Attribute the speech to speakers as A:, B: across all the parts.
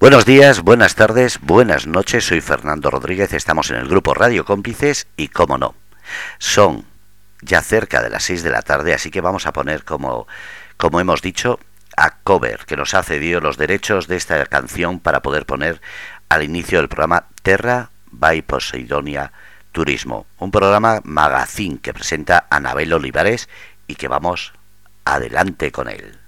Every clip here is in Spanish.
A: Buenos días, buenas tardes, buenas noches. Soy Fernando Rodríguez. Estamos en el grupo Radio Cómplices y, cómo no, son ya cerca de las 6 de la tarde, así que vamos a poner, como, como hemos dicho, a Cover, que nos ha cedido los derechos de esta canción para poder poner al inicio del programa Terra by Poseidonia Turismo, un programa magazine que presenta Anabel Olivares y que vamos adelante con él.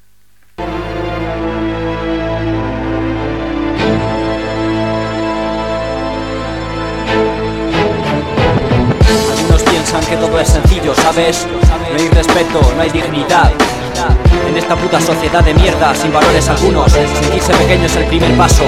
B: Piensan que todo es sencillo, ¿sabes? No hay respeto, no hay dignidad. En esta puta sociedad de mierda, sin valores algunos, sentirse pequeño es el primer paso.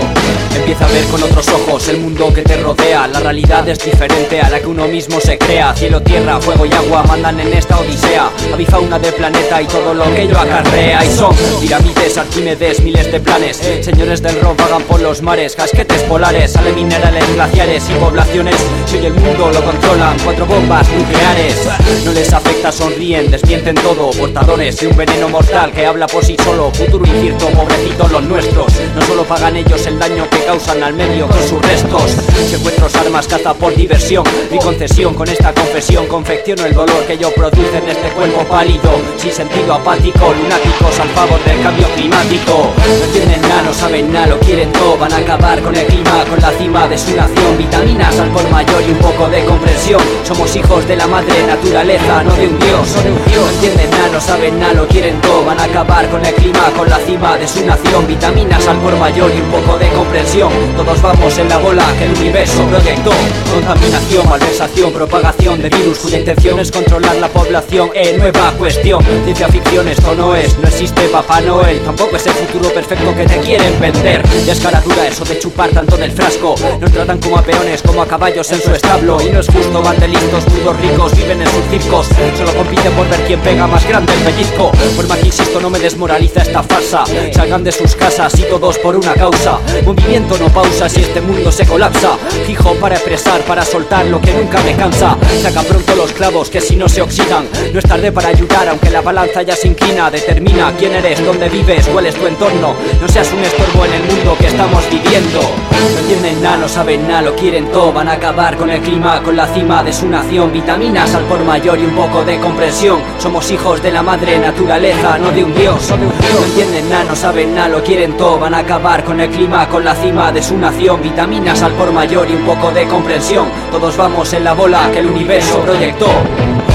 B: Empieza a ver con otros ojos el mundo que te rodea. La realidad es diferente a la que uno mismo se crea. Cielo, tierra, fuego y agua mandan en esta odisea. Avifauna del planeta y todo lo que ello acarrea. Y son pirámides, arquímedes, miles de planes. Señores del rock vagan por los mares, casquetes polares, sale minerales, glaciares y poblaciones. Si hoy el mundo lo controlan, cuatro bombas nucleares. No les afecta, sonríen, desmienten todo. Portadores de un veneno mortal que habla por sí solo. Futuro incierto, pobrecitos los nuestros. No solo pagan ellos el daño que causan al medio con sus restos. Secuestros, armas, caza por diversión. Mi concesión con esta confesión confecciono el dolor que yo produce en este cuerpo pálido. Sin sentido apático, lunáticos al favor del cambio climático. No entienden nada, no saben nada, lo quieren todo. Van a acabar con el clima, con la cima de su nación. Vitaminas al por mayor y un poco de comprensión. Somos hijos de la madre naturaleza, no de un dios. No entienden nada, no saben nada, lo quieren Van a acabar con el clima, con la cima de su nación. Vitaminas al por mayor y un poco de comprensión. Todos vamos en la bola que el universo proyectó. Contaminación, malversación, propagación de virus cuya intención es controlar la población. Eh, nueva cuestión. Ciencia ficción esto no es, no existe Papá Noel. Tampoco es el futuro perfecto que te quieren vender. Descaradura eso de chupar tanto del frasco. Nos tratan como a peones, como a caballos en su establo. Y no es justo, van de listos, mudos ricos, viven en sus circos. Solo compiten por ver quién pega más grande el pellizco. Por más que insisto, no me desmoraliza esta farsa. Salgan de sus casas y todos por una causa. Movimiento no pausa si este mundo se colapsa. Fijo para expresar, para soltar lo que nunca me cansa. Saca pronto los clavos que si no se oxidan. No es tarde para ayudar, aunque la balanza ya se inclina. Determina quién eres, dónde vives, cuál es tu entorno. No seas un estorbo en el mundo que estamos viviendo. No entienden nada, no saben nada, lo quieren todo. Van a acabar con el clima, con la cima de su nación. Vitaminas al por mayor y un poco de comprensión. Somos hijos de la madre naturaleza, no de un dios. No entienden nada, no saben nada, lo quieren todo. Van a acabar con el clima, con la cima de su nación. Vitaminas al por mayor y un poco de comprensión. Todos vamos en la bola que el universo proyectó.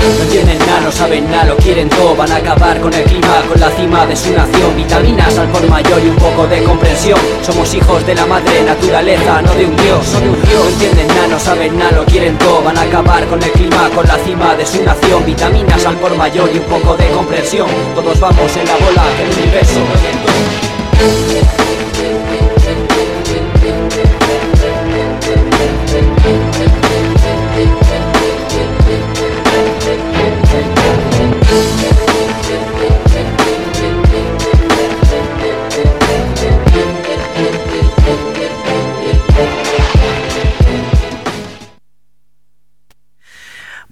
B: No entienden nada, no saben nada, lo quieren todo. Van a acabar con el clima, con la cima de su nación. Vitaminas al por mayor y un poco de comprensión. Somos hijos de la madre naturaleza, no de un dios No entienden nada, no saben nada, lo quieren todo. Van a acabar con el clima, con la cima de su nación. Vitaminas al por mayor y un poco de comprensión. Todos vamos en la bola que el universo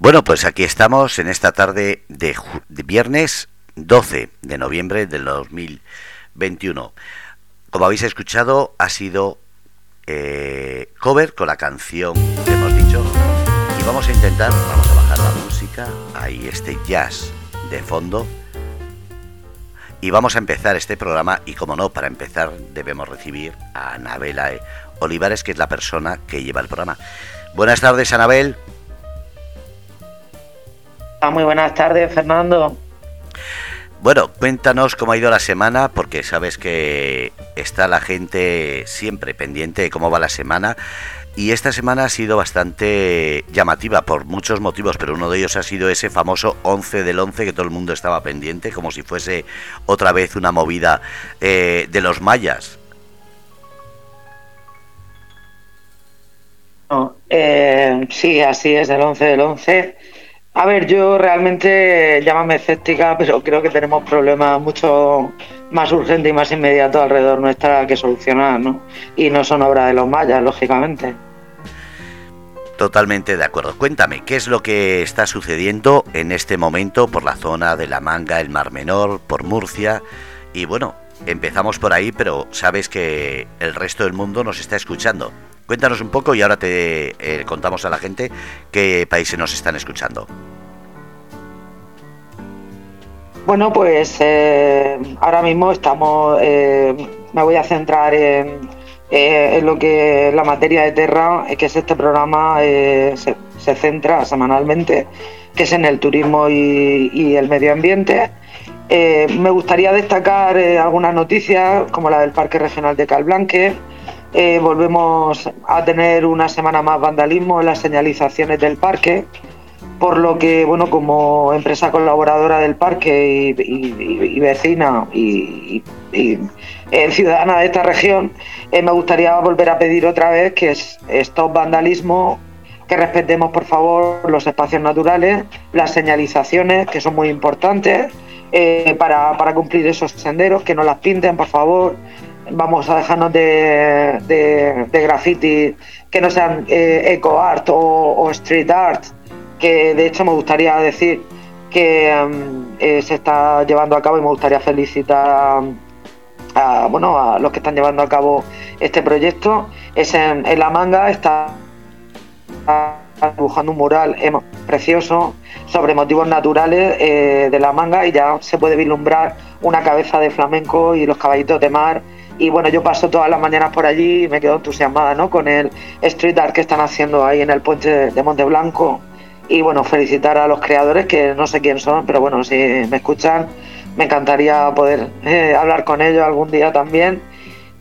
A: Bueno, pues aquí estamos en esta tarde de, viernes 12 de noviembre del 2021. Como habéis escuchado, ha sido eh, cover con la canción que hemos dicho. Y vamos a intentar, vamos a bajar la música, ahí este jazz de fondo. Y vamos a empezar este programa y como no, para empezar debemos recibir a Anabela Olivares, que es la persona que lleva el programa. Buenas tardes, Anabel.
C: Muy buenas tardes, Fernando.
A: Bueno, cuéntanos cómo ha ido la semana, porque sabes que está la gente siempre pendiente de cómo va la semana. Y esta semana ha sido bastante llamativa por muchos motivos, pero uno de ellos ha sido ese famoso 11 del 11 que todo el mundo estaba pendiente, como si fuese otra vez una movida eh, de los mayas.
C: No, eh, sí, así es, el 11 del 11. A ver, yo realmente llámame escéptica, pero creo que tenemos problemas mucho más urgentes y más inmediatos alrededor nuestra que solucionar, ¿no? Y no son obra de los mayas, lógicamente.
A: Totalmente de acuerdo. Cuéntame, ¿qué es lo que está sucediendo en este momento por la zona de La Manga, el Mar Menor, por Murcia? Y bueno, empezamos por ahí, pero sabes que el resto del mundo nos está escuchando. Cuéntanos un poco y ahora te eh, contamos a la gente qué países nos están escuchando.
C: Bueno, pues eh, ahora mismo estamos, eh, me voy a centrar en, lo que la materia de Terra, que es este programa, se, se, centra semanalmente, que es en el turismo y, y el medio ambiente. me gustaría destacar algunas noticias, como la del Parque Regional de Calblanque, eh, volvemos a tener una semana más vandalismo en las señalizaciones del parque, por lo que, bueno, como empresa colaboradora del parque y, vecina y, eh, ciudadana de esta región, eh, me gustaría volver a pedir otra vez que es stop vandalismo, que respetemos por favor los espacios naturales, las señalizaciones, que son muy importantes. para, para cumplir esos senderos, que no las pinten, por favor, vamos a dejarnos de, de, graffiti que no sean eh, eco art o, street art, que de hecho me gustaría decir que mm, eh, se está llevando a cabo y me gustaría felicitar a, bueno, a los que están llevando a cabo este proyecto. Es en, La Manga, está dibujando un mural precioso sobre motivos naturales eh, de La Manga y ya se puede vislumbrar una cabeza de flamenco y los caballitos de mar y bueno, yo paso todas las mañanas por allí y me quedo entusiasmada ¿no? con el street art que están haciendo ahí en el puente de Monte Blanco. Y bueno, felicitar a los creadores, que no sé quién son, pero bueno, si me escuchan, me encantaría poder eh, hablar con ellos algún día también.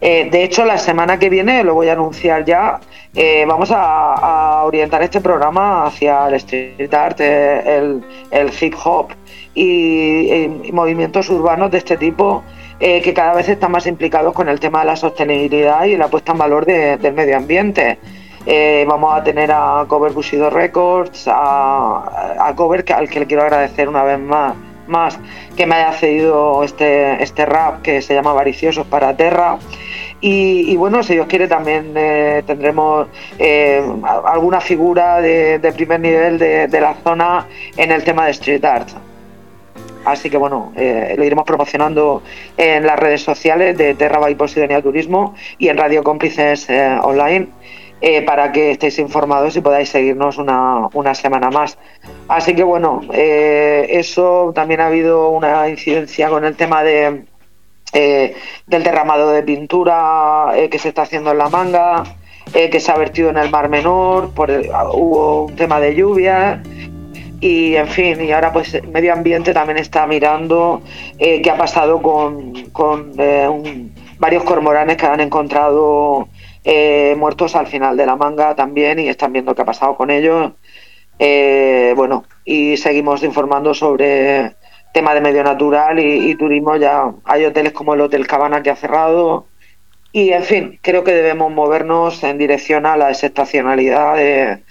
C: Eh, de hecho, la semana que viene, lo voy a anunciar ya, eh, vamos a, orientar este programa hacia el street art, el, el hip hop y movimientos urbanos de este tipo eh, que cada vez están más implicados con el tema de la sostenibilidad y la puesta en valor del medio ambiente. Eh, vamos a tener a Cover Bushido Records, a, Cover, al que le quiero agradecer una vez más, más que me haya cedido este, este rap que se llama Variciosos para Terra. Y, bueno, si Dios quiere, también eh, tendremos alguna figura de, primer nivel de, de, la zona en el tema de street art. Así que bueno, eh, lo iremos promocionando en las redes sociales de Terra by Posidonia Turismo y en Radio Cómplices eh, Online. Eh, para que estéis informados y podáis seguirnos una, una semana más. Así que bueno, eso también ha habido una incidencia con el tema de, del derramado de pintura que se está haciendo en la manga, que se ha vertido en el Mar Menor, por hubo un tema de lluvia y en fin, y ahora pues medio ambiente también está mirando eh, qué ha pasado con, eh, varios cormoranes que han encontrado eh, muertos al final de la manga también y están viendo qué ha pasado con ellos. bueno, y seguimos informando sobre tema de medio natural y, turismo. Ya hay hoteles como el Hotel Cabana que ha cerrado. Y en fin, creo que debemos movernos en dirección a la excepcionalidad de,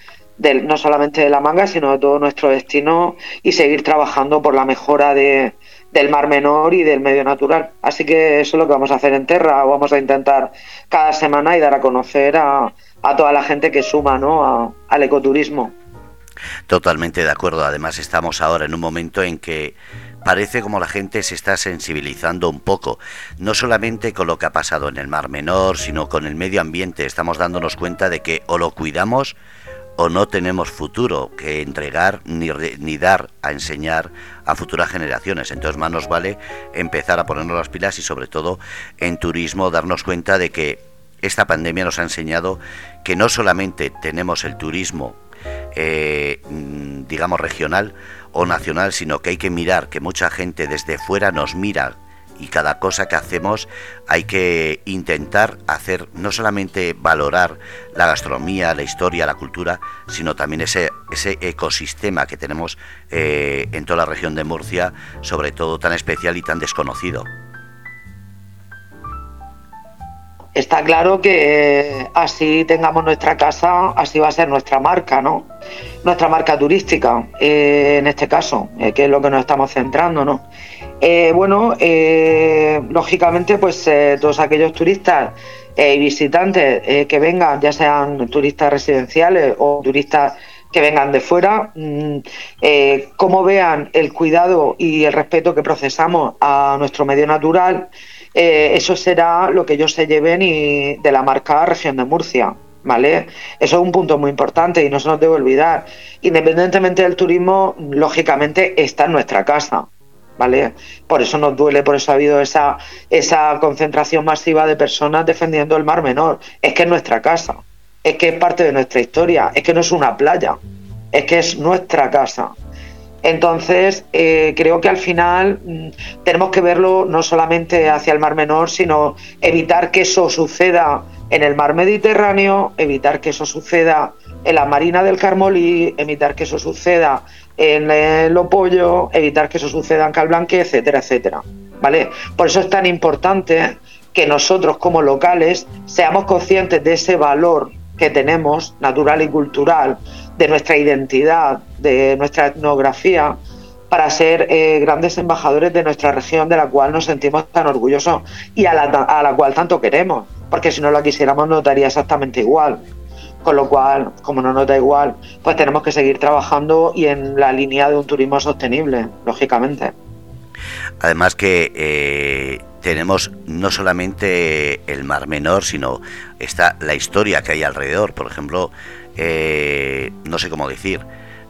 C: no solamente de la manga, sino de todo nuestro destino y seguir trabajando por la mejora de, del mar menor y del medio natural. Así que eso es lo que vamos a hacer en Terra. Vamos a intentar cada semana y dar a conocer a, a toda la gente que suma ¿no? al ecoturismo.
A: Totalmente de acuerdo. Además estamos ahora en un momento en que parece como la gente se está sensibilizando un poco, no solamente con lo que ha pasado en el Mar Menor, sino con el medio ambiente. Estamos dándonos cuenta de que o lo cuidamos o no tenemos futuro que entregar ni, ni, dar a enseñar a futuras generaciones. Entonces más nos vale empezar a ponernos las pilas y sobre todo en turismo darnos cuenta de que esta pandemia nos ha enseñado que no solamente tenemos el turismo, eh, mm, digamos, regional o nacional, sino que hay que mirar, que mucha gente desde fuera nos mira y cada cosa que hacemos hay que intentar hacer no solamente valorar la gastronomía, la historia, la cultura, sino también ese, ecosistema que tenemos eh, en toda la región de Murcia, sobre todo tan especial y tan desconocido.
C: Está claro que así tengamos nuestra casa, así va a ser nuestra marca, ¿no? Nuestra marca turística, eh, en este caso, eh, que es lo que nos estamos centrando, ¿no? Eh, bueno, eh, lógicamente, pues eh, todos aquellos turistas y visitantes que vengan, ya sean turistas residenciales o turistas que vengan de fuera, mm, como vean el cuidado y el respeto que procesamos a nuestro medio natural, eh, eso será lo que ellos se lleven y de la marca región de Murcia. ¿Vale? Eso es un punto muy importante y no se nos debe olvidar. Independientemente del turismo, lógicamente está en nuestra casa. ¿Vale? Por eso nos duele, por eso ha habido esa, esa concentración masiva de personas defendiendo el Mar Menor. Es que es nuestra casa, es que es parte de nuestra historia, es que no es una playa, es que es nuestra casa. Entonces, eh, creo que al final mm, tenemos que verlo no solamente hacia el Mar Menor, sino evitar que eso suceda en el Mar Mediterráneo, evitar que eso suceda en la Marina del Carmolí, evitar que eso suceda en el Opollo, evitar que eso suceda en Calblanque, etcétera, etcétera. ¿Vale? Por eso es tan importante que nosotros como locales seamos conscientes de ese valor que tenemos, natural y cultural, de nuestra identidad, de nuestra etnografía, para ser eh, grandes embajadores de nuestra región, de la cual nos sentimos tan orgullosos y a la, a la cual tanto queremos, porque si no la quisiéramos notaría exactamente igual. Con lo cual, como no nos da igual, pues tenemos que seguir trabajando y en la línea de un turismo sostenible, lógicamente.
A: Además que eh, tenemos no solamente el Mar Menor, sino está la historia que hay alrededor. Por ejemplo, eh, no sé cómo decir,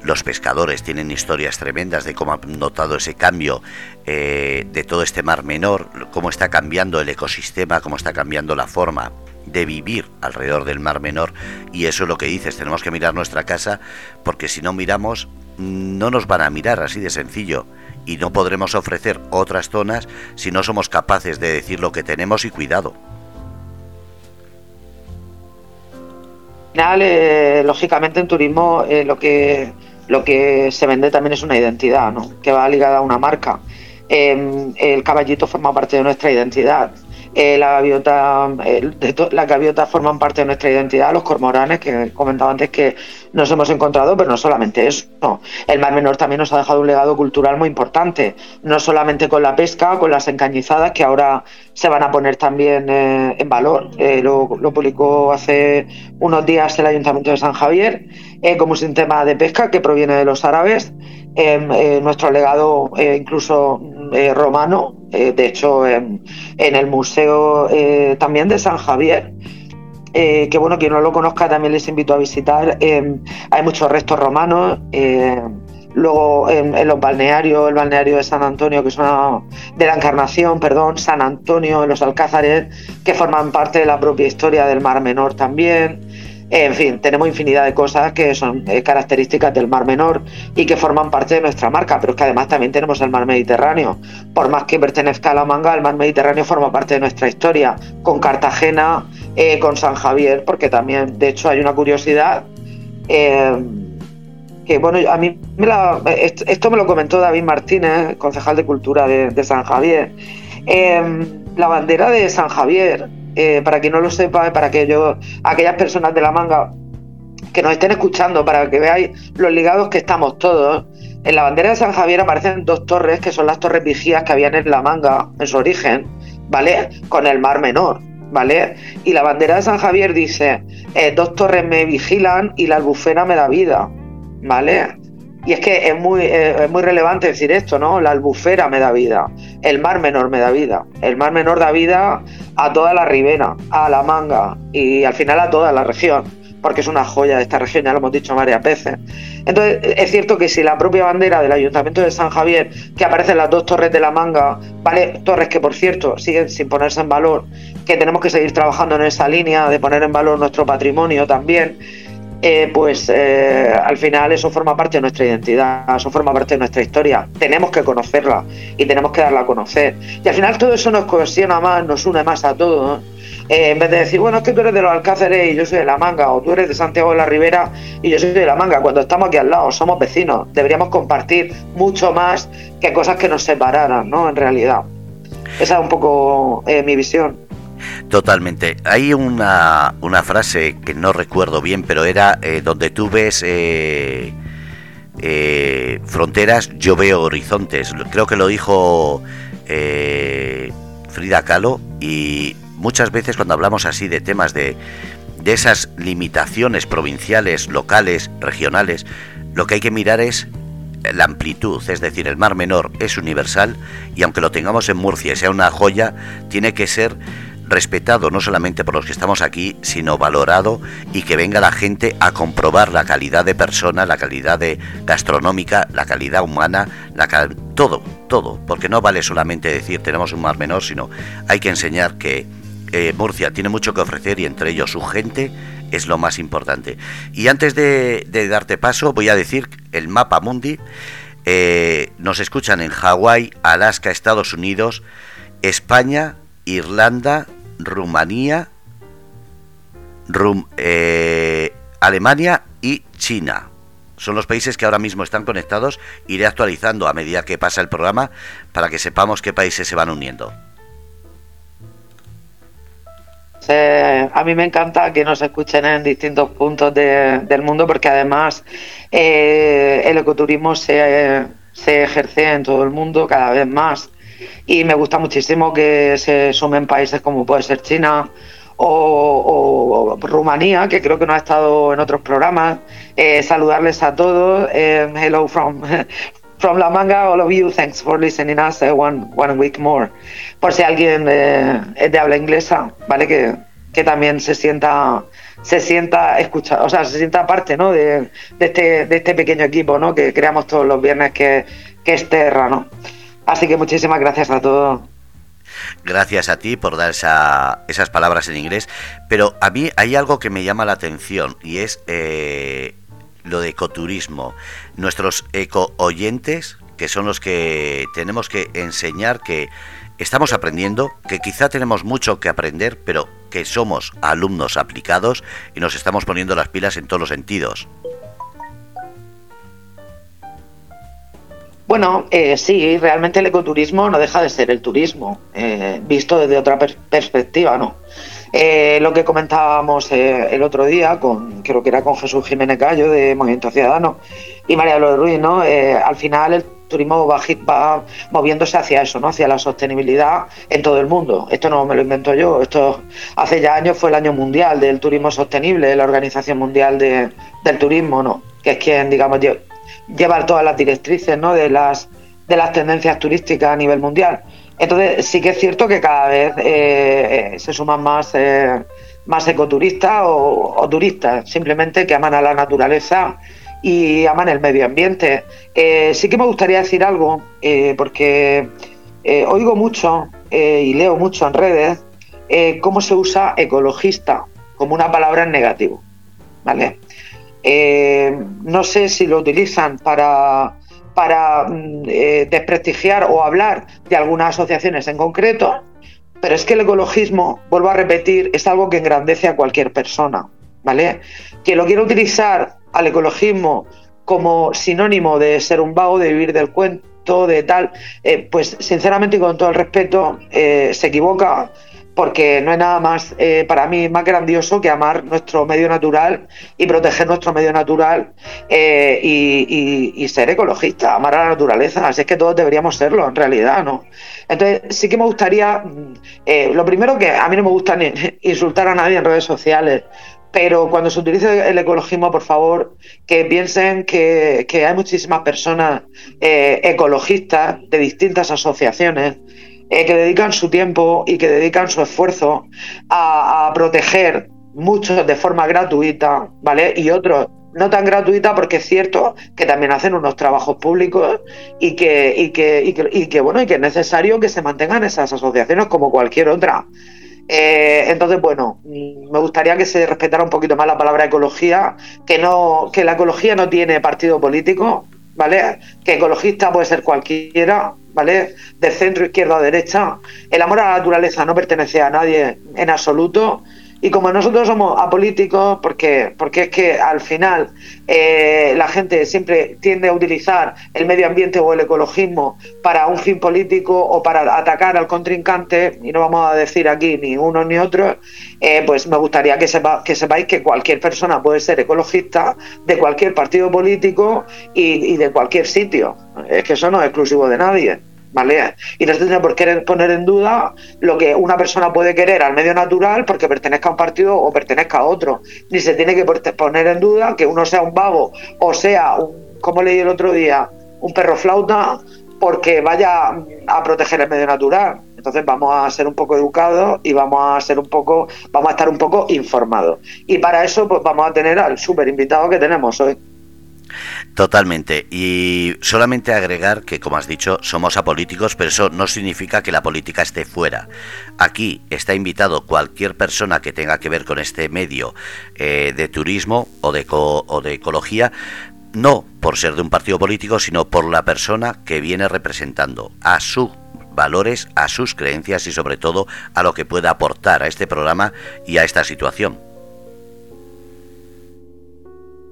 A: los pescadores tienen historias tremendas de cómo han notado ese cambio eh, de todo este mar menor, cómo está cambiando el ecosistema, cómo está cambiando la forma de vivir alrededor del mar menor y eso es lo que dices, tenemos que mirar nuestra casa porque si no miramos no nos van a mirar así de sencillo y no podremos ofrecer otras zonas si no somos capaces de decir lo que tenemos y cuidado.
C: final, eh, lógicamente en turismo eh, lo que lo que se vende también es una identidad, ¿no? que va ligada a una marca. Em, el caballito forma parte de nuestra identidad. Eh, la gaviota, las gaviotas forman parte de nuestra identidad, los cormoranes, que comentaba antes que nos hemos encontrado, pero no solamente eso. El Mar Menor también nos ha dejado un legado cultural muy importante, no solamente con la pesca, con las encañizadas, que ahora se van a poner también eh, en valor. Eh, lo, publicó hace unos días el Ayuntamiento de San Javier como un sistema de pesca que proviene de los árabes. nuestro legado incluso romano, de hecho en el Museo también de San Javier, eh, que bueno, quien no lo conozca también les invito a visitar. Eh, hay muchos restos romanos. Eh, luego en, los balnearios, el balneario de San Antonio, que es una de la Encarnación, perdón, San Antonio, en los Alcázares, que forman parte de la propia historia del Mar Menor también. En fin, tenemos infinidad de cosas que son características del Mar Menor y que forman parte de nuestra marca, pero es que además también tenemos el Mar Mediterráneo. Por más que pertenezca a la manga, el Mar Mediterráneo forma parte de nuestra historia, con Cartagena, eh, con San Javier, porque también, de hecho, hay una curiosidad eh, que, bueno, a mí esto me lo comentó David Martínez, concejal de Cultura de, San Javier. Eh, la bandera de San Javier, para quien no lo sepa, para que yo, aquellas personas de la manga que nos estén escuchando, para que veáis los ligados que estamos todos, en la bandera de San Javier aparecen dos torres, que son las torres vigías que habían en la manga en su origen, ¿vale? Con el mar menor. ¿vale? Y la bandera de San Javier dice, eh, dos torres me vigilan y la albufera me da vida, ¿vale? Y es que es muy, eh, es muy relevante decir esto, ¿no? La albufera me da vida, el mar menor me da vida, el mar menor da vida a toda la ribera, a la manga y al final a toda la región porque es una joya de esta región, ya lo hemos dicho varias veces. Entonces, es cierto que si la propia bandera del Ayuntamiento de San Javier, que aparecen las dos torres de la manga, vale, torres que por cierto siguen sin ponerse en valor, que tenemos que seguir trabajando en esa línea de poner en valor nuestro patrimonio también, eh, pues eh, al final eso forma parte de nuestra identidad, eso forma parte de nuestra historia. Tenemos que conocerla y tenemos que darla a conocer. Y al final todo eso nos cohesiona más, nos une más a todos. Eh, en vez de decir, bueno, es que tú eres de los Alcáceres y yo soy de La Manga, o tú eres de Santiago de la Ribera y yo soy de La Manga, cuando estamos aquí al lado, somos vecinos, deberíamos compartir mucho más que cosas que nos separaran, ¿no? En realidad. Esa es un poco eh, mi visión.
A: Totalmente. Hay una, una, frase que no recuerdo bien, pero era eh, donde tú ves fronteras, yo veo horizontes. Creo que lo dijo Frida Kahlo y muchas veces cuando hablamos así de temas de, de esas limitaciones provinciales, locales, regionales, lo que hay que mirar es la amplitud, es decir, el Mar Menor es universal y aunque lo tengamos en Murcia y sea una joya, tiene que ser respetado no solamente por los que estamos aquí, sino valorado y que venga la gente a comprobar la calidad de persona, la calidad de gastronómica, la calidad humana, la todo, todo, porque no vale solamente decir tenemos un mar menor, sino hay que enseñar que eh, Murcia tiene mucho que ofrecer y entre ellos su gente es lo más importante. Y antes de, darte paso, voy a decir el mapa mundi. Eh, nos escuchan en Hawái, Alaska, Estados Unidos, España, Irlanda, Rumanía, eh, Alemania y China. Son los países que ahora mismo están conectados. Iré actualizando a medida que pasa el programa para que sepamos qué países se van uniendo.
C: a mí me encanta que nos escuchen en distintos puntos del mundo porque además eh, el ecoturismo se, se ejerce en todo el mundo cada vez más y me gusta muchísimo que se sumen países como puede ser China o, Rumanía, que creo que no ha estado en otros programas. Eh, saludarles a todos. Eh, hello from, from La Manga, all of you. Thanks for listening us uh, one, one week more. Por si alguien eh, es de habla inglesa, ¿vale? Que, que también se sienta se sienta escuchado, o sea, se sienta parte ¿no? de, de, este, de este pequeño equipo ¿no? que creamos todos los viernes que, que es Terra. ¿no? Así que muchísimas gracias a todos.
A: Gracias a ti por dar esas palabras en inglés. Pero a mí hay algo que me llama la atención y es eh, lo de ecoturismo. Nuestros eco oyentes, que son los que tenemos que enseñar que estamos aprendiendo, que quizá tenemos mucho que aprender, pero que somos alumnos aplicados y nos estamos poniendo las pilas en todos los sentidos.
C: Bueno, eh, sí, realmente el ecoturismo no deja de ser el turismo, eh, visto desde otra perspectiva, ¿no? Eh, lo que comentábamos el otro día, con, creo que era con Jesús Jiménez Gallo de Movimiento Ciudadano y María López Ruiz, ¿no? al final el turismo va, va, moviéndose hacia eso, ¿no? Hacia la sostenibilidad en todo el mundo. Esto no me lo invento yo, esto hace ya años fue el año mundial del turismo sostenible, la Organización Mundial de, del Turismo, ¿no? Que es quien, digamos, llevar todas las directrices ¿no? de, las, de las tendencias turísticas a nivel mundial. Entonces sí que es cierto que cada vez eh, eh, se suman más, eh, más ecoturistas o, turistas, simplemente que aman a la naturaleza y aman el medio ambiente. sí que me gustaría decir algo, porque oigo mucho y leo mucho en redes cómo se usa ecologista como una palabra en negativo. ¿Vale? Eh, no sé si lo utilizan para, mm, eh, desprestigiar o hablar de algunas asociaciones en concreto, pero es que el ecologismo, vuelvo a repetir, es algo que engrandece a cualquier persona, ¿vale? Que lo quiere utilizar al ecologismo como sinónimo de ser un vago, de vivir del cuento, de tal, eh, pues sinceramente y con todo el respeto, se equivoca porque no hay nada más eh, para mí más grandioso que amar nuestro medio natural y proteger nuestro medio natural eh, y, ser ecologista, amar a la naturaleza. Así es que todos deberíamos serlo, en realidad, ¿no? Entonces, sí que me gustaría, mm, eh, lo primero que a mí no me gusta ni insultar a nadie en redes sociales, pero cuando se utilice el ecologismo, por favor, que piensen que, que hay muchísimas personas ecologistas de distintas asociaciones eh, que dedican su tiempo y que dedican su esfuerzo a, proteger muchos de forma gratuita, ¿vale? Y otros no tan gratuita porque es cierto que también hacen unos trabajos públicos y que, y que, y que, bueno y que es necesario que se mantengan esas asociaciones como cualquier otra. Eh, entonces, bueno, me gustaría que se respetara un poquito más la palabra ecología, que no, que la ecología no tiene partido político, ¿vale? Que ecologista puede ser cualquiera, ¿vale? De centro, izquierda derecha. El amor a la naturaleza no pertenece a nadie en absoluto y como nosotros somos apolíticos, porque, porque es que al final eh, la gente siempre tiende a utilizar el medio ambiente o el ecologismo para un fin político o para atacar al contrincante, y no vamos a decir aquí ni uno ni otro, eh, pues me gustaría que, sepa, que sepáis que cualquier persona puede ser ecologista de cualquier partido político y, y de cualquier sitio. Es que eso no es exclusivo de nadie. ¿Vale? Y no se tiene por qué poner en duda lo que una persona puede querer al medio natural porque pertenezca a un partido o pertenezca a otro. Ni se tiene que poner en duda que uno sea un vago o sea, un, como leí el otro día, un perro flauta porque vaya a proteger el medio natural. Entonces vamos a ser un poco educados y vamos a ser un poco, vamos a estar un poco informados. Y para eso pues vamos a tener al súper invitado que tenemos hoy.
A: Totalmente. Y solamente agregar que, como has dicho, somos apolíticos, pero eso no significa que la política esté fuera. Aquí está invitado cualquier persona que tenga que ver con este medio eh, de turismo o de, o de ecología, no por ser de un partido político, sino por la persona que viene representando a sus valores, a sus creencias y sobre todo a lo que pueda aportar a este programa y a esta situación.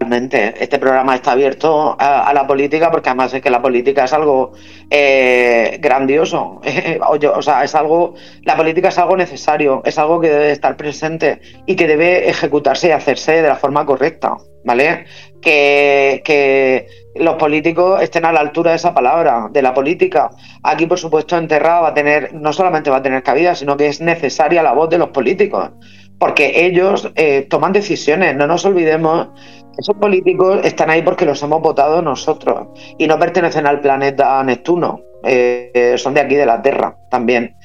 C: Este programa está abierto a, la política porque además es que la política es algo eh, grandioso. o sea, es algo, la política es algo necesario, es algo que debe estar presente y que debe ejecutarse y hacerse de la forma correcta, ¿vale? Que, los políticos estén a la altura de esa palabra, de la política. Aquí, por supuesto, enterrado va a tener, no solamente va a tener cabida, sino que es necesaria la voz de los políticos, porque ellos eh, toman decisiones. No nos olvidemos esos políticos están ahí porque los hemos votado nosotros y no pertenecen al planeta Neptuno, eh, son de aquí de la Tierra también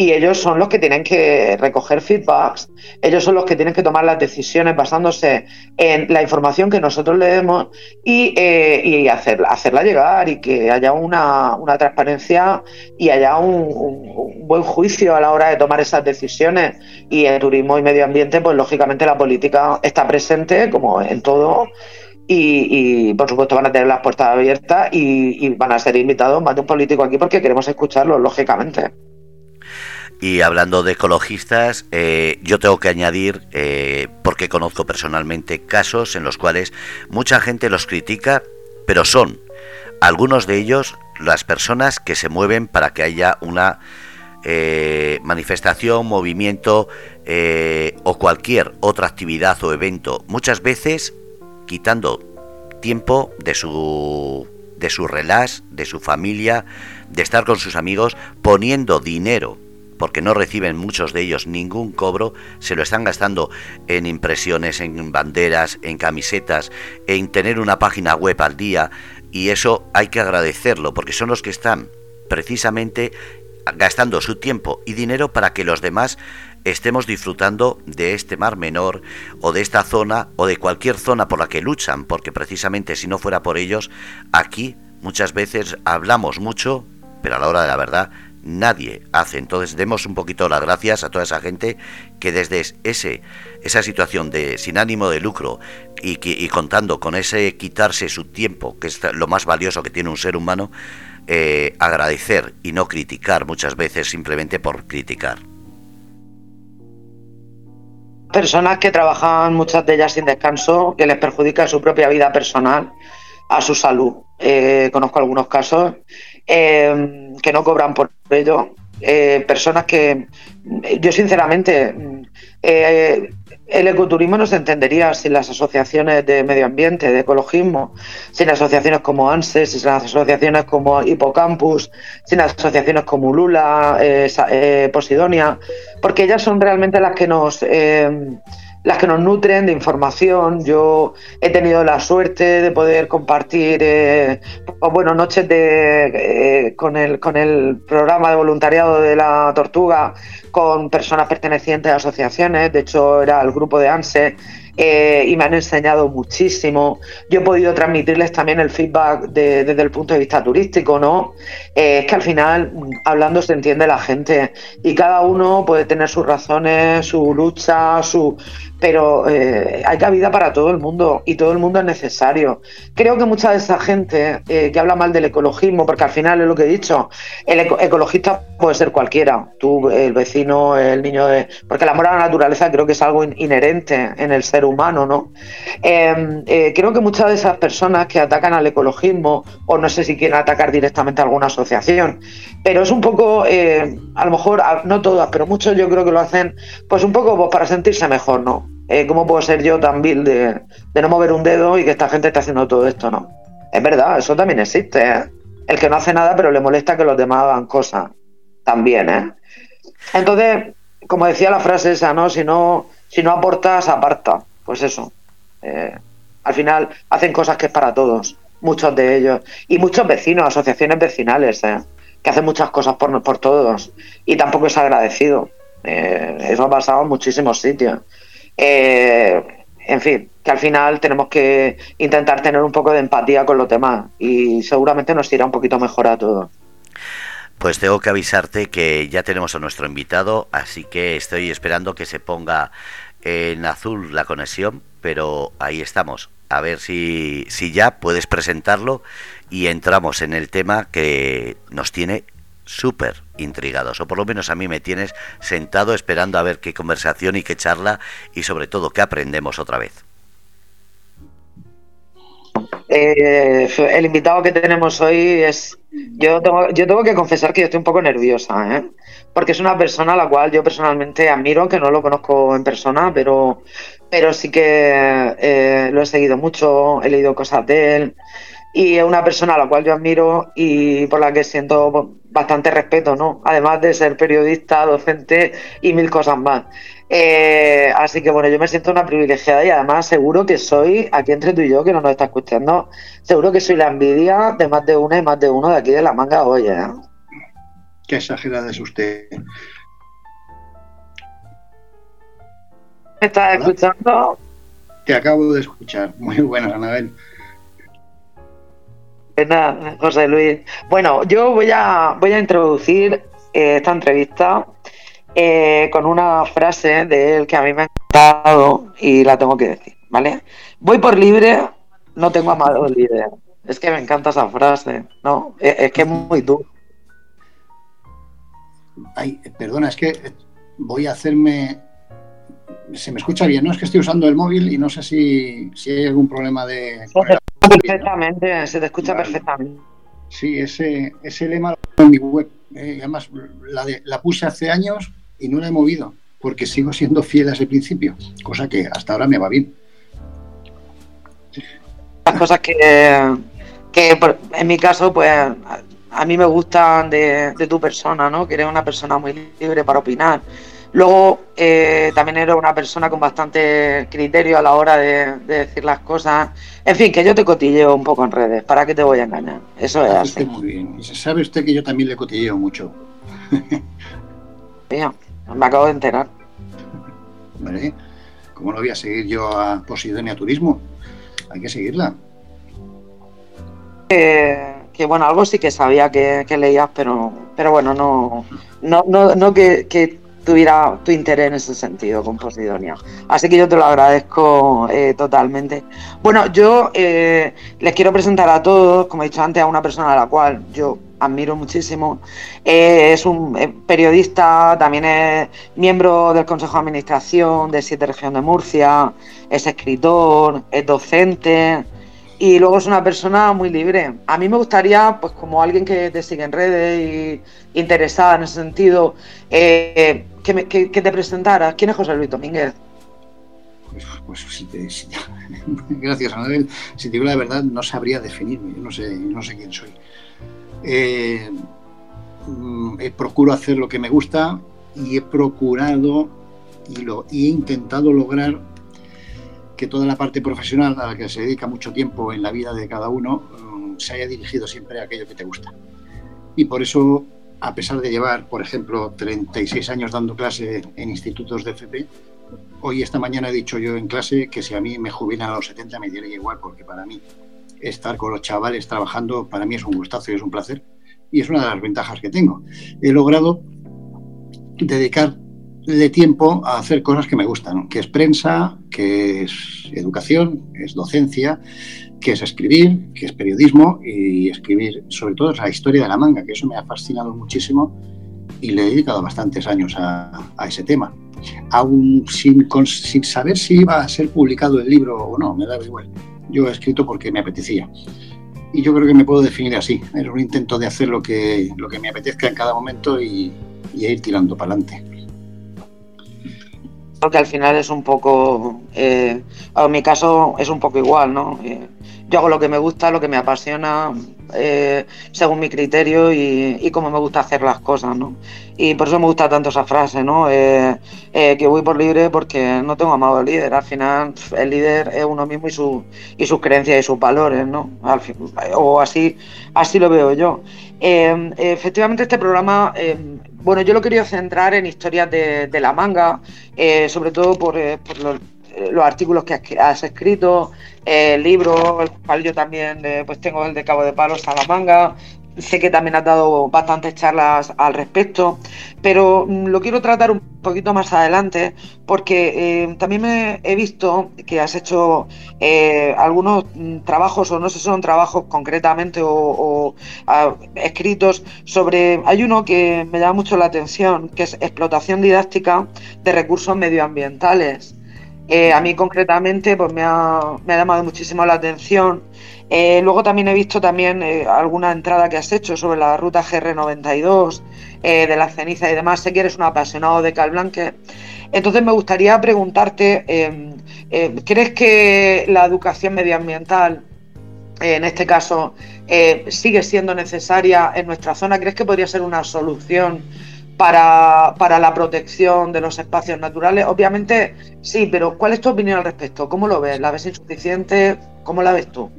C: y ellos son los que tienen que recoger feedbacks, ellos son los que tienen que tomar las decisiones basándose en la información que nosotros le demos y, eh, hacerla llegar y que haya una, transparencia y haya un, buen juicio a la hora de tomar esas decisiones. Y en turismo y medio ambiente, pues lógicamente la política está presente como en todo. Y, por supuesto van a tener las puertas abiertas y, y van a ser invitados más de un político aquí porque queremos escucharlo, lógicamente.
A: Y hablando de ecologistas, eh, yo tengo que añadir, eh, porque conozco personalmente casos en los cuales mucha gente los critica, pero son algunos de ellos las personas que se mueven para que haya una eh, manifestación, movimiento o cualquier otra actividad o evento, muchas veces quitando tiempo de su de su relax, de su familia, de estar con sus amigos, poniendo dinero porque no reciben muchos de ellos ningún cobro, se lo están gastando en impresiones, en banderas, en camisetas, en tener una página web al día, y eso hay que agradecerlo, porque son los que están precisamente gastando su tiempo y dinero para que los demás estemos disfrutando de este mar menor o de esta zona o de cualquier zona por la que luchan, porque precisamente si no fuera por ellos, aquí muchas veces hablamos mucho, pero a la hora de la verdad nadie hace. Entonces demos un poquito las gracias a toda esa gente que desde ese, esa situación de sin ánimo de lucro y, y contando con ese quitarse su tiempo, que es lo más valioso que tiene un ser humano, eh, agradecer y no criticar muchas veces simplemente por criticar.
C: Personas que trabajan muchas de ellas sin descanso, que les perjudica su propia vida personal, a su salud. Eh, conozco algunos casos eh, que no cobran por ello. Eh, personas que yo sinceramente eh, el ecoturismo no se entendería sin las asociaciones de medio ambiente, de ecologismo, sin asociaciones como ANSES, sin las asociaciones como Hipocampus, sin asociaciones como Lula, Posidonia, porque ellas son realmente las que nos las que nos nutren de información. Yo he tenido la suerte de poder compartir, eh, noches de, eh, con, el, con el programa de voluntariado de la Tortuga con personas pertenecientes a asociaciones. De hecho, era el grupo de ANSE eh, y me han enseñado muchísimo. Yo he podido transmitirles también el feedback desde el punto de vista turístico, ¿no? Eh, es que al final, hablando se entiende la gente y cada uno puede tener sus razones, su lucha, su pero eh, hay cabida para todo el mundo y todo el mundo es necesario. Creo que mucha de esa gente que habla mal del ecologismo, porque al final es lo que he dicho, el ecologista puede ser cualquiera, tú, el vecino, el niño de... Porque el amor a la naturaleza creo que es algo inherente en el ser humano, ¿no? Em, eh, creo que muchas de esas personas que atacan al ecologismo, o no sé si quieren atacar directamente a alguna asociación, pero es un poco, eh, a lo mejor, no todas, pero muchos yo creo que lo hacen, pues un poco pues, para sentirse mejor, ¿no? Eh, ¿Cómo puedo ser yo tan vil de, no mover un dedo y que esta gente esté haciendo todo esto, no? Es verdad, eso también existe, ¿eh? El que no hace nada, pero le molesta que los demás hagan cosas. También, ¿eh? Entonces, como decía la frase esa, ¿no? Si no, si no aportas, aparta pues eso. Eh, al final hacen cosas que es para todos. muchos de ellos. Y muchos vecinos, asociaciones vecinales, ¿eh? que hacen muchas cosas por, por todos. Y tampoco es agradecido. Eh, eso ha pasado en muchísimos sitios. Eh, en fin, que al final tenemos que intentar tener un poco de empatía con los demás y seguramente nos irá un poquito mejor a todos.
A: Pues tengo que avisarte que ya tenemos a nuestro invitado, así que estoy esperando que se ponga en azul la conexión, pero ahí estamos. A ver si, si ya puedes presentarlo y entramos en el tema que nos tiene súper intrigados, o por lo menos a mí me tienes sentado esperando a ver qué conversación y qué charla y sobre todo qué aprendemos otra vez.
C: Eh, el invitado que tenemos hoy es. Yo tengo, yo tengo que confesar que yo estoy un poco nerviosa, ¿eh? porque es una persona a la cual yo personalmente admiro, que no lo conozco en persona, pero, pero sí que eh, lo he seguido mucho, he leído cosas de él y es una persona a la cual yo admiro y por la que siento bastante respeto, ¿no? Además de ser periodista, docente y mil cosas más. Eh, así que bueno, yo me siento una privilegiada y además seguro que soy, aquí entre tú y yo, que no nos está escuchando, seguro que soy la envidia de más de una y más de uno de aquí de la manga hoy, ¿eh?
D: Qué exagerada es usted.
C: ¿Me estás escuchando?
D: Te acabo de escuchar. Muy buenas, Anabel.
C: José Luis. Bueno, yo voy a, voy a introducir eh, esta entrevista eh, con una frase de él que a mí me ha encantado y la tengo que decir, ¿vale? Voy por libre, no tengo amado libre. Es que me encanta esa frase, ¿no? Es, que es muy duro.
D: Ay, perdona, es que voy a hacerme. Se me escucha bien, ¿no? Es que estoy usando el móvil y no sé si, hay algún problema de.
C: Perfectamente, se te escucha perfectamente.
D: Sí, ese, ese lema en mi web. Eh, además, la, de, la puse hace años y no la he movido porque sigo siendo fiel a ese principio, cosa que hasta ahora me va bien.
C: Las cosas que, que en mi caso, pues a mí me gustan de, tu persona, ¿no? Que eres una persona muy libre para opinar. Luego, eh, también eres una persona con bastante criterio a la hora de, decir las cosas. En fin, que yo te cotilleo un poco en redes. ¿Para qué te voy a engañar? Eso es así.
D: Muy bien. Y sabe usted que yo también le cotilleo mucho.
C: Bien. Me acabo de enterar.
D: Vale. ¿Cómo no voy a seguir yo a Posidonia Turismo? Hay que seguirla.
C: que bueno, algo sí que sabía que, leías, pero, pero bueno, no, no, no, no que, tuviera tu interés en ese sentido con Posidonia. Así que yo te lo agradezco eh, totalmente. Bueno, yo eh, les quiero presentar a todos, como he dicho antes, a una persona a la cual yo admiro muchísimo. Eh, es un periodista, también es miembro del Consejo de Administración de Siete Región de Murcia, es escritor, es docente y luego es una persona muy libre. A mí me gustaría, pues como alguien que te sigue en redes y interesada en ese sentido, que, te presentara. ¿Quién es José Luis Domínguez?
D: Pues, pues si te, gracias, Anabel. Si te digo la verdad, no sabría definirme. Yo no sé, no sé quién soy. Eh, mm, procuro hacer lo que me gusta y he procurado y, lo, he intentado lograr que toda la parte profesional a la que se dedica mucho tiempo en la vida de cada uno mm, se haya dirigido siempre a aquello que te gusta. Y por eso, a pesar de llevar, por ejemplo, 36 años dando clase en institutos de FP, hoy esta mañana he dicho yo en clase que si a mí me jubilan a los 70 me diría igual, porque para mí estar con los chavales trabajando para mí es un gustazo y es un placer. Y es una de las ventajas que tengo. He logrado dedicarle tiempo a hacer cosas que me gustan, que es prensa, que es educación, es docencia, que es escribir, que es periodismo y escribir sobre todo la historia de la manga, que eso me ha fascinado muchísimo y le he dedicado bastantes años a, ese tema. Aún sin, sin saber si iba a ser publicado el libro o no, me da igual yo he escrito porque me apetecía. Y yo creo que me puedo definir así. Es un intento de hacer lo que, lo que me apetezca en cada momento y, ir tirando para adelante.
C: Porque al final es un poco, eh, en mi caso es un poco igual, ¿no? Eh, yo hago lo que me gusta, lo que me apasiona, eh, según mi criterio y, cómo me gusta hacer las cosas, ¿no? Y por eso me gusta tanto esa frase, ¿no? Eh, eh, que voy por libre porque no tengo amado al líder. Al final, el líder es uno mismo y, su, y sus creencias y sus valores, ¿no? o así, así lo veo yo. Efectivamente, este programa, bueno, yo lo quería centrar en historias de, la manga, sobre todo por, los, artículos que has, escrito, el libro, el cual yo también pues tengo el de Cabo de Palos a la manga, Sé que también has dado bastantes charlas al respecto, pero mm, lo quiero tratar un poquito más adelante porque eh, también me he visto que has hecho eh, algunos mm, trabajos, o no sé si son trabajos concretamente o, escritos sobre... Hay uno que me llama mucho la atención, que es explotación didáctica de recursos medioambientales. Eh, a mí concretamente pues me ha, me ha llamado muchísimo la atención eh, luego también he visto también eh, alguna entrada que has hecho sobre la ruta GR92, eh, de la ceniza y demás. Sé que eres un apasionado de Calblanque. Entonces me gustaría preguntarte, em, ¿crees que la educación medioambiental, en este caso, sigue siendo necesaria en nuestra zona? ¿Crees que podría ser una solución para, para, la protección de los espacios naturales? Obviamente sí, pero ¿cuál es tu opinión al respecto? ¿Cómo lo ves? ¿La ves insuficiente? ¿Cómo la ves tú?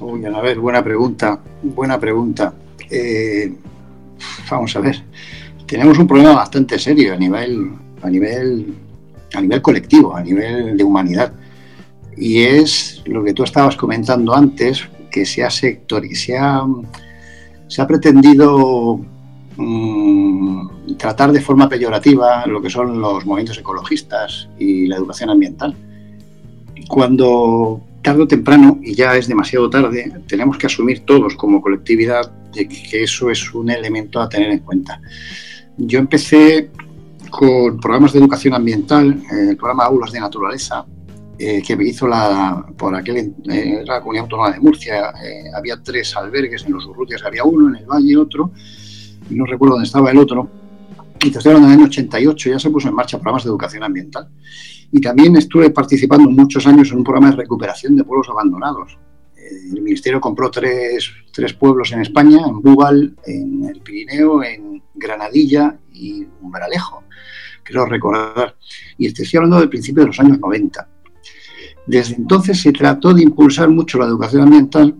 D: Uy, a ver, buena pregunta, buena pregunta. Eh, vamos a ver, tenemos un problema bastante serio a nivel, a nivel, a nivel colectivo, a nivel de humanidad. Y es lo que tú estabas comentando antes, que se ha sector, se ha, se ha pretendido mm, tratar de forma peyorativa lo que son los movimientos ecologistas y la educación ambiental. Cuando tarde o temprano, y ya es demasiado tarde, tenemos que asumir todos como colectividad de que eso es un elemento a tener en cuenta. Yo empecé con programas de educación ambiental, el programa Aulas de Naturaleza, eh, que me hizo la, por aquel, eh, la Comunidad Autónoma de Murcia. Eh, había tres albergues, en los Urrutias había uno, en el Valle otro, y no recuerdo dónde estaba el otro. Y te estoy hablando del año 88, ya se puso en marcha programas de educación ambiental. Y también estuve participando muchos años en un programa de recuperación de pueblos abandonados. El Ministerio compró tres, tres pueblos en España, en Búbal, en el Pirineo, en Granadilla y Umbralejo, quiero recordar. Y estoy hablando del principio de los años 90. Desde entonces se trató de impulsar mucho la educación ambiental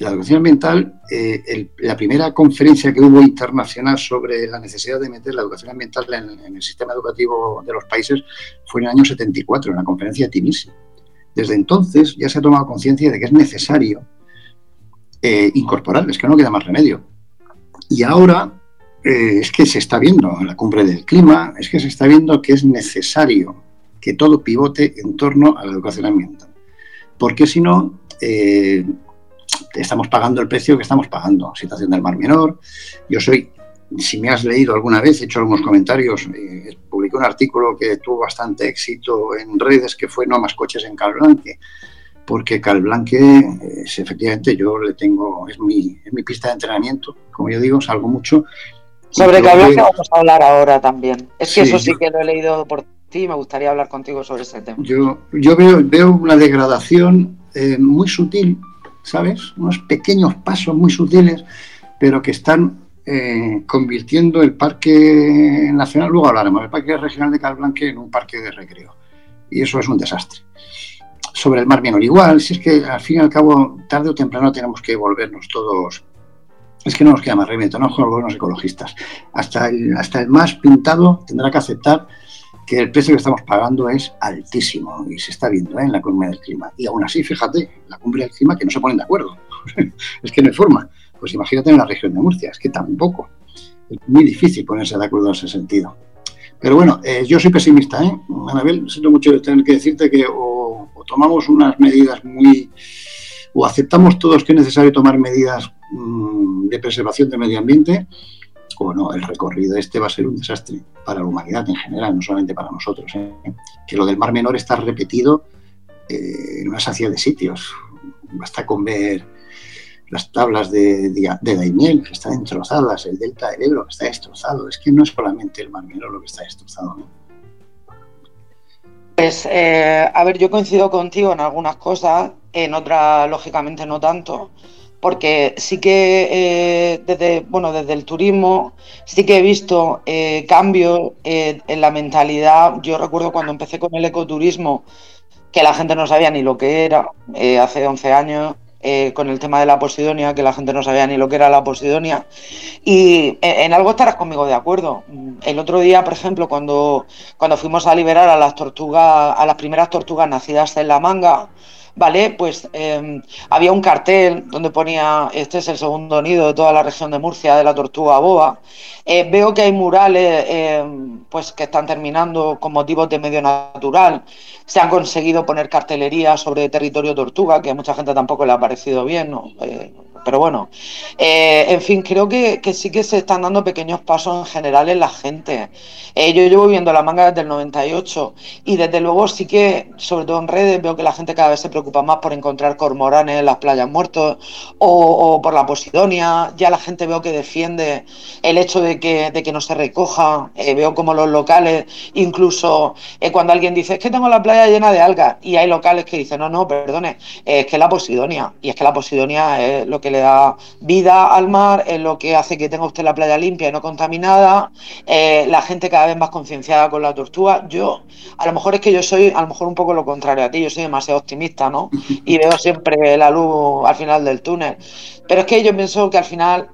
D: la educación ambiental, eh, la primera conferencia que hubo internacional sobre la necesidad de meter la educación ambiental en, el sistema educativo de los países fue en el año 74, en la conferencia de Tinisi. Desde entonces ya se ha tomado conciencia de que es necesario eh, incorporar, es que no queda más remedio. Y ahora eh, es que se está viendo en la cumbre del clima, es que se está viendo que es necesario que todo pivote en torno a la educación ambiental. Porque si no, estamos pagando el precio que estamos pagando. Situación del Mar Menor. Yo soy, si me has leído alguna vez, he hecho algunos comentarios, eh, publiqué un artículo que tuvo bastante éxito en redes, que fue No más coches en Calblanque. Porque Calblanque, es, efectivamente, yo le tengo, es mi, es mi pista de entrenamiento, como yo digo, salgo mucho.
C: Sobre Calblanque vamos a hablar ahora también. Es que eso sí que lo he leído por ti y me gustaría hablar contigo sobre ese tema.
D: Yo, yo veo, veo una degradación eh, muy sutil ¿sabes? Unos pequeños pasos muy sutiles, pero que están eh, convirtiendo el Parque Nacional, luego hablaremos, el Parque Regional de Calblanque en un parque de recreo. Y eso es un desastre. Sobre el Mar Menor igual, si es que al fin y al cabo, tarde o temprano tenemos que volvernos todos es que no nos queda más remedio, no los ecologistas. Hasta el, hasta el más pintado tendrá que aceptar que el precio que estamos pagando es altísimo y se está viendo ¿eh? en la cumbre del clima. Y aún así, fíjate, la cumbre del clima que no se ponen de acuerdo. es que no hay forma. Pues imagínate en la región de Murcia, es que tampoco. Es muy difícil ponerse de acuerdo en ese sentido. Pero bueno, eh, yo soy pesimista, ¿eh? Anabel, siento mucho tener que decirte que o, tomamos unas medidas muy... o aceptamos todos que es necesario tomar medidas mm, de preservación del medio ambiente, no, el recorrido este va a ser un desastre para la humanidad en general, no solamente para nosotros. ¿eh? Que lo del Mar Menor está repetido eh, en una sacia de sitios. Basta con ver las tablas de, de, Daimiel, que están destrozadas, el delta del Ebro, que está destrozado. Es que no es solamente el Mar Menor lo que está destrozado.
C: Pues, eh, a ver, yo coincido contigo en algunas cosas, en otras, lógicamente, no tanto porque sí que eh, desde, bueno, desde el turismo sí que he visto eh, cambios eh, en la mentalidad. Yo recuerdo cuando empecé con el ecoturismo, que la gente no sabía ni lo que era, hace 11 años, con el tema de la Posidonia, que la gente no sabía ni lo que era la Posidonia. Y en, algo estarás conmigo de acuerdo. El otro día, por ejemplo, cuando, cuando fuimos a liberar a las tortugas, a las primeras tortugas nacidas en la manga, ¿vale? Pues em, había un cartel donde ponía, este es el segundo nido de toda la región de Murcia, de la tortuga boba. Eh, veo que hay murales em, pues que están terminando con motivos de medio natural. Se han conseguido poner cartelería sobre territorio tortuga, que a mucha gente tampoco le ha parecido bien, ¿no? Eh, pero bueno, eh, en fin, creo que, sí que se están dando pequeños pasos en general en la gente. Eh, yo llevo viendo la manga desde el 98 y desde luego sí que, sobre todo en redes, veo que la gente cada vez se preocupa más por encontrar cormoranes en las playas muertos o, por la posidonia. Ya la gente veo que defiende el hecho de que, de que no se recoja. Eh, veo como los locales, incluso cuando alguien dice, es que tengo la playa llena de algas y hay locales que dicen, no, no, perdone, es que la posidonia. Y es que la posidonia es lo que le da vida al mar, es lo que hace que tenga usted la playa limpia y no contaminada, eh, la gente cada vez más concienciada con la tortuga. Yo, a lo mejor es que yo soy, a lo mejor un poco lo contrario a ti, yo soy demasiado optimista, ¿no? Y veo siempre la luz al final del túnel. Pero es que yo pienso que al final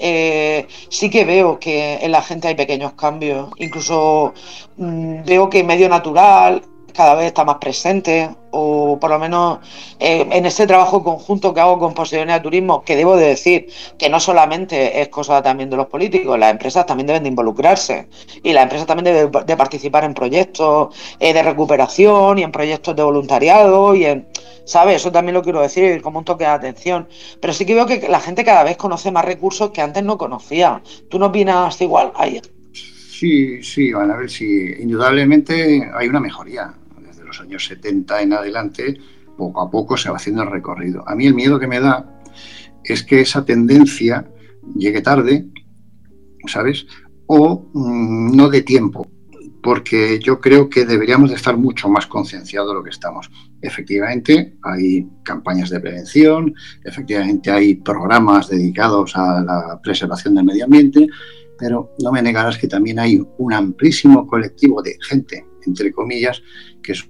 C: eh, sí que veo que en la gente hay pequeños cambios. Incluso mm, veo que medio natural cada vez está más presente, o por lo menos eh, en ese trabajo conjunto que hago con Posidonia de Turismo, que debo de decir que no solamente es cosa también de los políticos, las empresas también deben de involucrarse y las empresas también deben de participar en proyectos eh, de recuperación y en proyectos de voluntariado y en, ¿sabes? Eso también lo quiero decir como un toque de atención. Pero sí que veo que la gente cada vez conoce más recursos que antes no conocía. ¿Tú no opinas igual? Ahí.
D: Sí, sí, van a ver si indudablemente hay una mejoría los años 70 en adelante, poco a poco se va haciendo el recorrido. A mí el miedo que me da es que esa tendencia llegue tarde, ¿sabes? O mm, no de tiempo, porque yo creo que deberíamos de estar mucho más concienciados de lo que estamos. Efectivamente, hay campañas de prevención, efectivamente hay programas dedicados a la preservación del medio ambiente, pero no me negarás que también hay un amplísimo colectivo de gente, entre comillas, que son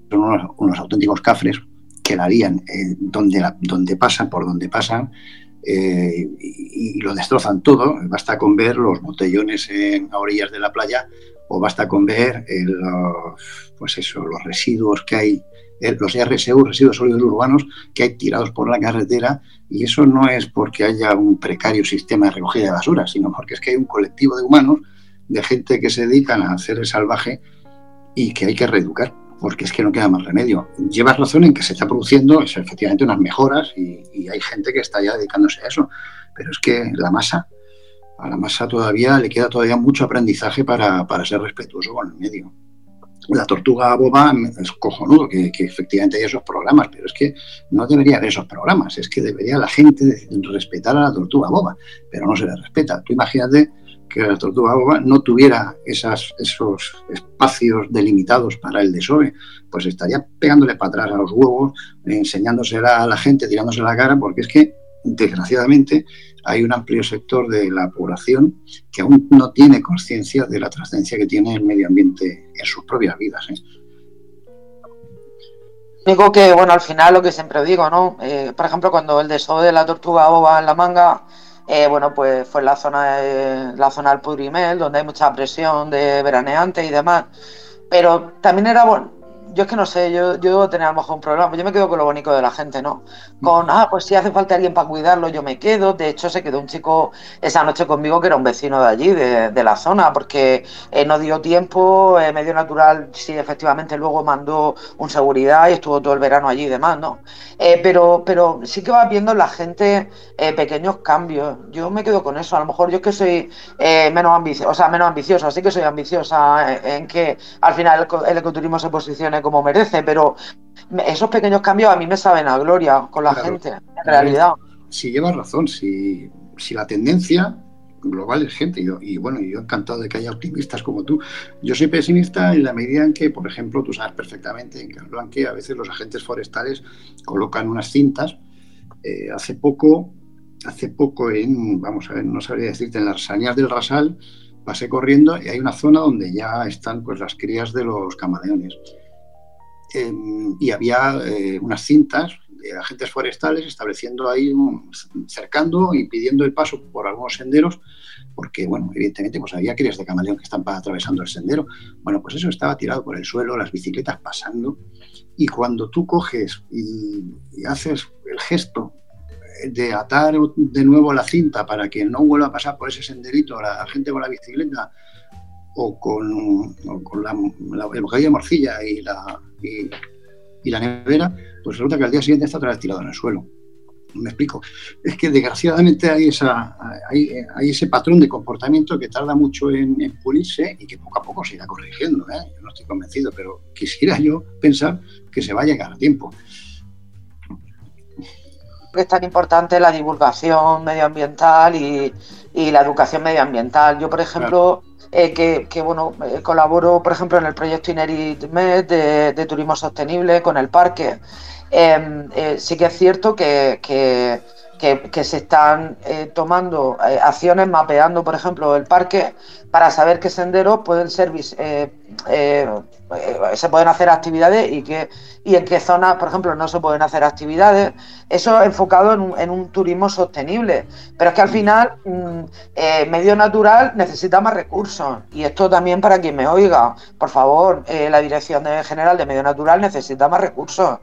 D: unos, auténticos cafres que la harían eh, donde, donde pasan, por donde pasan, eh, y, lo destrozan todo. Basta con ver los botellones en, a orillas de la playa o basta con ver los, pues eso, los residuos que hay, eh, los RSU, residuos sólidos urbanos, que hay tirados por la carretera. Y eso no es porque haya un precario sistema de recogida de basura, sino porque es que hay un colectivo de humanos, de gente que se dedican a hacer el salvaje y que hay que reeducar porque es que no queda más remedio. Llevas razón en que se está produciendo efectivamente unas mejoras y, hay gente que está ya dedicándose a eso, pero es que la masa, a la masa todavía le queda todavía mucho aprendizaje para, ser respetuoso con el medio. La tortuga boba es cojonudo que, efectivamente hay esos programas, pero es que no debería haber esos programas, es que debería la gente respetar a la tortuga boba, pero no se le respeta. Tú imagínate que la tortuga boba no tuviera esos espacios delimitados para el desove, pues estaría pegándole para atrás a los huevos, enseñándosela a la gente, tirándose la cara, porque es que, desgraciadamente, hay un amplio sector de la población que aún no tiene conciencia de la trascendencia que tiene el medio ambiente en sus propias vidas. ¿eh?
C: Digo que, bueno, al final lo que siempre digo, ¿no? Eh, por ejemplo, cuando el desove de la tortuga boba en la manga eh, bueno, pues fue en la zona, la zona del Pudrimel, donde hay mucha presión de veraneantes y demás. Pero también era bueno, yo es que no sé, yo, yo debo tener a lo mejor un problema. Yo me quedo con lo bonito de la gente, ¿no? Con, ah, pues si hace falta alguien para cuidarlo, yo me quedo. De hecho, se quedó un chico esa noche conmigo que era un vecino de allí, de, la zona, porque eh, no dio tiempo. Eh, medio natural, sí, efectivamente, luego mandó un seguridad y estuvo todo el verano allí y demás, ¿no? Eh, pero, pero sí que va viendo la gente pequeños cambios. Yo me quedo con eso. A lo mejor yo es que soy menos ambiciosa, o sea, menos ambiciosa, sí que soy ambiciosa en, que al final el, el ecoturismo se posicione como merece, pero esos pequeños cambios a mí me saben a gloria con la gente, en realidad.
D: Si llevas razón, si, si la tendencia global es gente, y, bueno, yo encantado de que haya optimistas como tú. Yo soy pesimista en la medida en que, por ejemplo, tú sabes perfectamente en Casblanque a veces los agentes forestales colocan unas cintas. Eh, hace poco hace poco en, vamos a ver, no sabría decirte, en las sañas del Rasal, pasé corriendo y hay una zona donde ya están pues las crías de los camaleones. Em, y había eh, unas cintas de agentes forestales estableciendo ahí, cercando y pidiendo el paso por algunos senderos, porque, bueno, evidentemente, pues había crías de camaleón que están atravesando el sendero. Bueno, pues eso estaba tirado por el suelo, las bicicletas pasando, y cuando tú coges y, haces el gesto de atar de nuevo la cinta para que no vuelva a pasar por ese senderito la gente con la bicicleta o con, con la, el bocadillo de morcilla y la, y la nevera, pues resulta que al día siguiente está otra vez tirado en el suelo. Me explico. Es que desgraciadamente hay, esa, hay, ese patrón de comportamiento que tarda mucho en, pulirse y que poco a poco se irá corrigiendo. ¿eh? Yo no estoy convencido, pero quisiera yo pensar que se va a llegar a tiempo.
C: Es tan importante la divulgación medioambiental y, la educación medioambiental. Yo, por ejemplo, eh, que, bueno, eh, colaboro, por ejemplo, en el proyecto Inerit Med de turismo sostenible con el parque. Em, eh, sí que es cierto que, se están eh, tomando eh, acciones mapeando, por ejemplo, el parque para saber qué senderos pueden ser se pueden hacer actividades y que y en qué zonas, por ejemplo, no se pueden hacer actividades. Eso enfocado en un, turismo sostenible. Pero es que al final, mm, medio natural necesita más recursos. Y esto también para quien me oiga, por favor, la Dirección General de Medio Natural necesita más recursos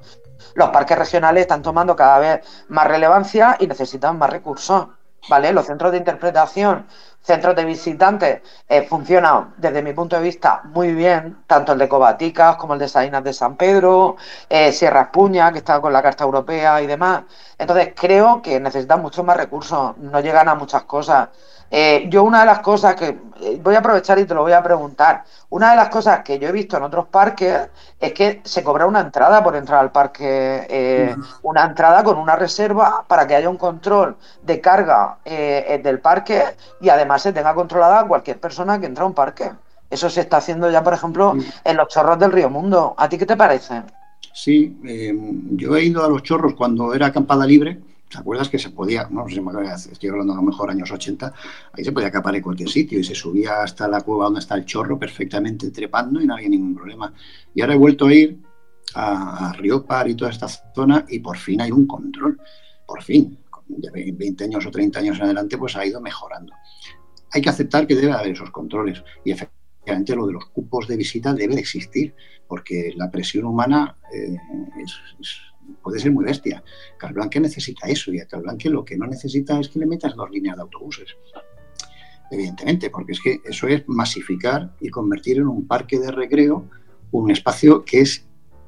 C: los parques regionales están tomando cada vez más relevancia y necesitan más recursos. ¿Vale? Los centros de interpretación, centros de visitantes, eh, funcionan desde mi punto de vista muy bien, tanto el de Cobaticas como el de Salinas de San Pedro, eh, Sierra Espuña, que está con la Carta Europea y demás. Entonces creo que necesitan muchos más recursos, no llegan a muchas cosas. Eh, yo una de las cosas que eh, voy a aprovechar y te lo voy a preguntar, una de las cosas que yo he visto en otros parques es que se cobra una entrada por entrar al parque, eh, una entrada con una reserva para que haya un control de carga del parque y además se tenga controlada cualquier persona que entra a un parque. Eso se está haciendo ya, por ejemplo, en los chorros del Río Mundo. ¿A ti qué te parece?
D: Sí, yo he ido a los chorros cuando era acampada libre ¿Te acuerdas que se podía, no sé si me estoy hablando a lo mejor años 80, ahí se podía acapar en cualquier sitio y se subía hasta la cueva donde está el chorro perfectamente trepando y no había ningún problema. Y ahora he vuelto a ir a, Río Par y toda esta zona y por fin hay un control, por fin, de 20 años o 30 años en adelante pues ha ido mejorando. Hay que aceptar que debe haber esos controles y efectivamente lo de los cupos de visita debe de existir porque la presión humana eh, es puede ser muy bestia. Calblanque necesita eso y a Calblanque lo que no necesita es que le metas dos líneas de autobuses. Evidentemente, porque es que eso es masificar y convertir en un parque de recreo un espacio que es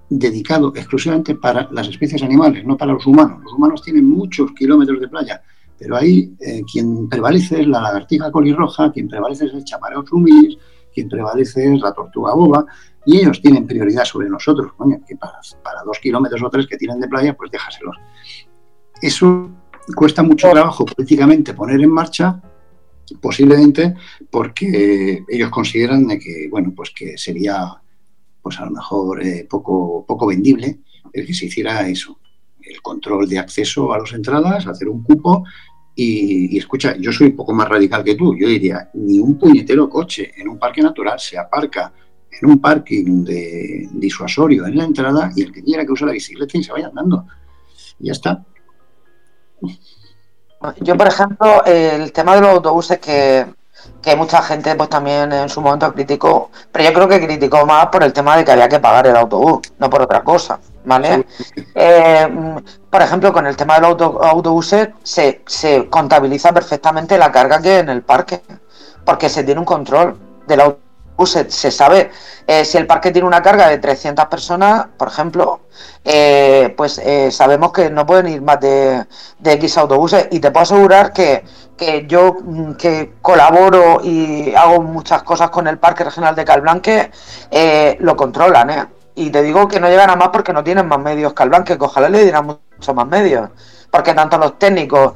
D: dedicado exclusivamente para las especies animales, no para los humanos. Los humanos tienen muchos kilómetros de playa, pero ahí eh, quien prevalece es la lagartija colirroja, quien prevalece es el chamareo humilis, quien prevalece es la tortuga boba, y ellos tienen prioridad sobre nosotros, coño, que para, dos kilómetros o tres que tienen de playa, pues déjaselos. Eso cuesta mucho trabajo políticamente poner en marcha, posiblemente porque ellos consideran que, bueno, pues que sería, pues a lo mejor eh, poco, poco vendible el que se hiciera eso, el control de acceso a las entradas, hacer un cupo y, y, escucha, yo soy un poco más radical que tú. Yo diría, ni un puñetero coche en un parque natural se aparca en un parking de disuasorio en la entrada y el que quiera que use la bicicleta y se vaya andando. Y ya está.
C: Yo, por ejemplo, el tema de los autobuses que, que mucha gente pues también en su momento criticó, pero yo creo que criticó más por el tema de que había que pagar el autobús, no por otra cosa, ¿vale? Eh, por ejemplo, con el tema de los autobuses se, se contabiliza perfectamente la carga que hay en el parque, porque se tiene un control del autobús se, sabe. Eh, si el parque tiene una carga de 300 personas, por ejemplo, eh, pues eh, sabemos que no pueden ir más de, X autobuses. Y te puedo asegurar que, yo mm, que colaboro y hago muchas cosas con el Parque Regional de Calblanque, lo controlan, Y te digo que no llegan a más porque no tienen más medios Calblanque, que ojalá le dieran mucho más medios. Porque tanto los técnicos,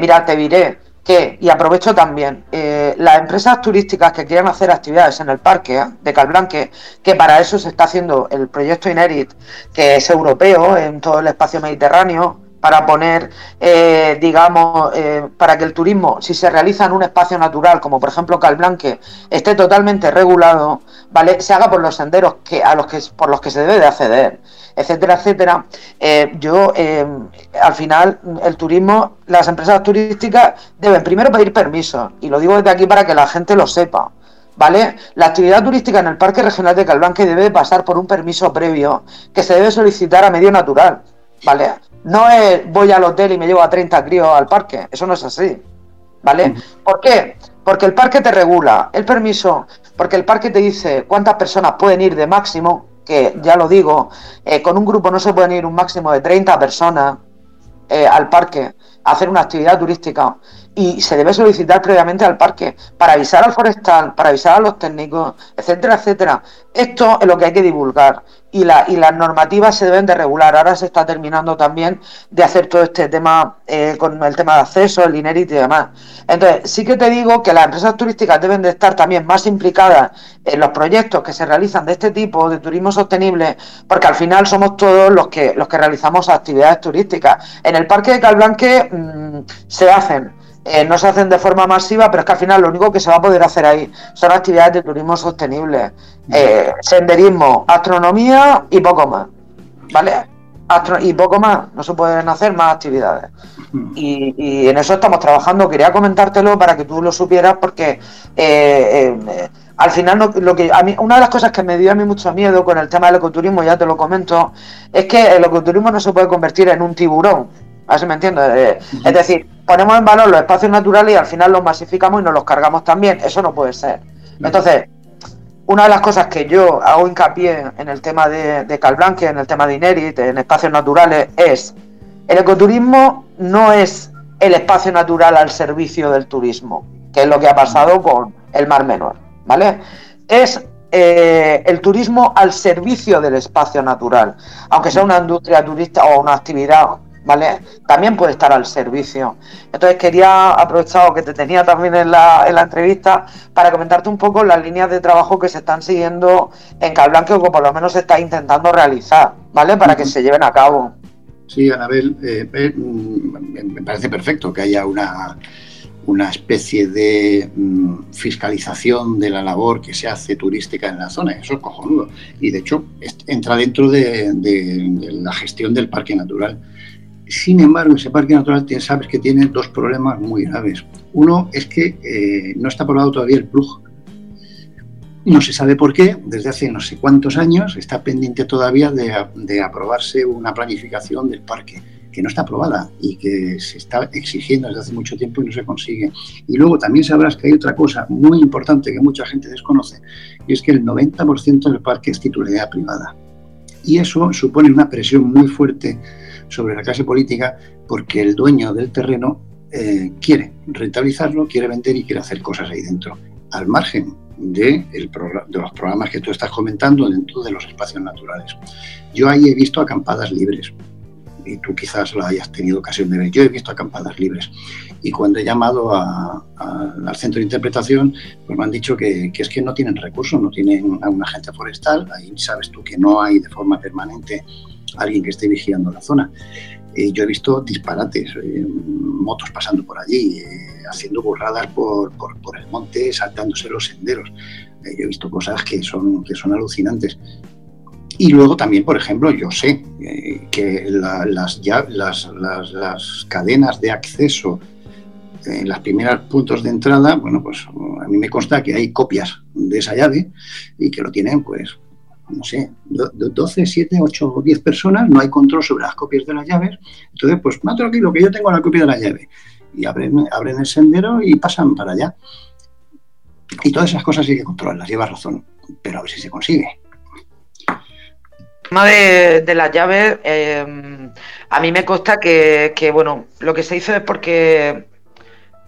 C: mira, te diré, que, y aprovecho también, eh, las empresas turísticas que quieran hacer actividades en el parque ¿eh? de Calblanque, que para eso se está haciendo el proyecto Inerit, que es europeo en todo el espacio mediterráneo, para poner, eh, digamos, eh, para que el turismo, si se realiza en un espacio natural, como por ejemplo Calblanque, esté totalmente regulado, ¿vale? Se haga por los senderos que, a los que, por los que se debe de acceder, etcétera, etcétera. Eh, yo, al final, el turismo, las empresas turísticas deben primero pedir permiso, y lo digo desde aquí para que la gente lo sepa. ¿Vale? La actividad turística en el Parque Regional de Calblanque debe pasar por un permiso previo que se debe solicitar a medio natural. ¿Vale? No es voy al hotel y me llevo a 30 críos al parque. Eso no es así. ¿Vale? ¿Por qué? Porque el parque te regula el permiso, porque el parque te dice cuántas personas pueden ir de máximo, que ya lo digo, eh, con un grupo no se pueden ir un máximo de 30 personas eh, al parque hacer una actividad turística y se debe solicitar previamente al parque para avisar al forestal, para avisar a los técnicos, etcétera, etcétera. Esto es lo que hay que divulgar y, la, y las normativas se deben de regular. Ahora se está terminando también de hacer todo este tema eh, con el tema de acceso, el INERIT y demás. Entonces, sí que te digo que las empresas turísticas deben de estar también más implicadas en los proyectos que se realizan de este tipo, de turismo sostenible, porque al final somos todos los que, los que realizamos actividades turísticas. En el Parque de Calblanque mmm, se hacen eh, no se hacen de forma masiva, pero es que al final lo único que se va a poder hacer ahí son actividades de turismo sostenible, eh, senderismo, astronomía y poco más, ¿vale? y poco más, no se pueden hacer más actividades. Y, en eso estamos trabajando. Quería comentártelo para que tú lo supieras, porque eh, al final lo que a mí, una de las cosas que me dio a mí mucho miedo con el tema del ecoturismo, ya te lo comento, es que el ecoturismo no se puede convertir en un tiburón. Así me entiendo. es decir, ponemos en valor los espacios naturales y al final los masificamos y nos los cargamos también. Eso no puede ser. Entonces, una de las cosas que yo hago hincapié en el tema de, de Calblanque, en el tema de Inerit, en espacios naturales, es el ecoturismo no es el espacio natural al servicio del turismo, que es lo que ha pasado con el Mar Menor, ¿vale? Es eh, el turismo al servicio del espacio natural, aunque sea una industria turista o una actividad ¿vale? También puede estar al servicio. Entonces quería aprovechar que te tenía también en la, en la entrevista para comentarte un poco las líneas de trabajo que se están siguiendo en Calblanque o que por lo menos se está intentando realizar, ¿vale? Para que se lleven a cabo.
D: Sí, Anabel, eh, eh, me parece perfecto que haya una, una especie de mm, fiscalización de la labor que se hace turística en la zona. Eso es cojonudo. Y de hecho entra dentro de la gestión del parque natural. Sin embargo, ese parque natural sabes que tiene dos problemas muy graves. Uno es que eh, no está aprobado todavía el plug. No se sabe por qué, desde hace no sé cuántos años está pendiente todavía de, aprobarse una planificación del parque que no está aprobada y que se está exigiendo desde hace mucho tiempo y no se consigue. Y luego también sabrás que hay otra cosa muy importante que mucha gente desconoce, y es que el 90% del parque es titularidad privada. Y eso supone una presión muy fuerte sobre la clase política porque el dueño del terreno eh, quiere rentabilizarlo, quiere vender y quiere hacer cosas ahí dentro, al margen de, los programas que tú estás comentando dentro de los espacios naturales. Yo ahí he visto acampadas libres y tú quizás lo hayas tenido ocasión de ver. Yo he visto acampadas libres y cuando he llamado al centro de interpretación, pues me han dicho que, es que no tienen recursos, no tienen a un agente forestal, ahí sabes tú que no hay de forma permanente alguien que esté vigilando la zona. Eh, yo he visto disparates, eh, motos pasando por allí, eh, haciendo burradas por, por, el monte, saltándose los senderos. yo he visto cosas que son, que son alucinantes. Y luego también, por ejemplo, yo sé que las, ya, las, las, las, cadenas de acceso en los primeros puntos de entrada, bueno, pues a mí me consta que hay copias de esa llave y que lo tienen pues no sé, 12, 7, 8 o 10 personas, no hay control sobre las copias de las llaves. Entonces, pues más tranquilo que yo tengo la copia de la llave. Y abren, abren el sendero y pasan para allá. Y todas esas cosas hay que controlarlas, llevas razón, pero a ver si se consigue.
C: El tema de, las llaves, eh, a mí me consta que, bueno, lo que se hizo es porque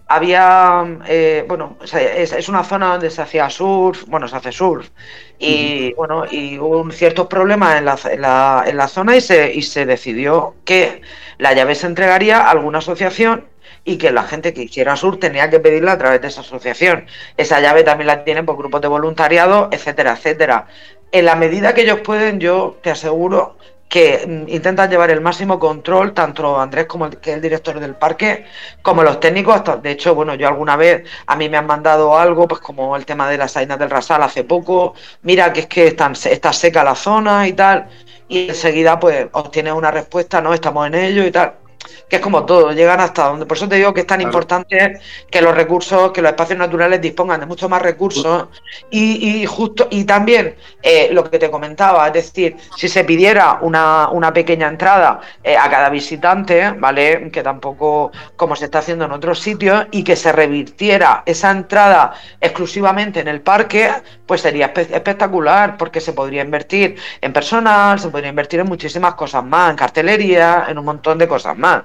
C: había, eh, bueno, es, una zona donde se hacía surf, bueno, se hace surf, y bueno, y hubo ciertos problemas en la, en la, en la zona y se, y se decidió que la llave se entregaría a alguna asociación y que la gente que hiciera surf tenía que pedirla a través de esa asociación. Esa llave también la tienen por grupos de voluntariado, etcétera, etcétera. En la medida que ellos pueden, yo te aseguro que mm, intentan llevar el máximo control, tanto Andrés como el, que es el director del parque, como los técnicos. de hecho, bueno, yo alguna vez a mí me han mandado algo, pues como el tema de las salinas del Rasal hace poco, mira que es que están, está seca la zona y tal, y enseguida pues obtienes una respuesta, no, estamos en ello y tal que es como todo, llegan hasta donde. Por eso te digo que es tan importante que los recursos, que los espacios naturales dispongan de mucho más recursos y, justo y también eh, lo que te comentaba, es decir, si se pidiera una, una pequeña entrada eh, a cada visitante, ¿vale? Que tampoco como se está haciendo en otros sitios y que se revirtiera esa entrada exclusivamente en el parque, pues sería espectacular porque se podría invertir en personal, se podría invertir en muchísimas cosas más, en cartelería, en un montón de cosas más.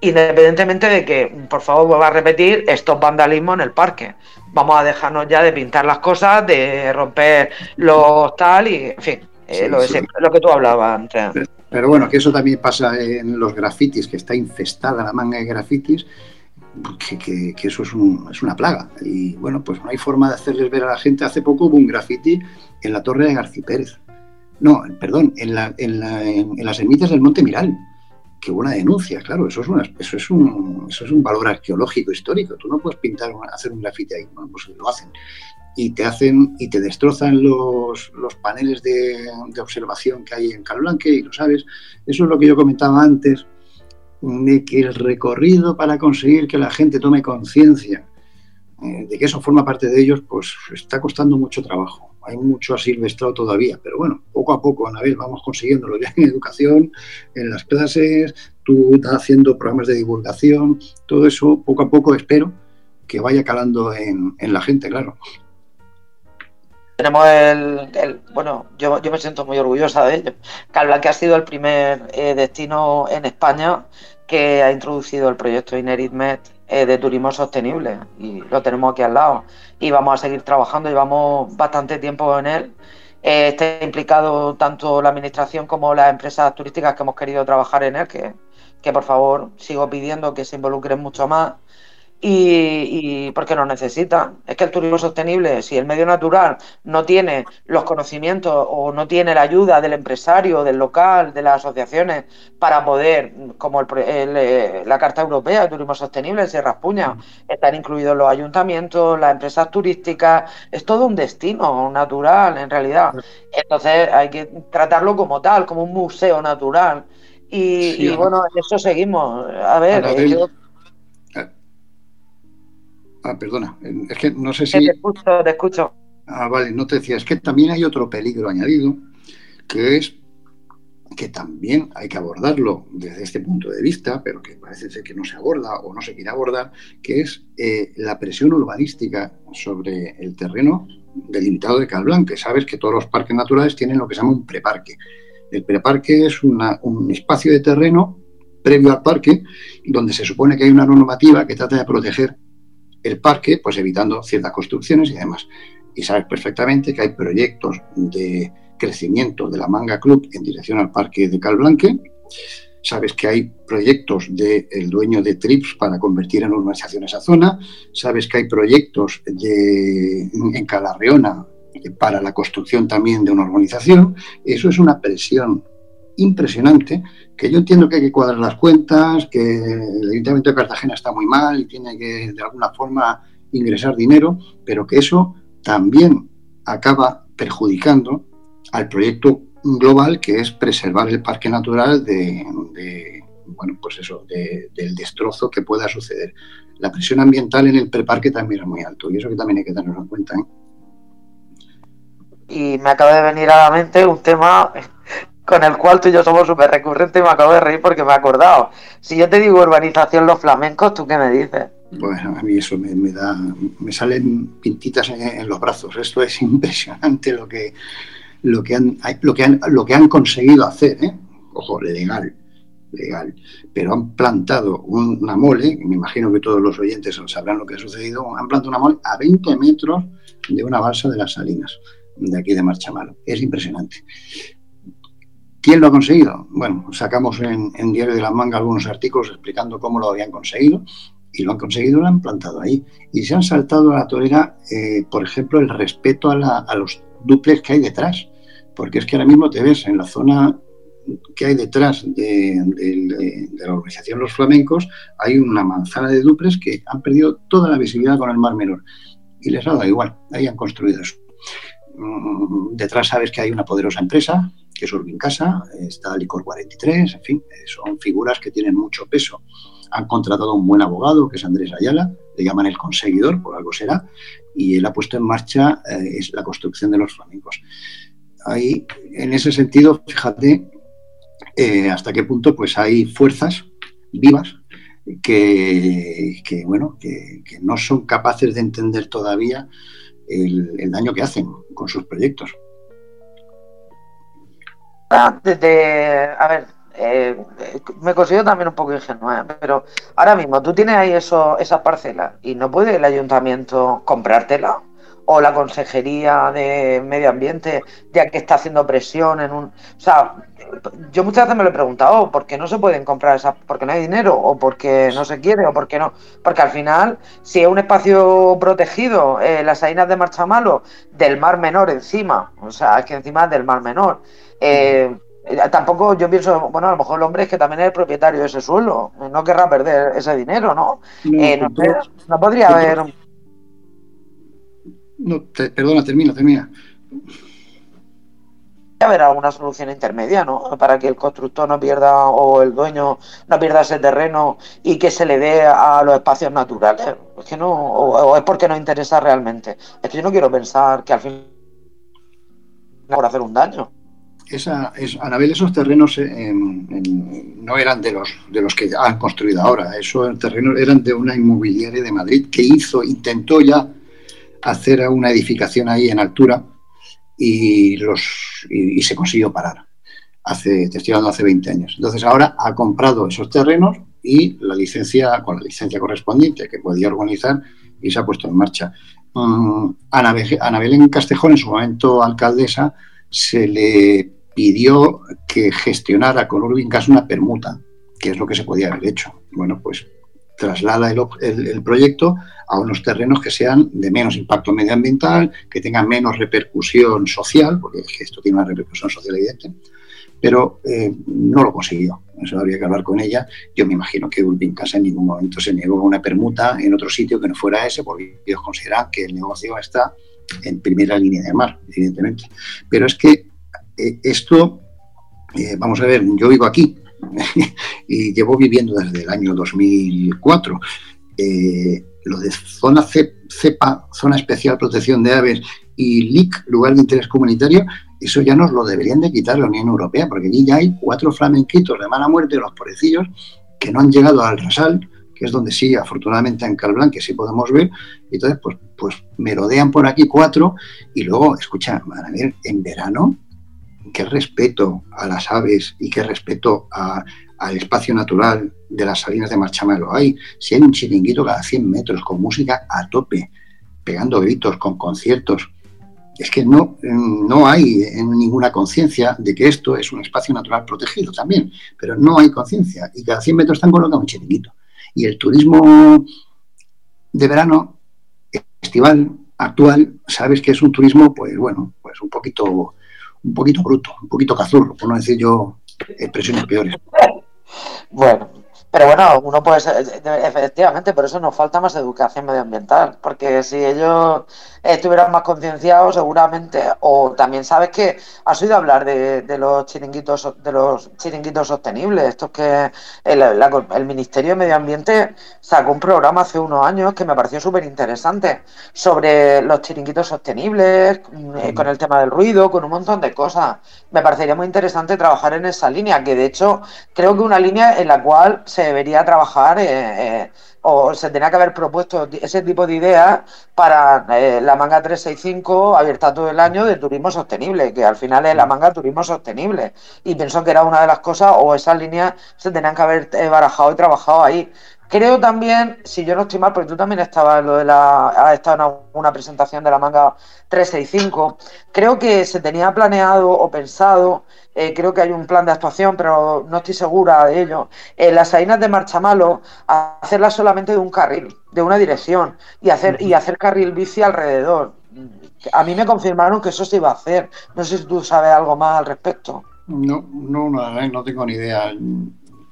C: Independientemente de que, por favor, vuelva a repetir, esto vandalismo en el parque. Vamos a dejarnos ya de pintar las cosas, de romper los tal y, en fin, eh, lo, que tú hablabas antes.
D: Pero, bueno, que eso también pasa en los grafitis, que está infestada la manga de grafitis, que, eso es, es, una plaga. Y bueno, pues no hay forma de hacerles ver a la gente. Hace poco hubo un grafiti en la torre de García Pérez. No, perdón, en, la, en, la, en las ermitas del Monte Miral que una denuncia, claro, eso es, una, eso es, un, eso es un valor arqueológico histórico. Tú no puedes pintar, hacer un grafite ahí, bueno, pues lo hacen. Y te hacen y te destrozan los, los paneles de, de, observación que hay en Calblanque, y lo sabes. Eso es lo que yo comentaba antes, de que el recorrido para conseguir que la gente tome conciencia eh, de que eso forma parte de ellos, pues está costando mucho trabajo. Hay mucho asilvestrado todavía, pero bueno, poco a poco, a vez vamos consiguiéndolo ya en educación, en las clases, tú estás haciendo programas de divulgación, todo eso poco a poco espero que vaya calando en, la gente, claro.
C: Tenemos el, bueno, yo, yo, me siento muy orgullosa de ello. que ha sido el primer eh, destino en España que ha introducido el proyecto INERITMET eh, de turismo sostenible. Y lo tenemos aquí al lado. Y vamos a seguir trabajando, llevamos bastante tiempo en él. Eh, está implicado tanto la administración como las empresas turísticas que hemos querido trabajar en él, que, que por favor sigo pidiendo que se involucren mucho más y, porque nos necesitan. Es que el turismo sostenible, si el medio natural no tiene los conocimientos o no tiene la ayuda del empresario, del local, de las asociaciones para poder, como el, eh, la Carta Europea de Turismo Sostenible, se raspuña, están incluidos los ayuntamientos, las empresas turísticas, es todo un destino natural en realidad. Entonces hay que tratarlo como tal, como un museo natural. Y, bueno, en eso seguimos. A ver,
D: Ah, perdona, es que no sé si...
C: Te escucho, te escucho.
D: Ah, vale, no te decía, es que también hay otro peligro añadido, que es que también hay que abordarlo desde este punto de vista, pero que parece ser que no se aborda o no se quiere abordar, que es eh, la presión urbanística sobre el terreno delimitado de Calblán, que sabes que todos los parques naturales tienen lo que se llama un preparque. El preparque es un espacio de terreno previo al parque, donde se supone que hay una normativa que trata de proteger el parque, pues evitando ciertas construcciones y demás. Y sabes perfectamente que hay proyectos de crecimiento de la Manga Club en dirección al parque de Calblanque. Sabes que hay proyectos del dueño de TRIPS para convertir en urbanización esa zona. Sabes que hay proyectos de, en Calarreona para la construcción también de una urbanización. Eso es una presión impresionante, que yo entiendo que hay que cuadrar las cuentas, que el Ayuntamiento de Cartagena está muy mal y tiene que de alguna forma ingresar dinero, pero que eso también acaba perjudicando al proyecto global que es preservar el parque natural de, bueno, pues eso, del destrozo que pueda suceder. La presión ambiental en el preparque también es muy alto y eso que también hay que tenerlo en cuenta. ¿eh?
C: Y me acaba de venir a la mente un tema con el cual tú y yo somos súper recurrentes y me acabo de reír porque me he acordado. Si yo te digo urbanización los flamencos, ¿tú qué me dices?
D: Bueno, a mí eso me, da, me salen pintitas en, los brazos. Esto es impresionante lo que, lo que, han, lo que, han, lo que han conseguido hacer, ¿eh? Ojo, legal, legal. Pero han plantado una mole, me imagino que todos los oyentes sabrán lo que ha sucedido, han plantado una mole a 20 metros de una balsa de las Salinas, de aquí de Marchamalo. Es impresionante. ¿Quién lo ha conseguido? Bueno, sacamos en, Diario de la Manga algunos artículos explicando cómo lo habían conseguido y lo han conseguido, lo han plantado ahí. Y se han saltado a la torera, eh, por ejemplo, el respeto a, los duples que hay detrás. Porque es que ahora mismo te ves en la zona que hay detrás de, la organización Los Flamencos, hay una manzana de duples que han perdido toda la visibilidad con el Mar Menor. Y les ha dado igual, ahí han construido eso. Mm, detrás sabes que hay una poderosa empresa, que es Urbin Casa, está Licor 43, en fin, son figuras que tienen mucho peso. Han contratado a un buen abogado, que es Andrés Ayala, le llaman el conseguidor, por algo será, y él ha puesto en marcha eh, la construcción de los flamencos. Ahí, en ese sentido, fíjate eh, hasta qué punto pues hay fuerzas vivas que, bueno, que, no son capaces de entender todavía el, daño que hacen con sus proyectos.
C: Ah, a ver, eh, me considero también un poco ingenua, ¿eh? pero ahora mismo tú tienes ahí eso, esas parcelas y no puede el ayuntamiento comprártela o la Consejería de Medio Ambiente, ya que está haciendo presión en un... O sea, yo muchas veces me lo he preguntado, ¿por qué no se pueden comprar esas? ¿Porque no hay dinero? ¿O porque no se quiere? ¿O porque no? Porque al final, si es un espacio protegido, eh, las salinas de Marchamalo, del Mar Menor encima, o sea, es que encima del Mar Menor, eh, tampoco yo pienso, bueno, a lo mejor el hombre es que también es el propietario de ese suelo, no querrá perder ese dinero, ¿no? No, eh, no podría haber
D: no, perdona, termina, termina.
C: haber alguna solución intermedia, ¿no? Para que el constructor no pierda o el dueño no pierda ese terreno y que se le dé a los espacios naturales. Es que no, o, es porque no interesa realmente. Es que yo no quiero pensar que al fin por hacer un daño.
D: Esa, es, Anabel, esos terrenos eh, no eran de los de los que han construido ahora. Esos terrenos eran de una inmobiliaria de Madrid que hizo, intentó ya hacer una edificación ahí en altura y, los, y, se consiguió parar. Hace, te estoy hablando hace 20 años. Entonces ahora ha comprado esos terrenos y la licencia, con la licencia correspondiente que podía organizar y se ha puesto en marcha. Um, Ana, Belén Castejón, en su momento alcaldesa, se le pidió que gestionara con Urbincas una permuta, que es lo que se podía haber hecho. Bueno, pues traslada el, proyecto a unos terrenos que sean de menos impacto medioambiental, que tengan menos repercusión social, porque esto tiene una repercusión social evidente, pero eh, no lo consiguió. Eso habría que hablar con ella. Yo me imagino que Ulpin Casa en ningún momento se negó a una permuta en otro sitio que no fuera ese, porque ellos consideran que el negocio está en primera línea de mar, evidentemente. Pero es que eh, esto, eh, vamos a ver, yo vivo aquí, y llevo viviendo desde el año 2004. Eh, lo de zona CEPA, Zona Especial Protección de Aves, y LIC, Lugar de Interés Comunitario, eso ya nos lo deberían de quitar la Unión Europea, porque allí ya hay cuatro flamenquitos de mala muerte, los pobrecillos, que no han llegado al Rasal, que es donde sí, afortunadamente en Calblán, que sí podemos ver, entonces pues, pues merodean por aquí cuatro, y luego, escucha, van en verano qué respeto a las aves y qué respeto al espacio natural de las salinas de Marchamalo hay. Si hay un chiringuito cada 100 metros con música a tope, pegando gritos, con conciertos, es que no, no hay ninguna conciencia de que esto es un espacio natural protegido también, pero no hay conciencia y cada 100 metros están colocando un chiringuito. Y el turismo de verano, estival, actual, sabes que es un turismo, pues bueno, pues un poquito un poquito bruto, un poquito cazurro, por no decir yo expresiones peores.
C: Bueno, pero bueno, uno puede ser, efectivamente, por eso nos falta más educación medioambiental, porque si ellos estuvieran más concienciados, seguramente, o también sabes que has oído hablar de, los chiringuitos de los chiringuitos sostenibles, estos que el, Ministerio de Medio Ambiente sacó un programa hace unos años que me pareció súper interesante sobre los chiringuitos sostenibles, eh, con el tema del ruido, con un montón de cosas. Me parecería muy interesante trabajar en esa línea, que de hecho creo que una línea en la cual se debería trabajar eh, eh, o se tenía que haber propuesto ese tipo de ideas para eh, la manga 365 abierta todo el año de turismo sostenible, que al final es la manga turismo sostenible. Y pienso que era una de las cosas, o esas líneas se tenían que haber barajado y trabajado ahí. Creo también, si yo no estoy mal, porque tú también estabas en lo de la, has estado en alguna presentación de la manga 365, creo que se tenía planeado o pensado, eh, creo que hay un plan de actuación, pero no estoy segura de ello, en las salinas de Marchamalo, hacerlas solamente de un carril, de una dirección, y hacer, y hacer carril bici alrededor. A mí me confirmaron que eso se iba a hacer. No sé si tú sabes algo más al respecto.
D: No, no, no, no tengo ni idea.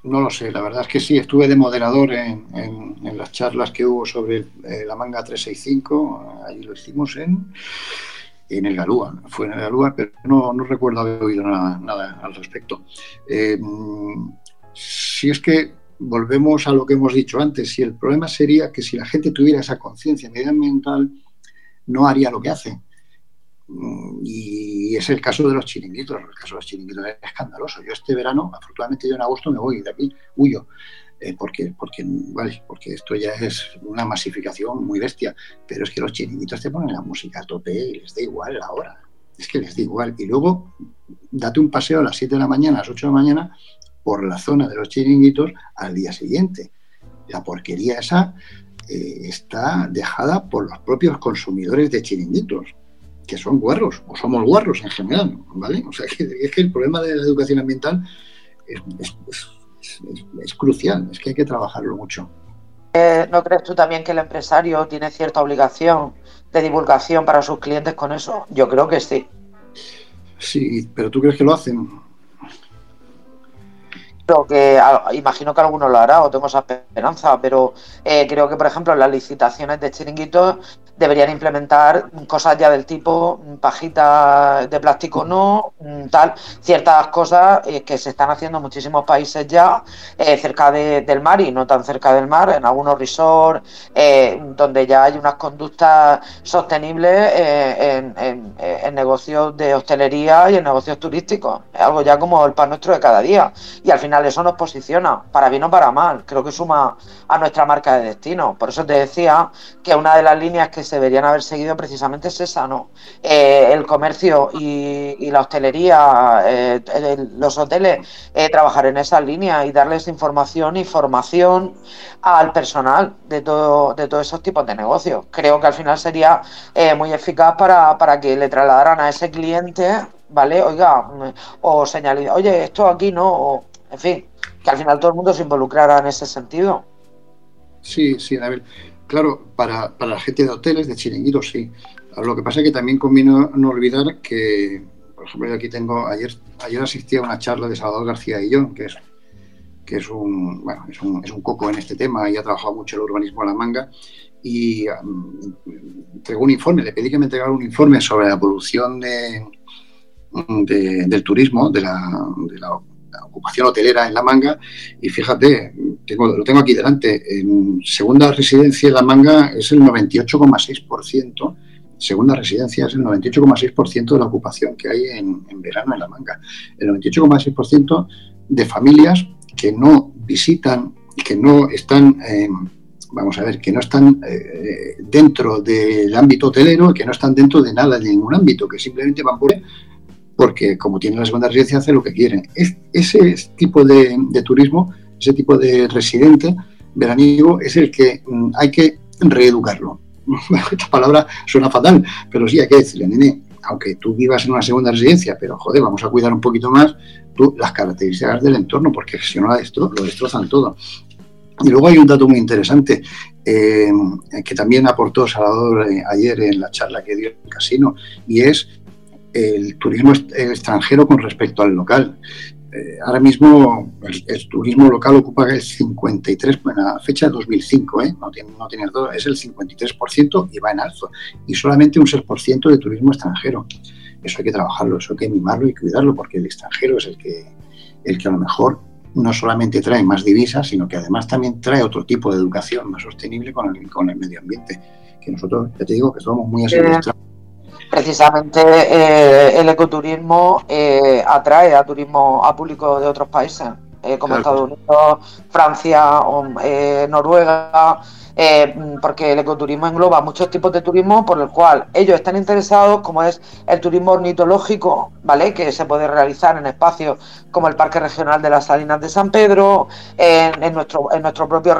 D: No lo sé, la verdad es que sí, estuve de moderador en, las charlas que hubo sobre eh, la manga 365, allí lo hicimos en, en el Galúa, fue en el Galúa, pero no, no recuerdo haber oído nada, nada al respecto. Eh, si es que volvemos a lo que hemos dicho antes, si el problema sería que si la gente tuviera esa conciencia medioambiental, no haría lo que hace. Mm, y es el caso de los chiringuitos. El caso de los chiringuitos es escandaloso. Yo este verano, afortunadamente yo en agosto me voy de aquí, huyo. Eh, porque, porque, vale, porque esto ya es una masificación muy bestia, pero es que los chiringuitos te ponen la música a tope y les da igual la hora, es que les da igual. Y luego date un paseo a las 7 de la mañana, a las 8 de la mañana, por la zona de los chiringuitos al día siguiente. La porquería esa eh, está dejada por los propios consumidores de chiringuitos que son guarros, o somos guarros en general, ¿vale? O sea, que, es que el problema de la educación ambiental es, crucial, es que hay que trabajarlo mucho.
C: Eh, ¿No crees tú también que el empresario tiene cierta obligación de divulgación para sus clientes con eso? Yo creo que sí.
D: Sí, pero ¿tú crees que lo hacen?
C: Creo que imagino que alguno lo hará o tengo esa esperanza, pero eh, creo que, por ejemplo, las licitaciones de chiringuitos deberían implementar cosas ya del tipo mm, pajitas de plástico no, mm, tal, ciertas cosas eh, que se están haciendo en muchísimos países ya eh, cerca del mar y no tan cerca del mar, en algunos resorts, eh, donde ya hay unas conductas sostenibles en, en, negocios de hostelería y en negocios turísticos. Algo ya como el pan nuestro de cada día. Y al final eso nos posiciona, para bien o para mal. Creo que suma a nuestra marca de destino. Por eso te decía que una de las líneas que se deberían haber seguido precisamente es esa, ¿no? Eh, el comercio y, la hostelería, eh, los hoteles, eh, trabajar en esa línea y darles información y formación al personal de todo de todos esos tipos de negocios. Creo que al final sería muy eficaz para, para que le trasladaran a ese cliente, ¿vale? Oiga, o señalar, oye, esto aquí no, en fin, que al final todo el mundo se involucrara en ese sentido.
D: Sí, sí, David. Claro, para, para la gente de hoteles, de chiringuitos, sí. Lo que pasa es que también conviene no olvidar que, por ejemplo, yo aquí tengo, ayer, ayer asistí a una charla de Salvador García y yo, que es, que es un, bueno, es un, es un coco en este tema y ha trabajado mucho el urbanismo a la manga, y um, entregó un informe, le pedí que me entregara un informe sobre la evolución de, del turismo, de la, de la ocupación hotelera en La Manga y fíjate, lo tengo aquí delante, en segunda residencia en La Manga es el 98,6%, segunda residencia es el 98,6% de la ocupación que hay en, verano en La Manga. El 98,6% de familias que no visitan, que no están... Eh, vamos a ver, que no están eh, dentro del ámbito hotelero, que no están dentro de nada, de ningún ámbito, que simplemente van por porque como tienen la segunda residencia, hacen lo que quieren. ese tipo de, turismo, ese tipo de residente veraniego es el que mm, hay que reeducarlo. Esta palabra suena fatal, pero sí hay que decirle, nene, aunque tú vivas en una segunda residencia, pero joder, vamos a cuidar un poquito más las características del entorno, porque si no lo destrozan todo. Y luego hay un dato muy interesante eh, que también aportó Salvador eh, ayer en la charla que dio el casino, y es el turismo extranjero con respecto al local. Eh, ahora mismo el, turismo local ocupa el 53, bueno, la fecha de 2005, ¿eh? no, tiene, no tiene todo, es el 53% y va en alzo. Y solamente un 6% de turismo extranjero. Eso hay que trabajarlo, eso hay que mimarlo y cuidarlo, porque el extranjero es el que, el que a lo mejor no solamente trae más divisas, sino que además también trae otro tipo de educación más sostenible con el, con el medio ambiente. Que nosotros, ya te digo, que somos muy asilvestrados
C: precisamente eh, el ecoturismo eh, atrae a turismo a público de otros países, eh, como Estados Unidos, Francia, Noruega, porque el ecoturismo engloba muchos tipos de turismo por el cual ellos están interesados, como es el turismo ornitológico, ¿vale? Que se puede realizar en espacios como el Parque Regional de las Salinas de San Pedro, en, nuestro, en nuestro propio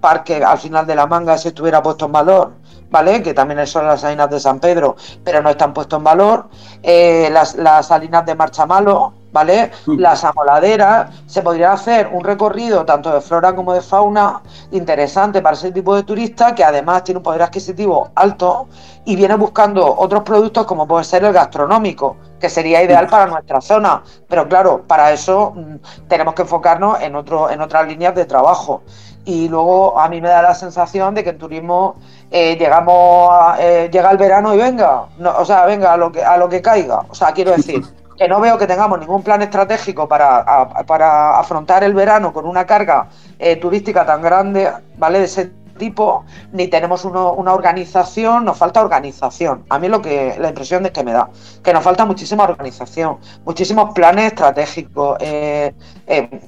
C: parque al final de la manga, si estuviera puesto en valor ¿vale? Que también son las salinas de San Pedro, pero no están puestos en valor. Eh, las, salinas de Marchamalo, ¿vale? Mm. Las amoladeras, se podría hacer un recorrido tanto de flora como de fauna interesante para ese tipo de turista que además tiene un poder adquisitivo alto y viene buscando otros productos como puede ser el gastronómico, que sería ideal para nuestra zona. Pero claro, para eso mm, tenemos que enfocarnos en, otro, en otras líneas de trabajo. Y luego a mí me da la sensación de que en turismo eh, llegamos eh, llega el verano y venga, o sea, venga a lo que a lo que caiga. O sea, quiero decir que no veo que tengamos ningún plan estratégico para, para afrontar el verano con una carga eh, turística tan grande, ¿vale? De ese tipo, ni tenemos una organización, nos falta organización. A mí lo que la impresión es que me da, que nos falta muchísima organización, muchísimos planes estratégicos. Eh, eh,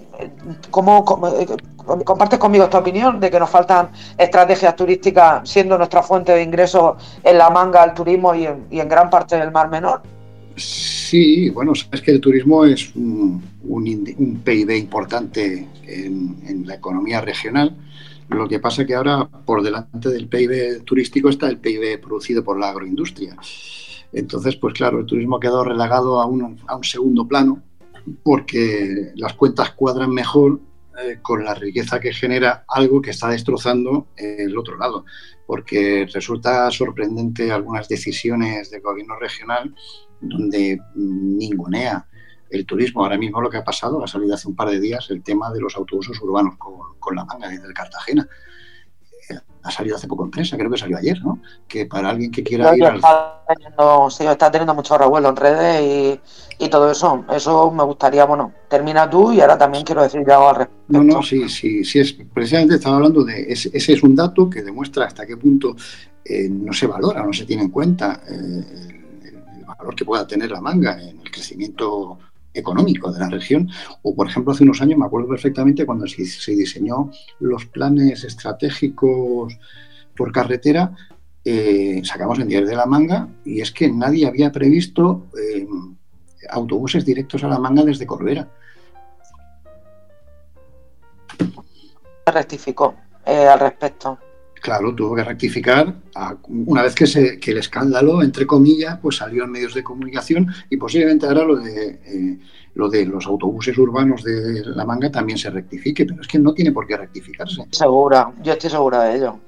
C: ¿cómo, compartes conmigo esta opinión de que nos faltan estrategias turísticas siendo nuestra fuente de ingresos en la manga, el turismo y en gran parte del Mar Menor?
D: Sí, bueno, sabes que el turismo es un, PIB importante en, la economía regional. Lo que pasa que ahora por delante del PIB turístico está el PIB producido por la agroindustria. Entonces, pues claro, el turismo ha quedado relegado a un, segundo plano porque las cuentas cuadran mejor eh, con la riqueza que genera algo que está destrozando el otro lado. Porque resulta sorprendente algunas decisiones del gobierno regional donde ningunea el turismo. Ahora mismo lo que ha pasado, ha salido hace un par de días el tema de los autobuses urbanos con, la manga desde Cartagena. Ha salido hace poco en prensa, creo que salió ayer, ¿no? Que para alguien que quiera ir
C: está Teniendo, sí, está teniendo mucho revuelo en redes y, todo eso. Eso me gustaría, bueno, termina tú y ahora también quiero decir algo al respecto.
D: No, no, sí, sí, sí, es, precisamente estaba hablando de, ese, ese es un dato que demuestra hasta qué punto eh, no se valora, no se tiene en cuenta eh, valor que pueda tener la manga en el crecimiento económico de la región. O, por ejemplo, hace unos años me acuerdo perfectamente cuando se, diseñó los planes estratégicos por carretera, eh, sacamos en 10 de la manga y es que nadie había previsto eh, autobuses directos a la manga desde Corbera.
C: Rectificó eh, al respecto
D: claro, tuvo que rectificar. Una vez que, se, que el escándalo, entre comillas, pues salió en medios de comunicación y posiblemente ahora lo de, eh, lo de los autobuses urbanos de La Manga también se rectifique, pero es que no tiene por qué rectificarse.
C: Segura, yo estoy segura de ello.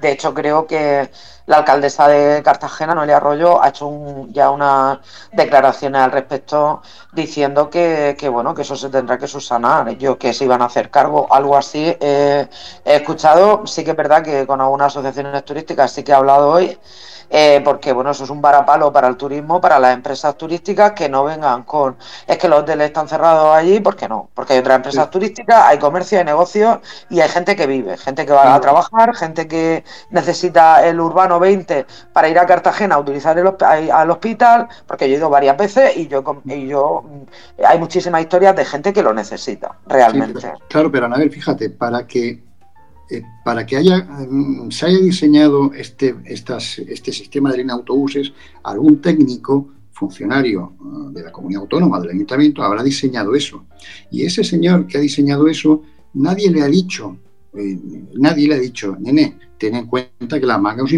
C: De hecho, creo que la alcaldesa de Cartagena, Noelia Arroyo, ha hecho ya una declaración al respecto diciendo que, bueno, que eso se tendrá que subsanar. Yo que se iban a hacer cargo, algo así. he escuchado, sí que es verdad que con algunas asociaciones turísticas sí que he hablado hoy eh, porque bueno, eso es un varapalo para el turismo, para las empresas turísticas que no vengan con, es que los hoteles están cerrados allí, ¿por qué no? Porque hay otras empresas turísticas, hay comercio, hay negocios y hay gente que vive, gente que va a trabajar, gente que necesita el Urbano 20 para ir a Cartagena a utilizar el, al hospital, porque yo he ido varias veces y yo, y yo mm, hay muchísimas historias de gente que lo necesita, realmente.
D: claro, pero Anabel, fíjate, para que eh, para que haya, mm, se haya diseñado este, este sistema de línea autobuses, algún técnico, funcionario ah, de la comunidad autónoma, del ayuntamiento, habrá diseñado eso. Y ese señor que ha diseñado eso, nadie le ha dicho, eh, nadie le ha dicho, nene, ten en cuenta que la manga es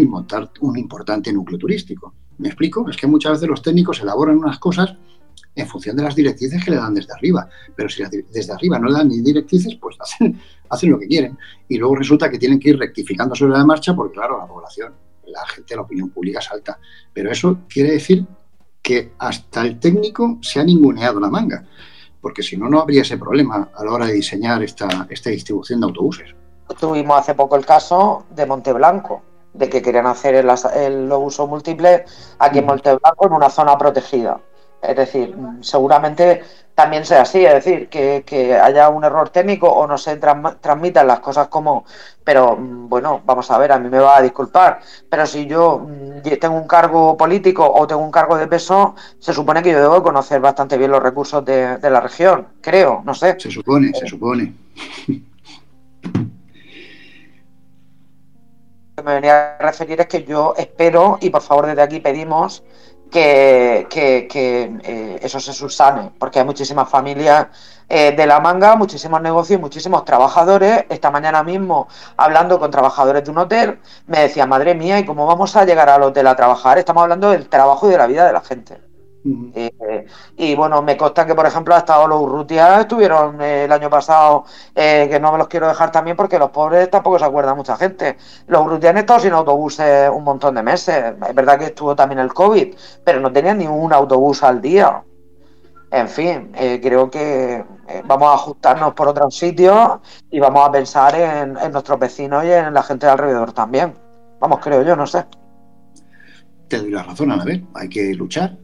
D: un importante núcleo turístico. ¿Me explico? Es que muchas veces los técnicos elaboran unas cosas en función de las directrices que le dan desde arriba. Pero si desde arriba no le dan ni directrices, pues hacen, hacen lo que quieren. Y luego resulta que tienen que ir rectificando sobre la marcha porque, claro, la población, la gente, la opinión pública salta. Pero eso quiere decir que hasta el técnico se ha ninguneado la manga, porque si no, no habría ese problema a la hora de diseñar esta, esta distribución de autobuses.
C: Tuvimos hace poco el caso de Monteblanco, de que querían hacer el, el uso múltiple aquí en mm. Monteblanco en una zona protegida. Es decir, seguramente también sea así, es decir, que, haya un error técnico o no se transmitan las cosas como, pero mm, bueno, vamos a ver, a mí me va a disculpar, pero si yo mm, tengo un cargo político o tengo un cargo de peso, se supone que yo debo conocer bastante bien los recursos de, de la región, creo, no sé.
D: Se supone, se supone.
C: Lo que me venía a referir es que yo espero, y por favor desde aquí pedimos, que, eh, eso se subsane, porque hay muchísimas familias eh, de la manga, muchísimos negocios, muchísimos trabajadores. Esta mañana mismo, hablando con trabajadores de un hotel, me decía, madre mía, ¿y cómo vamos a llegar al hotel a trabajar? Estamos hablando del trabajo y de la vida de la gente. Eh, y bueno, me consta que, por ejemplo, ha estado los Urrutia, estuvieron eh, el año pasado, eh, que no me los quiero dejar también porque los pobres tampoco se acuerdan mucha gente. Los Urrutia han estado sin autobuses un montón de meses. Es verdad que estuvo también el COVID, pero no tenían ni un autobús al día. En fin, creo que vamos a ajustarnos por otros sitios y vamos a pensar en, en nuestros vecinos y en la gente de alrededor también. Vamos, creo yo, no sé.
D: Te doy la razón, Anabel. Hay que luchar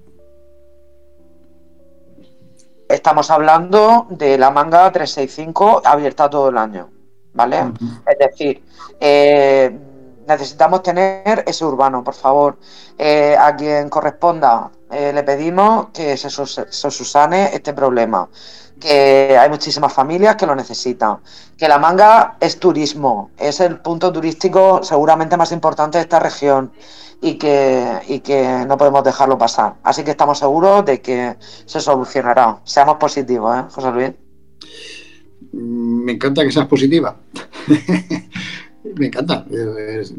C: Estamos hablando de la manga 365 abierta todo el año, ¿vale? Es decir, eh, necesitamos tener ese urbano, por favor. Eh, a quien corresponda, eh, le pedimos que se, susane este problema. Que hay muchísimas familias que lo necesitan. Que la manga es turismo, es el punto turístico seguramente más importante de esta región y que, y que no podemos dejarlo pasar. Así que estamos seguros de que se solucionará. Seamos positivos, ¿eh, José Luis?
D: Mm, me encanta que seas positiva. me encanta,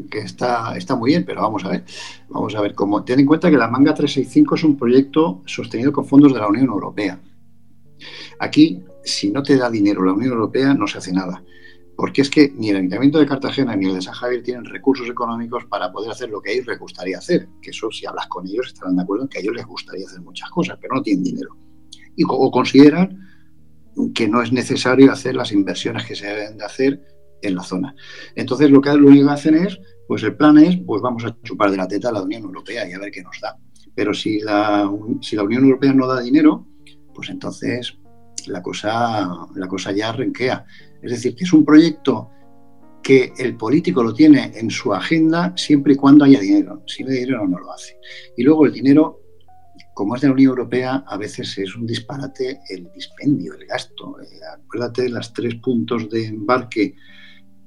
D: que está, está muy bien, pero vamos a ver, vamos a ver cómo. Ten en cuenta que la Manga 365 es un proyecto sostenido con fondos de la Unión Europea. Aquí, si no te da dinero la Unión Europea, no se hace nada porque es que ni el Ayuntamiento de Cartagena ni el de San Javier tienen recursos económicos para poder hacer lo que a ellos les gustaría hacer, que eso si hablas con ellos estarán de acuerdo en que a ellos les gustaría hacer muchas cosas, pero no tienen dinero. Y, o consideran que no es necesario hacer las inversiones que se deben de hacer en la zona. Entonces lo que lo único que hacen es, pues el plan es, pues vamos a chupar de la teta a la Unión Europea y a ver qué nos da. Pero si la, si la Unión Europea no da dinero, pues entonces la cosa, la cosa ya renquea. Es decir, que es un proyecto que el político lo tiene en su agenda siempre y cuando haya dinero. Si no hay dinero, no lo hace. Y luego el dinero, como es de la Unión Europea, a veces es un disparate el dispendio, el gasto. Eh, acuérdate de los tres puntos de embarque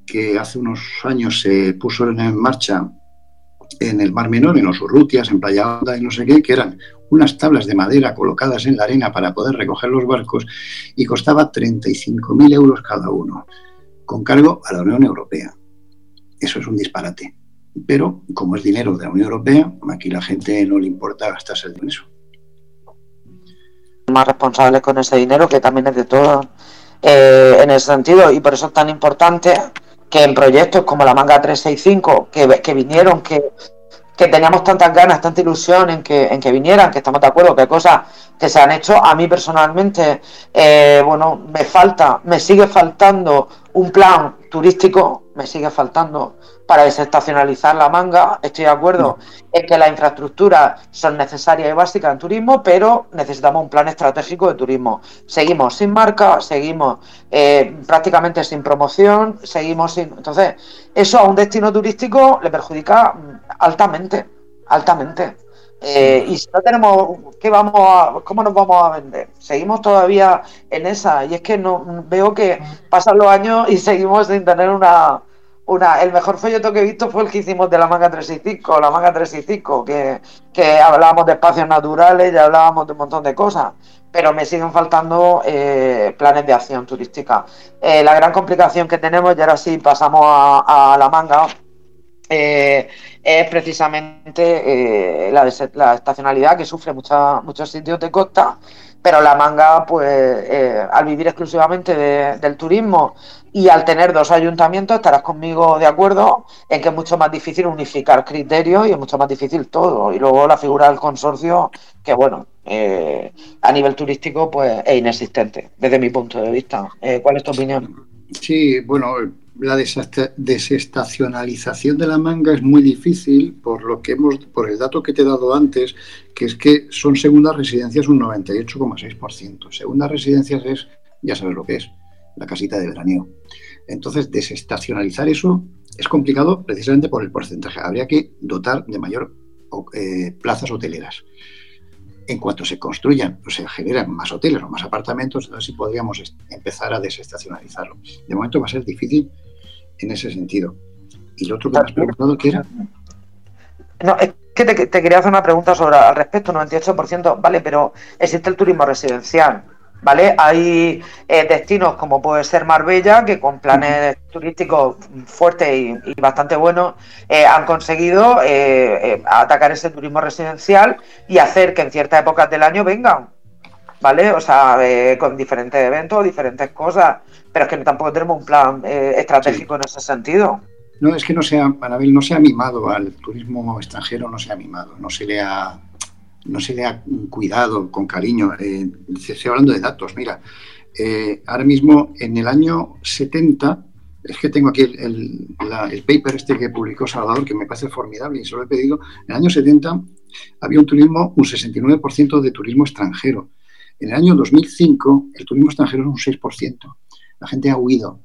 D: que hace unos años se puso en marcha en el Mar Menor, en los Urrutias, en Playa Honda y no sé qué, que eran unas tablas de madera colocadas en la arena para poder recoger los barcos y costaba 35.000 euros cada uno, con cargo a la Unión Europea. Eso es un disparate. Pero como es dinero de la Unión Europea, aquí la gente no le importa gastarse en eso.
C: Más responsables con ese dinero, que también es de todo eh, en ese sentido, y por eso es tan importante que en proyectos como la Manga 365, que, que vinieron, que que teníamos tantas ganas, tanta ilusión en que, en que vinieran, que estamos de acuerdo, que cosas que se han hecho. A mí personalmente, eh, bueno, me falta, me sigue faltando un plan turístico, me sigue faltando para desestacionalizar la manga. Estoy de acuerdo en que las infraestructuras son necesarias y básicas en turismo, pero necesitamos un plan estratégico de turismo. Seguimos sin marca, seguimos eh, prácticamente sin promoción, seguimos sin. Entonces, eso a un destino turístico le perjudica altamente, altamente. Eh, y si no tenemos, ¿qué vamos a, ¿cómo nos vamos a vender? Seguimos todavía en esa. Y es que no veo que pasan los años y seguimos sin tener una, una, el mejor folleto que he visto fue el que hicimos de la manga 365, la manga 365, que, que hablábamos de espacios naturales y hablábamos de un montón de cosas, pero me siguen faltando eh, planes de acción turística. Eh, la gran complicación que tenemos, y ahora sí pasamos a, la manga, eh, es precisamente la, la, estacionalidad que sufre muchos sitios de costa pero la manga, pues al vivir exclusivamente del turismo y al tener dos ayuntamientos estarás conmigo de acuerdo en que es mucho más difícil unificar criterios y es mucho más difícil todo. Y luego la figura del consorcio, que bueno, eh, a nivel turístico pues es inexistente desde mi punto de vista. Eh, ¿Cuál es tu opinión?
D: Sí, bueno, la desestacionalización de la manga es muy difícil por lo que hemos, por el dato que te he dado antes, que es que son segundas residencias un 98,6%. Segundas residencias es, ya sabes lo que es, la casita de veraneo. Entonces, desestacionalizar eso es complicado precisamente por el porcentaje. Habría que dotar de mayor eh, plazas hoteleras. En cuanto se construyan o se generan más hoteles o más apartamentos, entonces podríamos empezar a desestacionalizarlo. De momento va a ser difícil en ese sentido. ¿Y lo otro que me has preguntado qué era?
C: No, es que te, quería hacer una pregunta sobre al respecto, 98%, vale, pero existe el turismo residencial ¿vale? Hay eh, destinos como puede ser Marbella, que con planes turísticos fuertes y, bastante buenos eh, han conseguido eh, atacar ese turismo residencial y hacer que en ciertas épocas del año vengan, ¿vale? O sea, con diferentes eventos, diferentes cosas, pero es que tampoco tenemos un plan estratégico en ese sentido.
D: No, es que no sea, Anabel, no se ha mimado al turismo extranjero, no se ha mimado, no se le ha no se le ha cuidado con cariño. Eh, estoy hablando de datos, mira, eh, ahora mismo en el año 70, es que tengo aquí el, paper este que publicó Salvador, que me parece formidable y se lo he pedido, en el año 70 había un turismo, un 69% de turismo extranjero. En el año 2005 el turismo extranjero es un 6%. La gente ha huido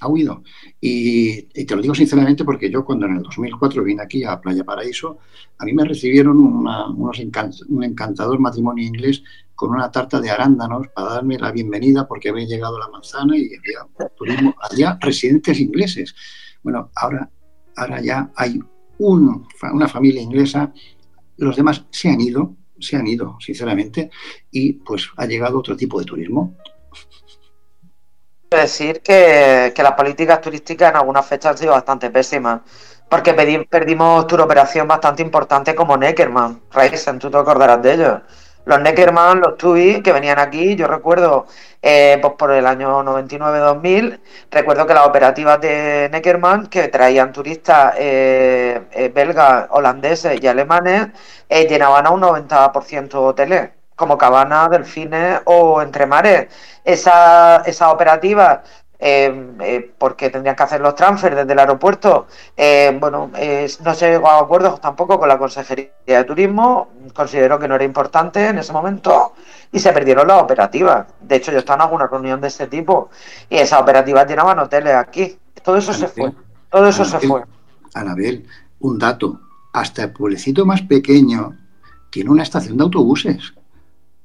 D: ha huido. Y, te lo digo sinceramente porque yo cuando en el 2004 vine aquí a Playa Paraíso, a mí me recibieron un encantador matrimonio inglés con una tarta de arándanos para darme la bienvenida porque había llegado la manzana y había turismo, había residentes ingleses. Bueno, ahora, ahora ya hay una familia inglesa, los demás se han ido, se han ido, sinceramente, y pues ha llegado otro tipo de turismo
C: decir que, las políticas turísticas en algunas fechas han sido bastante pésimas. Porque perdimos tour operación bastante importante como Neckerman. Reisen, tú te acordarás de ellos. Los Neckerman, los TUI que venían aquí, yo recuerdo, eh, pues por el año 99-2000, recuerdo que las operativas de Neckerman, que traían turistas eh, eh, belgas, holandeses y alemanes, llenaban a un 90% hoteles como Cabana, Delfines o Entre Mares. Esa, esa operativa, eh, eh, porque tendrían que hacer los transfers desde el aeropuerto, eh, bueno, no se llegó a acuerdos tampoco con la Consejería de Turismo, consideró que no era importante en ese momento y se perdieron las operativas. De hecho, yo estaba en alguna reunión de ese tipo y esas operativas llenaban hoteles aquí. Todo eso se fue. Todo eso se fue.
D: Anabel, un dato. Hasta el pueblecito más pequeño tiene una estación de autobuses.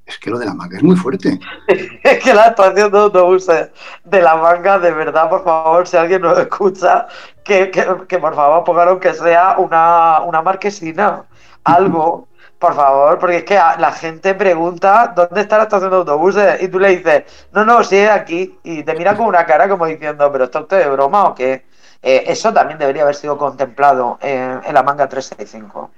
D: Es que lo de la manga es muy fuerte.
C: es que la estación de autobuses de la manga, de verdad, por favor, si alguien nos escucha, que, por favor pongan que sea una, una marquesina, algo, por favor, porque es que la gente pregunta dónde está la estación de autobuses y tú le dices, no, no, sí es aquí, y te mira con una cara como diciendo, pero ¿está usted de broma o qué? Eh, eso también debería haber sido contemplado en, en la manga 365.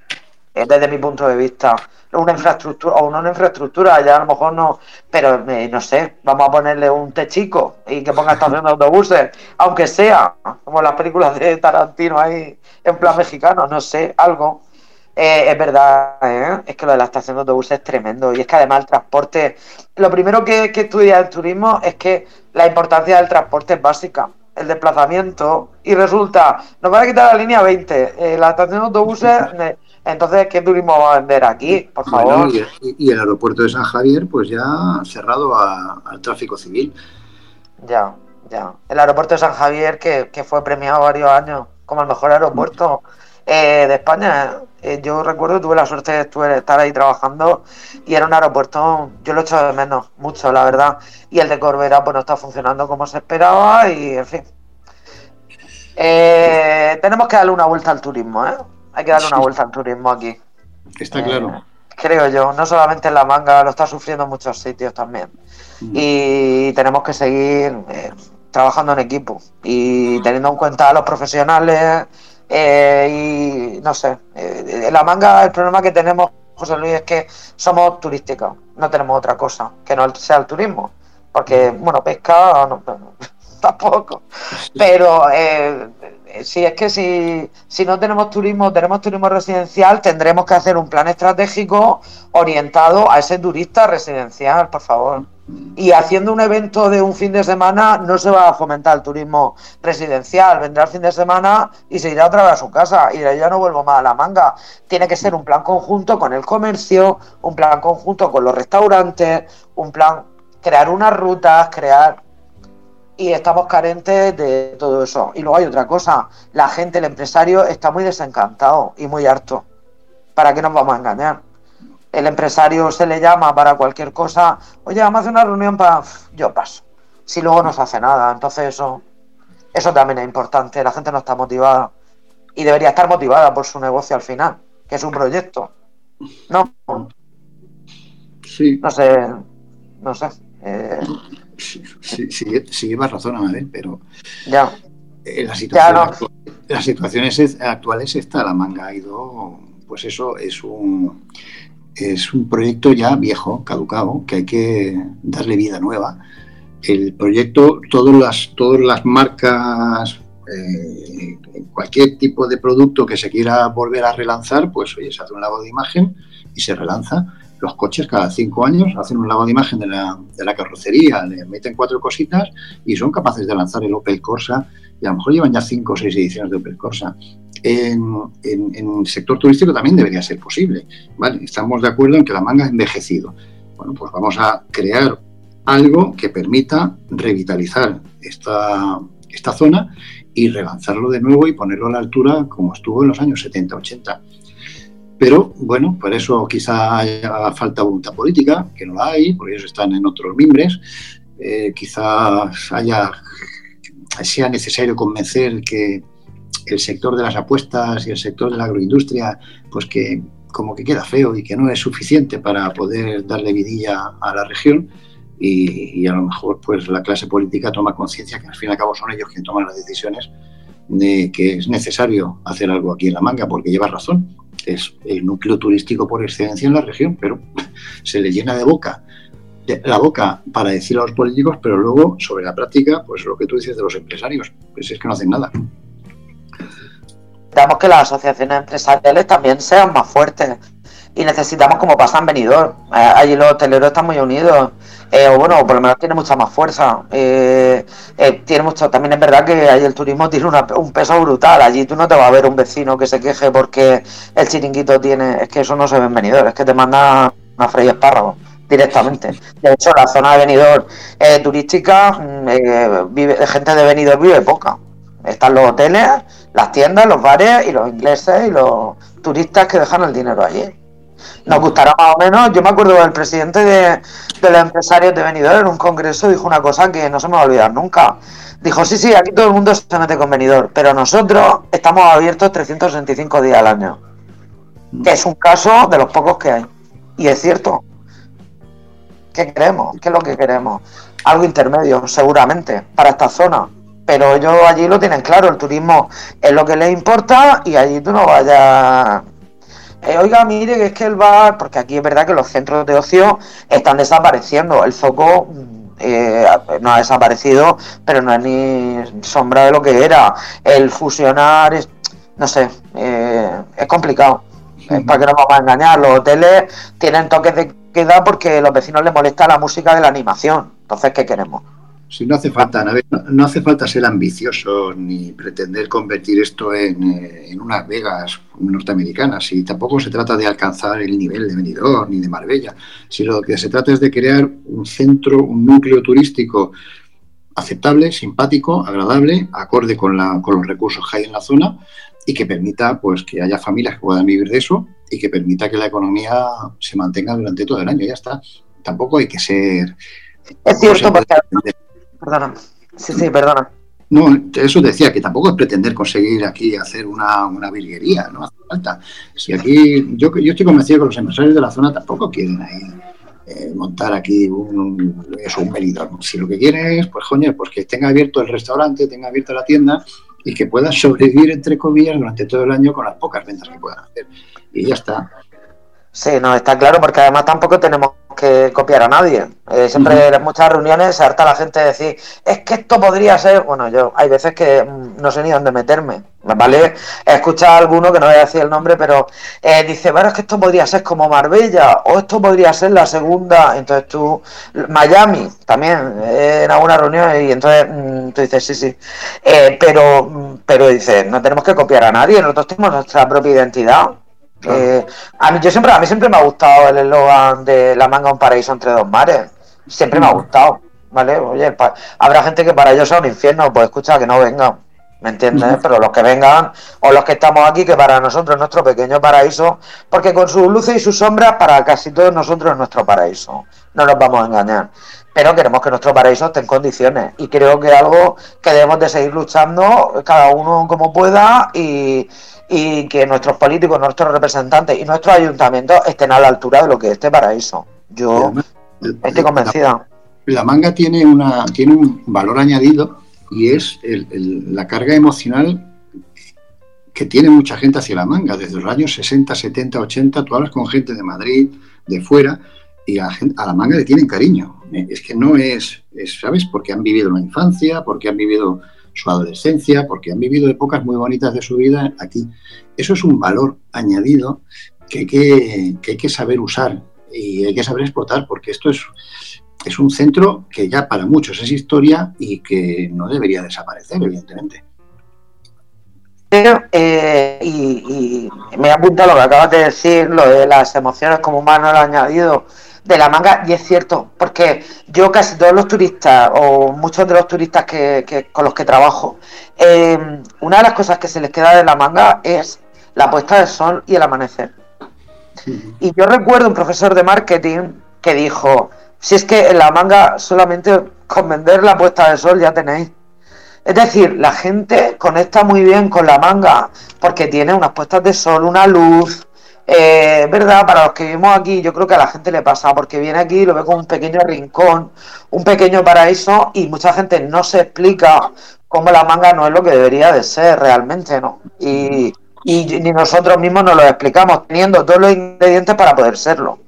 C: Eh, desde mi punto de vista. Una infraestructura, o una infraestructura, ya a lo mejor no, pero eh, no sé, vamos a ponerle un techico y que ponga estación de autobuses, aunque sea, como las películas de Tarantino ahí, en plan mexicano, no sé, algo. Eh, es verdad, es que lo de la estación de autobuses es tremendo y es que además el transporte, lo primero que, que estudia el turismo es que la importancia del transporte es básica el desplazamiento y resulta, nos van a quitar la línea 20, la estación de autobuses entonces, ¿qué turismo va a vender aquí? Por favor.
D: y, el aeropuerto de San Javier, pues ya cerrado al tráfico civil.
C: Ya, ya. El aeropuerto de San Javier, que, fue premiado varios años como el mejor aeropuerto eh, de España. Eh, yo recuerdo, tuve la suerte de estar ahí trabajando y era un aeropuerto, yo lo echo de menos, mucho, la verdad. Y el de Corbera, pues no está funcionando como se esperaba y, en fin. Eh, tenemos que darle una vuelta al turismo, ¿eh? Hay que darle una vuelta al turismo aquí.
D: Está eh, claro.
C: Creo yo, no solamente en La Manga, lo está sufriendo en muchos sitios también. Mm. Y tenemos que seguir eh, trabajando en equipo y teniendo en cuenta a los profesionales. Eh, y no sé, en La Manga el problema que tenemos, José Luis, es que somos turísticos, no tenemos otra cosa que no sea el turismo. Porque, bueno, pesca, no, tampoco. Pero eh, si es que si, si no tenemos turismo, tenemos turismo residencial, tendremos que hacer un plan estratégico orientado a ese turista residencial, por favor. Y haciendo un evento de un fin de semana no se va a fomentar el turismo residencial. Vendrá el fin de semana y se irá otra vez a su casa y ya no vuelvo más a la manga. Tiene que ser un plan conjunto con el comercio, un plan conjunto con los restaurantes, un plan, crear unas rutas, crear y estamos carentes de todo eso. Y luego hay otra cosa, la gente, el empresario está muy desencantado y muy harto. ¿Para qué nos vamos a engañar? El empresario se le llama para cualquier cosa, oye, vamos a hacer una reunión para... Yo paso. Si luego no se hace nada, entonces eso, eso también es importante, la gente no está motivada y debería estar motivada por su negocio al final, que es un proyecto. No.
D: Sí.
C: No sé, no sé. Eh,
D: sí, sí, llevas razón, Amabel, pero
C: ya.
D: En las situaciones, actuales está la manga ha ido, pues eso es un es un proyecto ya viejo, caducado, que hay que darle vida nueva. El proyecto, todas las, todas las marcas, eh, cualquier tipo de producto que se quiera volver a relanzar, pues oye, se hace un lavado de imagen y se relanza. Los coches cada cinco años hacen un lavado de imagen de la, de la carrocería, le meten cuatro cositas y son capaces de lanzar el Opel Corsa y a lo mejor llevan ya cinco o seis ediciones de Opel Corsa. En, el sector turístico también debería ser posible. ¿vale? Estamos de acuerdo en que la manga ha envejecido. Bueno, pues vamos a crear algo que permita revitalizar esta, esta zona y relanzarlo de nuevo y ponerlo a la altura como estuvo en los años 70-80. Pero bueno, por eso quizá haya falta voluntad política, que no la hay, porque ellos están en otros mimbres. Eh, quizás sea necesario convencer que el sector de las apuestas y el sector de la agroindustria, pues que como que queda feo y que no es suficiente para poder darle vidilla a la región y, a lo mejor pues la clase política toma conciencia que al fin y al cabo son ellos quienes toman las decisiones de que es necesario hacer algo aquí en la manga porque lleva razón es el núcleo turístico por excelencia en la región pero se le llena de boca la boca para decir a los políticos, pero luego sobre la práctica, pues lo que tú dices de los empresarios, pues es que no hacen nada.
C: Necesitamos que las asociaciones empresariales también sean más fuertes y necesitamos como pasan venidor. Eh, allí los hoteleros están muy unidos. Eh, o bueno, por lo menos tiene mucha más fuerza. Eh, tiene mucho, también es verdad que ahí el turismo tiene un peso brutal. Allí tú no te vas a ver un vecino que se queje porque el chiringuito tiene, es que eso no se ve en es que te manda una freya espárragos directamente. De hecho, la zona de venidor eh, turística, mm, eh, vive, gente de venidor vive poca. Están los hoteles, las tiendas, los bares y los ingleses y los turistas que dejan el dinero allí. Nos gustará más o menos. Yo me acuerdo del presidente de, los empresarios de venidor en un congreso dijo una cosa que no se me va a olvidar nunca. Dijo, sí, sí, aquí todo el mundo se mete con venidor, pero nosotros estamos abiertos 365 días al año. Que es un caso de los pocos que hay. Y es cierto. ¿Qué queremos? ¿Qué es lo que queremos? Algo intermedio, seguramente, para esta zona. Pero ellos allí lo tienen claro, el turismo es lo que les importa y allí tú no vayas... Eh, oiga, mire, que es que el bar, porque aquí es verdad que los centros de ocio están desapareciendo. El foco eh, no ha desaparecido, pero no es ni sombra de lo que era. El fusionar, es, no sé, eh, es complicado. ¿Para que no vamos a engañar? Los hoteles tienen toques de queda porque a los vecinos les molesta la música de la animación. Entonces, ¿qué queremos?
D: Si no hace falta, no, hace falta ser ambicioso ni pretender convertir esto en, eh, en, unas Vegas norteamericanas. Y tampoco se trata de alcanzar el nivel de Benidorm ni de Marbella. Si lo que se trata es de crear un centro, un núcleo turístico aceptable, simpático, agradable, acorde con, la, con los recursos que hay en la zona y que permita pues que haya familias que puedan vivir de eso y que permita que la economía se mantenga durante todo el año. Ya está. Tampoco hay que ser.
C: Es cierto, porque. Perdona. Sí, sí, perdona.
D: No, eso decía, que tampoco es pretender conseguir aquí hacer una, una virguería, no hace falta. Si aquí, yo, yo estoy convencido que los empresarios de la zona tampoco quieren ahí eh, montar aquí un, eso, un Si lo que quieren es, pues coño, pues que tenga abierto el restaurante, tenga abierta la tienda y que puedan sobrevivir, entre comillas, durante todo el año con las pocas ventas que puedan hacer. Y ya está.
C: Sí, no, está claro, porque además tampoco tenemos que copiar a nadie. Eh, siempre en muchas reuniones se harta la gente de decir, es que esto podría ser, bueno, yo hay veces que mm, no sé ni dónde meterme, ¿vale? He escuchado a alguno, que no voy a decir el nombre, pero eh, dice, bueno, es que esto podría ser como Marbella, o esto podría ser la segunda, entonces tú, Miami, también, eh, en alguna reunión, y entonces mm, tú dices, sí, sí, pero, mm, pero dices, no tenemos que copiar a nadie, nosotros tenemos nuestra propia identidad, eh, a mí yo siempre a mí siempre me ha gustado el eslogan de la manga un paraíso entre dos mares siempre me ha gustado vale oye habrá gente que para ellos sea un infierno pues escucha que no vengan ¿me entiendes? pero los que vengan o los que estamos aquí que para nosotros es nuestro pequeño paraíso porque con sus luces y sus sombras para casi todos nosotros es nuestro paraíso. No nos vamos a engañar. Pero queremos que nuestro paraíso esté en condiciones y creo que es algo que debemos de seguir luchando cada uno como pueda y y que nuestros políticos, nuestros representantes y nuestros ayuntamientos estén a la altura de lo que es este paraíso. Yo estoy convencida.
D: la manga tiene, una, tiene un valor añadido y es la carga emocional que tiene mucha gente hacia la manga. Desde los años 60, 70, 80, tú hablas con gente de Madrid, de fuera, y a, la manga le tienen cariño. Es que no es, ¿sabes? Porque han vivido la infancia, porque han vivido su adolescencia, porque han vivido épocas muy bonitas de su vida aquí. Eso es un valor añadido que hay que, saber usar y hay que saber explotar, porque esto es, es un centro que ya para muchos es historia y que no debería desaparecer, evidentemente.
C: Eh, y, me he apuntado lo que acabas de decir, lo de las emociones como humano lo añadido de la manga, y es cierto, porque yo casi todos los turistas, o muchos de los turistas que, con los que trabajo, eh, una de las cosas que se les queda de la manga es la puesta de sol y el amanecer. Y yo recuerdo un profesor de marketing que dijo, si es que en la manga solamente con vender la puesta de sol ya tenéis. Es decir, la gente conecta muy bien con la manga porque tiene unas puestas de sol, una luz. Eh, ¿Verdad? Para los que vivimos aquí, yo creo que a la gente le pasa porque viene aquí lo ve como un pequeño rincón, un pequeño paraíso y mucha gente no se explica cómo la manga no es lo que debería de ser realmente, ¿no? Y, y ni nosotros mismos nos lo explicamos teniendo todos los ingredientes para poder serlo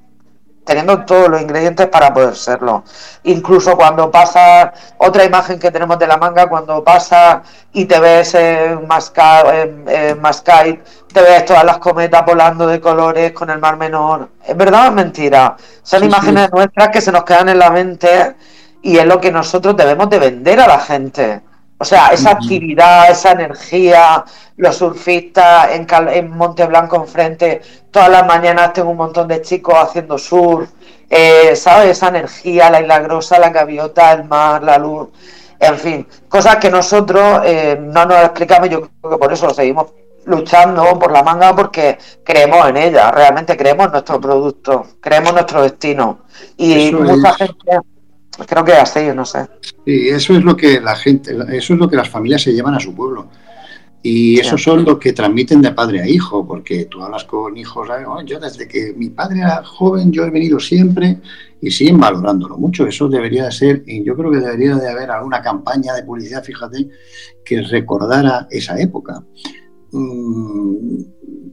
C: teniendo todos los ingredientes para poder serlo. Incluso cuando pasa otra imagen que tenemos de la manga, cuando pasa y te ves en Mascai, te ves todas las cometas volando de colores con el mar menor. ¿Es verdad o es mentira? Son imágenes nuestras que se nos quedan en la mente y es lo que nosotros debemos de vender a la gente. O sea, esa actividad, esa energía, los surfistas en, en Monte Blanco enfrente, todas las mañanas tengo un montón de chicos haciendo surf, eh, ¿sabes? Esa energía, la isla grosa, la gaviota, el mar, la luz, en fin, cosas que nosotros eh, no nos explicamos, yo creo que por eso seguimos luchando por la manga porque creemos en ella, realmente creemos en nuestro producto, creemos en nuestro destino. Y mucha gente creo que así, no sé.
D: Sí, eso es lo que la gente, eso es lo que las familias se llevan a su pueblo. Y eso son lo que transmiten de padre a hijo, porque tú hablas con hijos, oh, yo desde que mi padre era joven, yo he venido siempre y siguen valorándolo mucho. Eso debería de ser, y yo creo que debería de haber alguna campaña de publicidad, fíjate, que recordara esa época. Mm,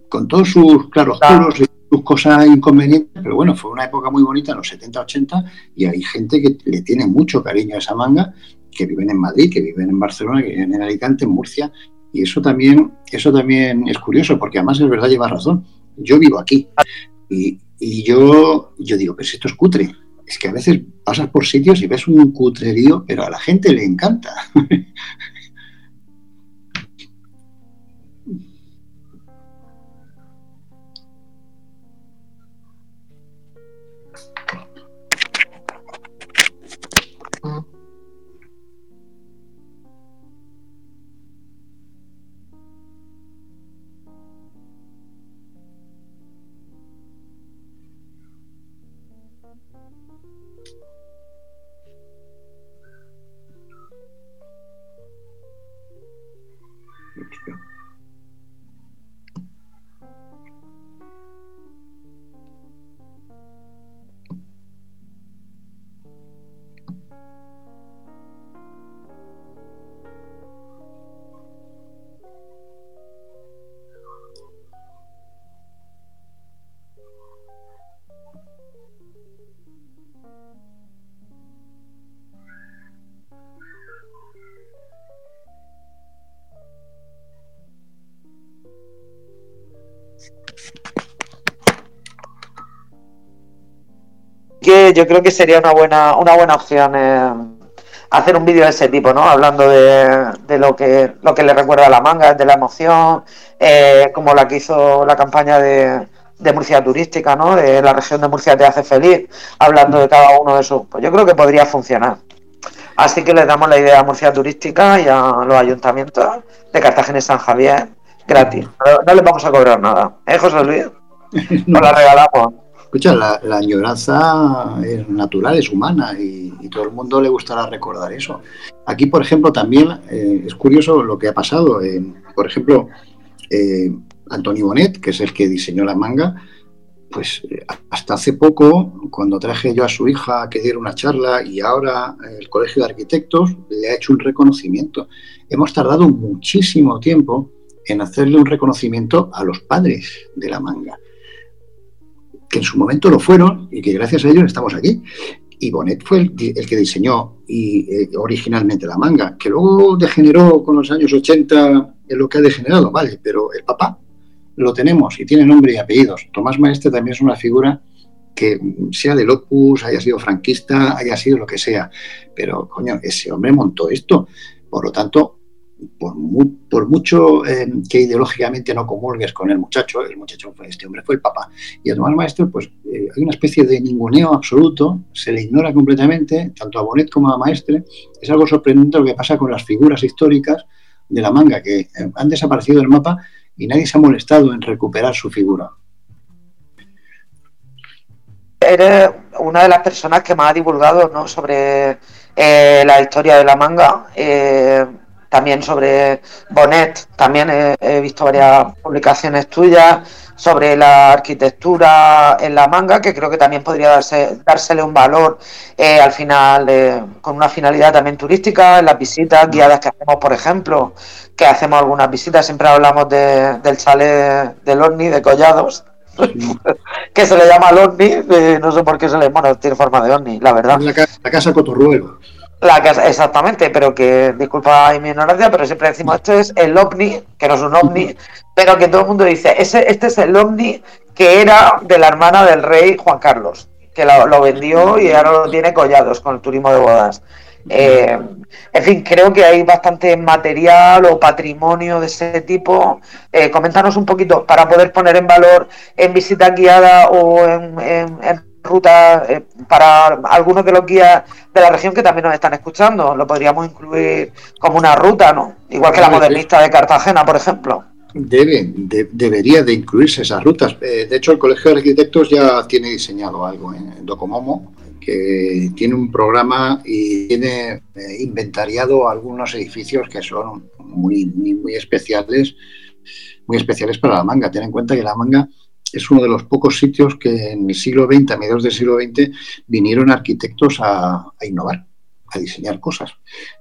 D: con todos sus claros y sus cosas inconvenientes, pero bueno, fue una época muy bonita los 70, 80 y hay gente que le tiene mucho cariño a esa manga, que viven en Madrid, que viven en Barcelona, que viven en Alicante, en Murcia y eso también, eso también es curioso, porque además es verdad, lleva razón. Yo vivo aquí y, y yo, yo digo, pues esto es cutre. Es que a veces pasas por sitios y ves un cutrerío, pero a la gente le encanta.
C: Que yo creo que sería una buena, una buena opción eh, hacer un vídeo de ese tipo, ¿no? Hablando de, de, lo que lo que le recuerda a la manga, de la emoción, eh, como la que hizo la campaña de, de Murcia turística, ¿no? De la región de Murcia te hace feliz, hablando de cada uno de esos. Pues yo creo que podría funcionar. Así que le damos la idea a Murcia turística y a los ayuntamientos de Cartagena y San Javier gratis. No, le vamos a cobrar nada, ¿eh, José Luis? Nos la regalamos.
D: Escucha, la, añoranza es natural, es humana y, todo el mundo le gustará recordar eso. Aquí, por ejemplo, también eh, es curioso lo que ha pasado. por ejemplo, eh, Antonio Bonet, que es el que diseñó la manga, pues hasta hace poco, cuando traje yo a su hija que diera una charla y ahora el Colegio de Arquitectos le ha hecho un reconocimiento. Hemos tardado muchísimo tiempo en hacerle un reconocimiento a los padres de la manga, que en su momento lo fueron y que gracias a ellos estamos aquí. Y Bonet fue el, que diseñó y, eh, originalmente la manga, que luego degeneró con los años 80 en lo que ha degenerado, vale, pero el papá lo tenemos y tiene nombre y apellidos. Tomás Maestre también es una figura que sea del Opus, haya sido franquista, haya sido lo que sea, pero coño, ese hombre montó esto. Por lo tanto, por, mucho eh, que ideológicamente no comulgues con el muchacho, el muchacho fue este hombre, fue el papá. Y a Tomás Maestro, pues eh, hay una especie de ninguneo absoluto, se le ignora completamente, tanto a Bonet como a Maestre. Es algo sorprendente lo que pasa con las figuras históricas de la manga, que eh, han desaparecido del mapa y nadie se ha molestado en recuperar su figura.
C: Eres una de las personas que más ha divulgado ¿no? sobre la historia de la manga también sobre Bonet, también he, visto varias publicaciones tuyas sobre la arquitectura en la manga, que creo que también podría darse, dársele un valor eh, al final, eh, con una finalidad también turística, en las visitas guiadas que hacemos, por ejemplo, que hacemos algunas visitas, siempre hablamos del chalet del OVNI, de Collados, que se le llama el OVNI, eh, no sé por qué se le... Bueno, tiene forma de OVNI, la verdad.
D: La, la casa Cotorruelo.
C: La casa, exactamente, pero que, disculpa mi ignorancia, pero siempre decimos esto es el ovni, que no es un ovni, pero que todo el mundo dice, ese, este es el ovni que era de la hermana del rey Juan Carlos, que lo, vendió y ahora lo tiene collados con el turismo de bodas. Eh, en fin, creo que hay bastante material o patrimonio de ese tipo. Eh, coméntanos un poquito para poder poner en valor en visita guiada o en, en ruta eh, para algunos de los guías de la región que también nos están escuchando. Lo podríamos incluir como una ruta, ¿no? Igual que la modernista de Cartagena, por ejemplo.
D: Debe, debería de incluirse esas rutas. Eh, de hecho, el Colegio de Arquitectos ya tiene diseñado algo en Docomomo, que tiene un programa y tiene eh, inventariado algunos edificios que son muy, muy, muy especiales, muy especiales para la manga. Ten en cuenta que la manga es uno de los pocos sitios que en el siglo XX, a mediados del siglo XX, vinieron arquitectos a, innovar, a diseñar cosas.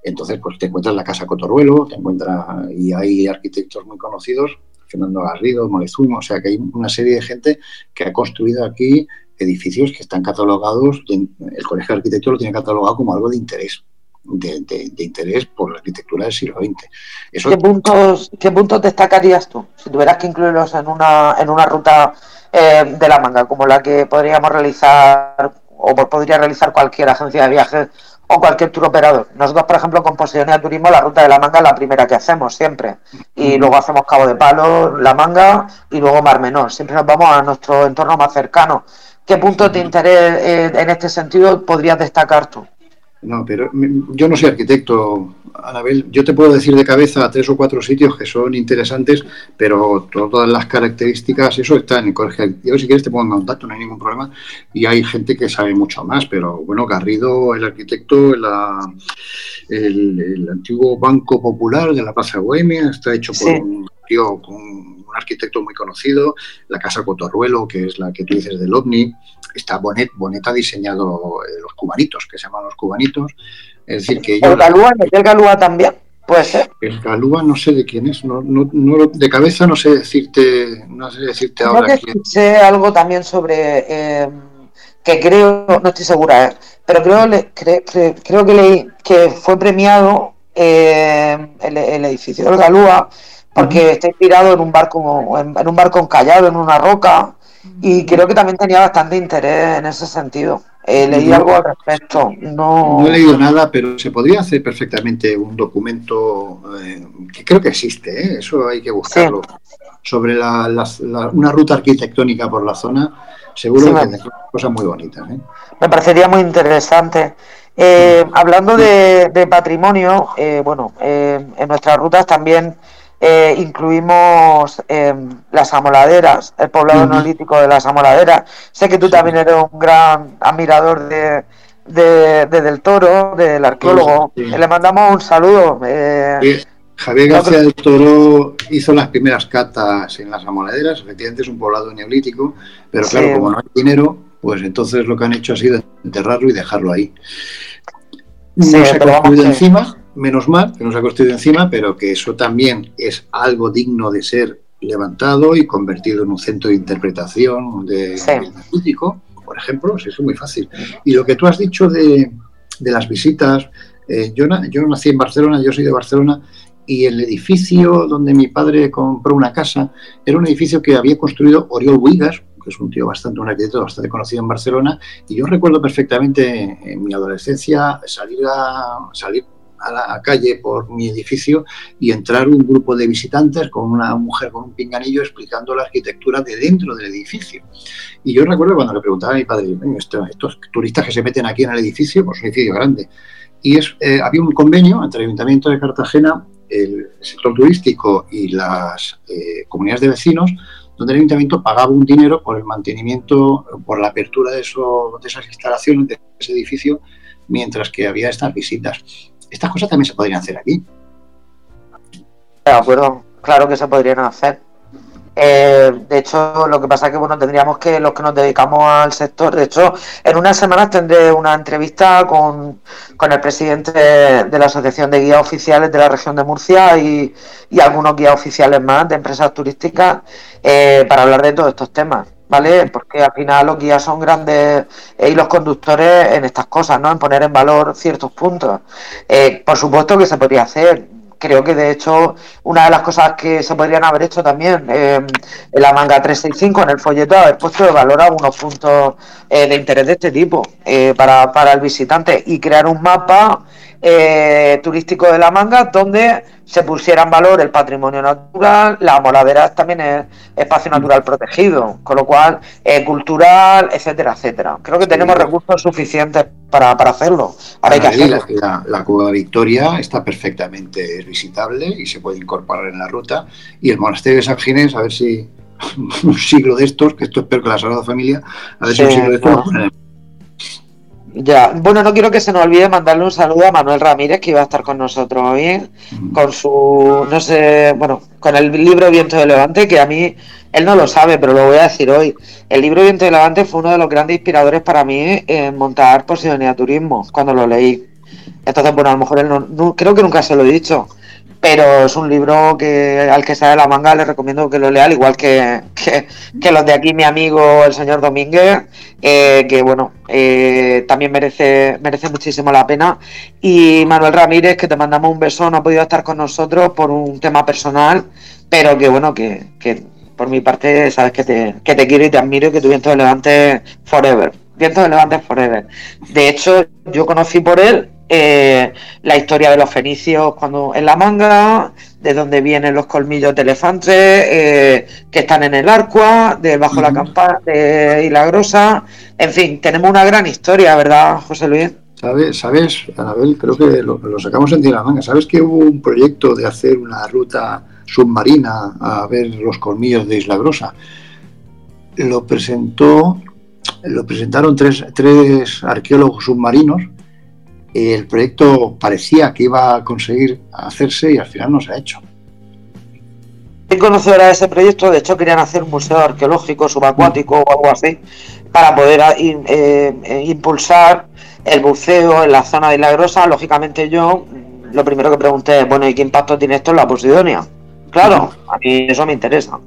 D: Entonces, pues te encuentras la Casa Cotoruelo, te encuentras, y hay arquitectos muy conocidos, Fernando Garrido, Molezumo, o sea que hay una serie de gente que ha construido aquí edificios que están catalogados, el Colegio de Arquitectos lo tiene catalogado como algo de interés de, interés por la arquitectura del siglo XX.
C: ¿Qué, puntos, ¿Qué puntos destacarías tú si tuvieras que incluirlos en una, en una ruta eh, de la manga, como la que podríamos realizar o podría realizar cualquier agencia de viajes o cualquier tour operador. Nosotros, por ejemplo, con Posidonia de Turismo, la ruta de la manga es la primera que hacemos siempre. Y luego hacemos Cabo de Palo, la manga y luego Mar Menor. Siempre nos vamos a nuestro entorno más cercano. ¿Qué puntos de interés eh, en este sentido podrías destacar tú?
D: No, pero yo no soy arquitecto, Anabel. Yo te puedo decir de cabeza tres o cuatro sitios que son interesantes, pero todas las características, eso está en el colegio. Si quieres, te pongo en contacto, no hay ningún problema. Y hay gente que sabe mucho más, pero bueno, Garrido, el arquitecto, el, antiguo Banco Popular de la Plaza Bohemia, está hecho por un con un arquitecto muy conocido, la Casa Cotorruelo, que es la que tú dices del OVNI, está Bonet, Bonet ha diseñado eh, los cubanitos, que se llaman los cubanitos, es decir, que
C: ¿El Galúa, el Galúa también? Puede ser.
D: El Galúa no sé de quién es, no, no, de cabeza no sé decirte, no sé decirte ahora
C: quién. Sé algo también sobre, eh, que creo, no estoy segura, eh, pero creo, creo que leí que fue premiado el, el edificio del Galúa porque está inspirado en un barco en, un barco encallado en una roca y creo que también tenía bastante interés en ese sentido. Eh, leí algo al respecto. No...
D: he leído nada, pero se podría hacer perfectamente un documento eh, que creo que existe, ¿eh? eso hay que buscarlo, sobre una ruta arquitectónica por la zona. Seguro que hay cosas muy bonitas.
C: Me parecería muy interesante. hablando de, de patrimonio, bueno, en nuestras rutas también eh, incluimos em, las amoladeras, el poblado neolítico de las amoladeras. Sé que tú también eres un gran admirador de, Del Toro, del arqueólogo. Le mandamos un saludo. Eh,
D: Javier García del Toro hizo las primeras catas en las amoladeras, efectivamente es un poblado neolítico, pero claro, como no hay dinero, pues entonces lo que han hecho ha sido enterrarlo y dejarlo ahí. No se ha construido encima, menos mal que no se ha construido encima, pero que eso también es algo digno de ser levantado y convertido en un centro de interpretación de, neolítico, por ejemplo, eso es muy fácil. Y lo que tú has dicho de, las visitas, eh, yo, yo nací en Barcelona, yo soy de Barcelona, y el edificio donde mi padre compró una casa era un edificio que había construido Oriol Buigas, que es un tío bastante, un arquitecto bastante conocido en Barcelona, y yo recuerdo perfectamente en mi adolescencia salir a, salir a la calle por mi edificio y entrar un grupo de visitantes con una mujer con un pinganillo explicando la arquitectura de dentro del edificio. Y yo recuerdo cuando le preguntaba a mi padre, estos turistas que se meten aquí en el edificio, pues es un edificio grande. Y es, eh, había un convenio entre el Ayuntamiento de Cartagena el sector turístico y las eh, comunidades de vecinos, donde el ayuntamiento pagaba un dinero por el mantenimiento, por la apertura de, de esas instalaciones, de ese edificio, mientras que había estas visitas. Estas cosas también se podrían hacer aquí.
C: De acuerdo, claro que se podrían hacer. Eh, de hecho, lo que pasa es que bueno, tendríamos que los que nos dedicamos al sector, de hecho, en unas semanas tendré una entrevista con, el presidente de, la Asociación de Guías Oficiales de la región de Murcia y, algunos guías oficiales más de empresas turísticas eh, para hablar de todos estos temas. ¿Vale? Porque al final los guías son grandes eh, y los conductores en estas cosas, ¿no? En poner en valor ciertos puntos. por supuesto que se podría hacer creo que de hecho una de las cosas que se podrían haber hecho también eh, en la manga 365, en el folleto, haber puesto de valor algunos puntos eh, de interés de este tipo eh, para, para el visitante y crear un mapa eh, turístico de la manga donde se pusiera en valor el patrimonio natural, la moladera también es espacio natural protegido, con lo cual eh, cultural, etcétera, etcétera. Creo que tenemos recursos suficientes para, hacerlo. Ahora hay que hacerlo.
D: La, la, Cueva Victoria está perfectamente visitable y se puede incorporar en la ruta. Y el monasterio de San Ginés, a ver si un siglo de estos, que esto espero que la Sagrada Familia, a ver si un siglo de estos
C: ya, bueno, no quiero que se nos olvide mandarle un saludo a Manuel Ramírez, que iba a estar con nosotros hoy, con su, no sé, bueno, con el libro Viento de Levante, que a mí, él no lo sabe, pero lo voy a decir hoy. El libro Viento de Levante fue uno de los grandes inspiradores para mí en montar Posidonia Turismo, cuando lo leí. Entonces, bueno, a lo mejor él no, creo que nunca se lo he dicho, pero es un libro que al que sale la manga le recomiendo que lo lea, al igual que, que, los de aquí, mi amigo el señor Domínguez, eh, que bueno, eh, también merece, merece muchísimo la pena. Y Manuel Ramírez, que te mandamos un beso, no ha podido estar con nosotros por un tema personal, pero que bueno, que, que por mi parte sabes que te, que te quiero y te admiro y que tu viento de levante forever. Viento de levante forever. De hecho, yo conocí por él eh, la historia de los fenicios cuando en la manga, de dónde vienen los colmillos de elefantes eh, que están en el arcua, de bajo la campana de Grosa. En fin, tenemos una gran historia, ¿verdad, José Luis?
D: ¿Sabes, sabes Anabel? Creo que lo, sacamos en la manga. ¿Sabes que hubo un proyecto de hacer una ruta submarina a ver los colmillos de Isla Grosa? Lo presentó, lo presentaron tres, tres arqueólogos submarinos el proyecto parecía que iba a conseguir hacerse y al final no se ha hecho.
C: ¿Quién conocedora de ese proyecto? De hecho, querían hacer un museo arqueológico subacuático o algo así para poder eh, eh, impulsar el buceo en la zona de la Grosa. Lógicamente, yo lo primero que pregunté es: bueno, ¿y qué impacto tiene esto en la Posidonia? Claro, a mí eso me interesa.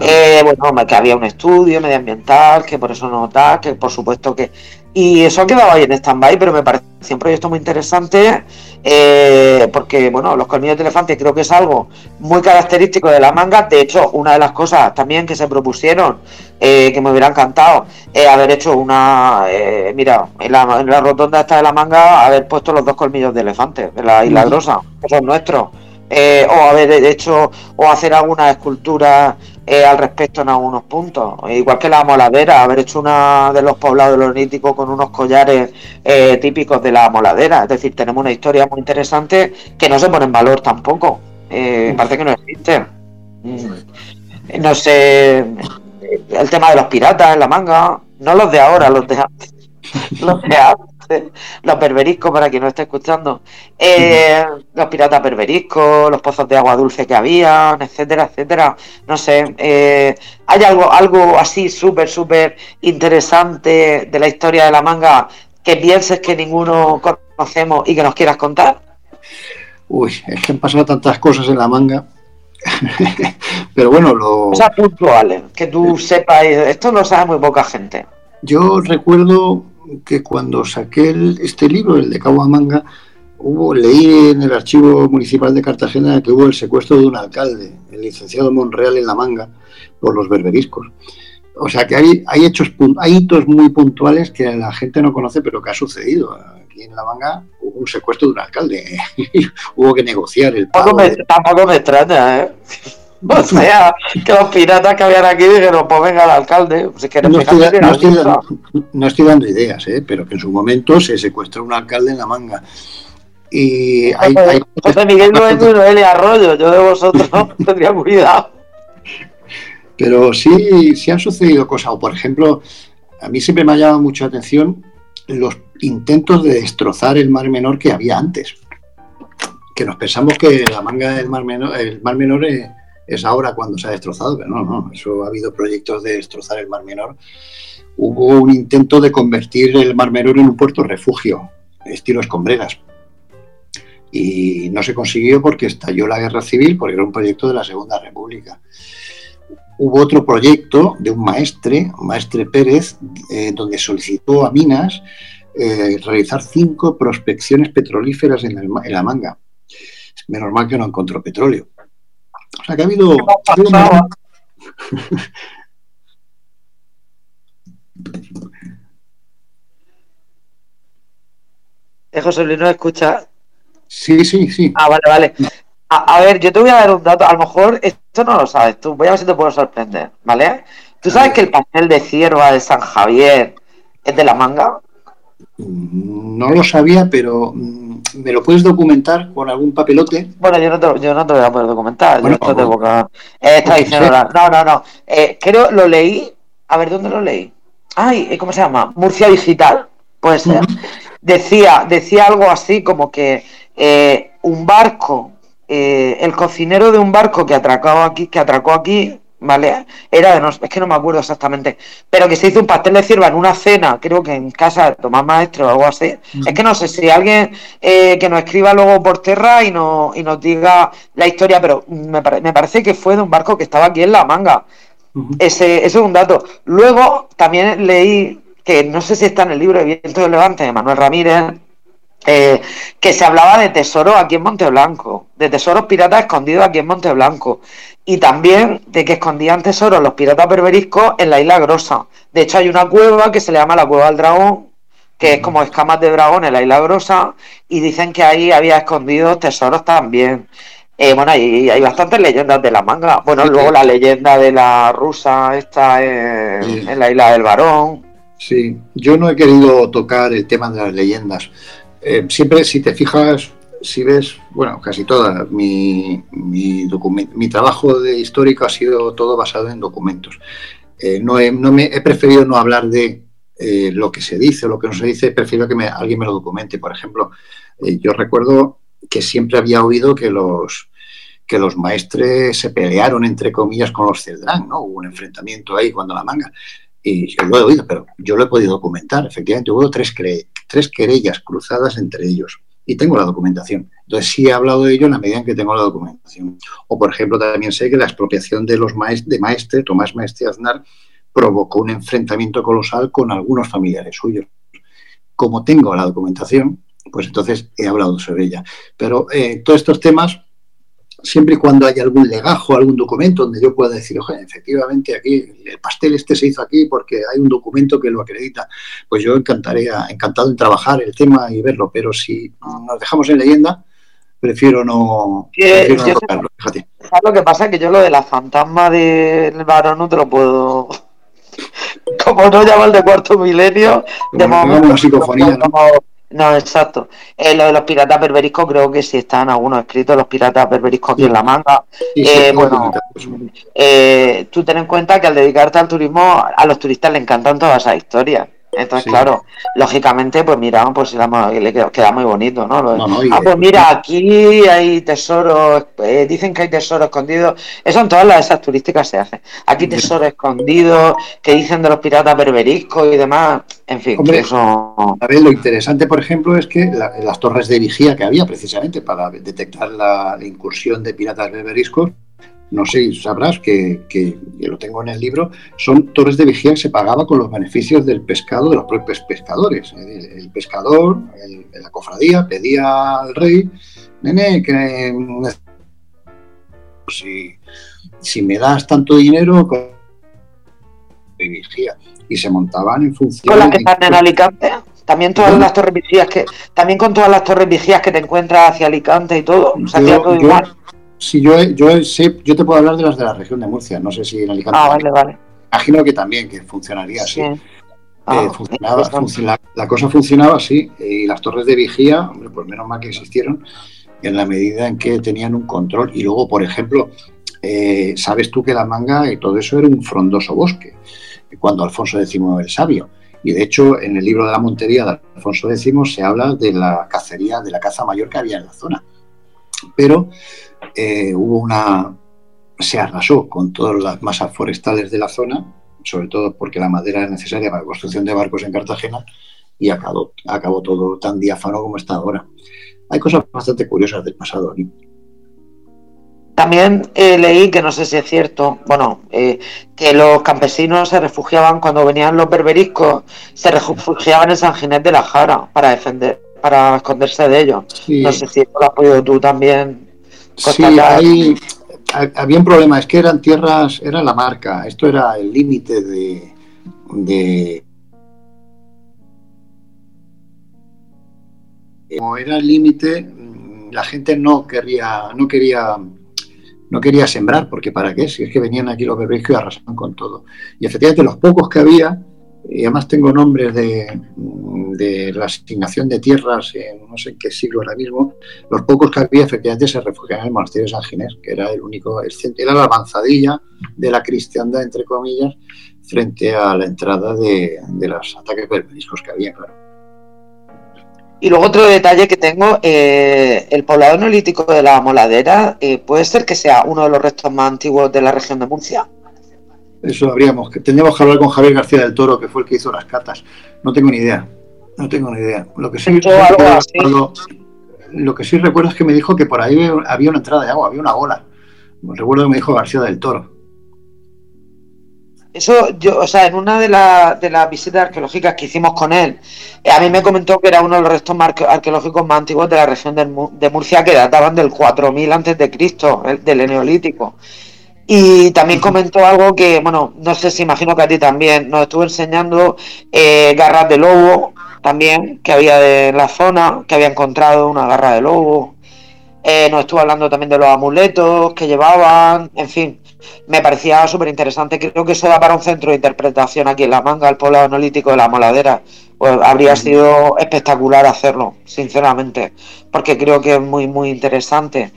C: Eh, bueno, que había un estudio medioambiental, que por eso no está, que por supuesto que y eso ha quedado ahí en stand-by, pero me parece un proyecto muy interesante eh, porque, bueno, los colmillos de elefante creo que es algo muy característico de la manga. De hecho, una de las cosas también que se propusieron, eh, que me hubiera encantado, es haber hecho una, eh, mira, en la, en la, rotonda esta de la manga, haber puesto los dos colmillos de elefante de la isla grosa, que son nuestros. o haber hecho, o hacer alguna escultura eh, al respecto en algunos puntos. Igual que la moladera, haber hecho una de los poblados neolíticos con unos collares eh, típicos de la moladera. Es decir, tenemos una historia muy interesante que no se pone en valor tampoco. Eh, parece que no existe. Mm. No sé, el tema de los piratas en la manga, no los de ahora, los de antes. Los de conoce, los berberiscos, para quien no esté escuchando, eh, los piratas berberiscos, los pozos de agua dulce que habían, etcétera, etcétera. No sé, eh, ¿hay algo, algo así súper, súper interesante de la historia de la manga que pienses que ninguno conocemos y que nos quieras contar?
D: Uy, es que han pasado tantas cosas en la manga. Pero bueno, lo.
C: Cosas puntuales, que tú sepas, esto lo sabe muy poca gente.
D: Yo recuerdo que cuando saqué este libro, el de Cabo Manga, hubo, leí en el archivo municipal de Cartagena que hubo el secuestro de un alcalde, el licenciado Monreal en la manga, por los berberiscos. O sea que hay, hay hechos, hay hitos muy puntuales que la gente no conoce, pero que ha sucedido. Aquí en La Manga hubo un secuestro de un alcalde. hubo que negociar el
C: pago. Tampoco me, extraña, ¿eh? O sea, que los piratas que habían aquí dijeron, pues venga al alcalde. Pues
D: no, estoy, dando ideas, ¿eh? pero que en su momento se secuestró un alcalde en la manga. Y hay,
C: José Miguel no es de Arroyo, yo de vosotros tendría cuidado.
D: Pero sí, sí han sucedido cosas. O, por ejemplo, a mí siempre me ha llamado mucho la atención los intentos de destrozar el Mar Menor que había antes. Que nos pensamos que la manga del Mar Menor, el Mar Menor es, ahora cuando se ha destrozado, pero no, no, eso ha habido proyectos de destrozar el Mar Menor. Hubo un intento de convertir el Mar Menor en un puerto refugio, estilo escombreras. Y no se consiguió porque estalló la guerra civil, porque era un proyecto de la Segunda República hubo otro proyecto de un maestre, maestre Pérez, eh, donde solicitó a Minas eh, realizar cinco prospecciones petrolíferas en, la manga. Menos mal que no encontró petróleo. O sea que ha habido...
C: ¿Eh, José Luis no escucha?
D: Sí, sí, sí.
C: Ah, vale, vale. A, ver, yo te voy a dar un dato. A lo mejor esto no lo sabes tú. Voy a ver si te puedo sorprender, ¿vale? ¿Tú sabes que el pastel de cierva de San Javier es de la manga?
D: No lo sabía, pero mm, ¿me lo puedes documentar con algún papelote?
C: Bueno, yo no te, yo no te voy a poder documentar. yo esto tengo Es tradicional. No, no, no. Eh, creo, lo leí. A ver, ¿dónde lo leí? Ay, eh, ¿cómo se llama? Murcia Digital. Puede ser. Decía, decía algo así como que eh, un barco eh, el cocinero de un barco que atracó aquí, que atracó aquí, ¿vale? Era de no, es que no me acuerdo exactamente, pero que se hizo un pastel de cierva en una cena, creo que en casa de Tomás Maestro o algo así. Es que no sé si alguien eh, que nos escriba luego por tierra y, no, y nos diga la historia, pero me, parece que fue de un barco que estaba aquí en la manga. ese, es un dato. Luego también leí que no sé si está en el libro de Viento de Levante de Manuel Ramírez, eh, que se hablaba de tesoros aquí en Monteblanco, de tesoros piratas escondidos aquí en Monteblanco, y también de que escondían tesoros los piratas berberiscos en la isla Grosa. De hecho, hay una cueva que se le llama la Cueva del Dragón, que es como escamas de dragón en la isla Grosa, y dicen que ahí había escondidos tesoros también. Eh, bueno, hay, hay bastantes leyendas de la manga. Bueno, luego la leyenda de la rusa está en la isla del Varón.
D: Sí, yo no he querido tocar el tema de las leyendas eh, siempre, si te fijas, si ves, bueno, casi toda, mi, trabajo de histórico ha sido todo basado en documentos. Eh, no, he preferido no hablar de eh, lo que se dice o lo que no se dice, prefiero que me, alguien me lo documente. Por ejemplo, yo recuerdo que siempre había oído que los, que los maestres se pelearon, entre comillas, con los Celdrán, ¿no? Hubo un enfrentamiento ahí cuando la manga. Y lo he oído, pero yo lo he podido documentar. Efectivamente, hubo tres, tres querellas cruzadas entre ellos. Y tengo la documentación. Entonces, sí he hablado de ello en la medida en que tengo la documentación. O, por ejemplo, también sé que la expropiación de los de Maestre, Tomás Maestre Aznar, provocó un enfrentamiento colosal con algunos familiares suyos. Como tengo la documentación, pues entonces he hablado sobre ella. Pero eh, todos estos temas siempre y cuando haya algún legajo, algún documento donde yo pueda decir, oye, efectivamente aquí el pastel este se hizo aquí porque hay un documento que lo acredita, pues yo encantaría, encantado en trabajar el tema y verlo, pero si nos dejamos en leyenda, prefiero no, prefiero no
C: tocarlo, fíjate. Lo que pasa es que yo lo de la fantasma del varón no te lo puedo... Como no llama el de cuarto milenio, de momento,
D: psicofonía, ¿no?
C: No, exacto. Eh, lo de los piratas berberiscos, creo que sí están algunos escritos, los piratas berberiscos aquí en la manga. Eh, bueno, eh, tú ten en cuenta que al dedicarte al turismo, a los turistas le encantan todas esas historias. Entonces, claro, lógicamente, pues mira, pues le queda muy bonito, ¿no? ah, pues mira, aquí hay tesoros, eh, dicen que hay tesoros escondidos. Eso en todas las esas turísticas se hace. Aquí tesoros escondidos, que dicen de los piratas berberiscos y demás. En fin, eso...
D: A ver, lo interesante, por ejemplo, es que las torres de vigía que había precisamente para detectar la, la incursión de piratas berberiscos no sé, sabrás que, que, lo tengo en el libro, son torres de vigía que se pagaba con los beneficios del pescado de los propios pescadores. El, pescador, la cofradía, pedía al rey, nene, que si, si me das tanto dinero, de vigía. Y se montaban en función...
C: ¿Con las que están en Alicante? También todas las torres vigías que, también con todas las torres vigías que te encuentras hacia Alicante y todo, o sea, todo igual.
D: Sí, yo, yo, sé, yo te puedo hablar de las de la región de Murcia, no sé si en Alicante.
C: Ah, vale, vale.
D: Imagino que también, que funcionaría así. Eh, ah, funcionaba, la, cosa funcionaba así, y las torres de vigía, hombre, pues menos mal que existieron, en la medida en que tenían un control. Y luego, por ejemplo, eh, sabes tú que la manga y todo eso era un frondoso bosque, cuando Alfonso X el Sabio. Y de hecho, en el libro de la Montería de Alfonso X se habla de la cacería, de la caza mayor que había en la zona. Pero eh, hubo una, se arrasó con todas las masas forestales de la zona, sobre todo porque la madera es necesaria para la construcción de barcos en Cartagena, y acabó, acabó todo tan diáfano como está ahora. Hay cosas bastante curiosas del pasado aquí.
C: También eh, leí, que no sé si es cierto, bueno, eh, que los campesinos se refugiaban cuando venían los berberiscos, se refugiaban en San Ginés de la Jara para defender, para esconderse de ellos. No sé si lo has podido tú también
D: Sí, hay, había un problema, es que eran tierras, era la marca, esto era el límite de, de como era el límite, mm, la gente no quería, no quería, no quería sembrar, porque para qué, si es que venían aquí los bebés y arrasaban con todo. Y efectivamente los pocos que había, y además tengo nombres de, de, la asignación de tierras en no sé en qué siglo ahora mismo, los pocos que había efectivamente se refugiaban en el monasterio de San Ginés, que era el único, era la avanzadilla de la cristiandad, entre comillas, frente a la entrada de, los ataques berberiscos que había, claro.
C: Y luego otro detalle que tengo, eh, el poblado neolítico de la Moladera, eh, ¿puede ser que sea uno de los restos más antiguos de la región de Murcia?
D: Eso habríamos, que tendríamos que hablar con Javier García del Toro, que fue el que hizo las cartas. No tengo ni idea. No tengo ni idea. Lo que sí, recuerdo, lo que sí recuerdo es que me dijo que por ahí había una entrada de agua, había una ola. Recuerdo que me dijo García del Toro.
C: Eso, yo, o sea, en una de, de las visitas arqueológicas que hicimos con él, eh, a mí me comentó que era uno de los restos arqueológicos más antiguos de la región de Murcia, que databan del 4000 antes de Cristo, del Neolítico. Y también comentó algo que, bueno, no sé si imagino que a ti también, nos estuvo enseñando eh, garras de lobo también que había de la zona, que había encontrado una garra de lobo. Eh, nos estuvo hablando también de los amuletos que llevaban, en fin, me parecía súper interesante. Creo que eso da para un centro de interpretación aquí en La Manga, el poblado analítico de la Moladera. Pues habría sido espectacular hacerlo, sinceramente, porque creo que es muy, muy interesante.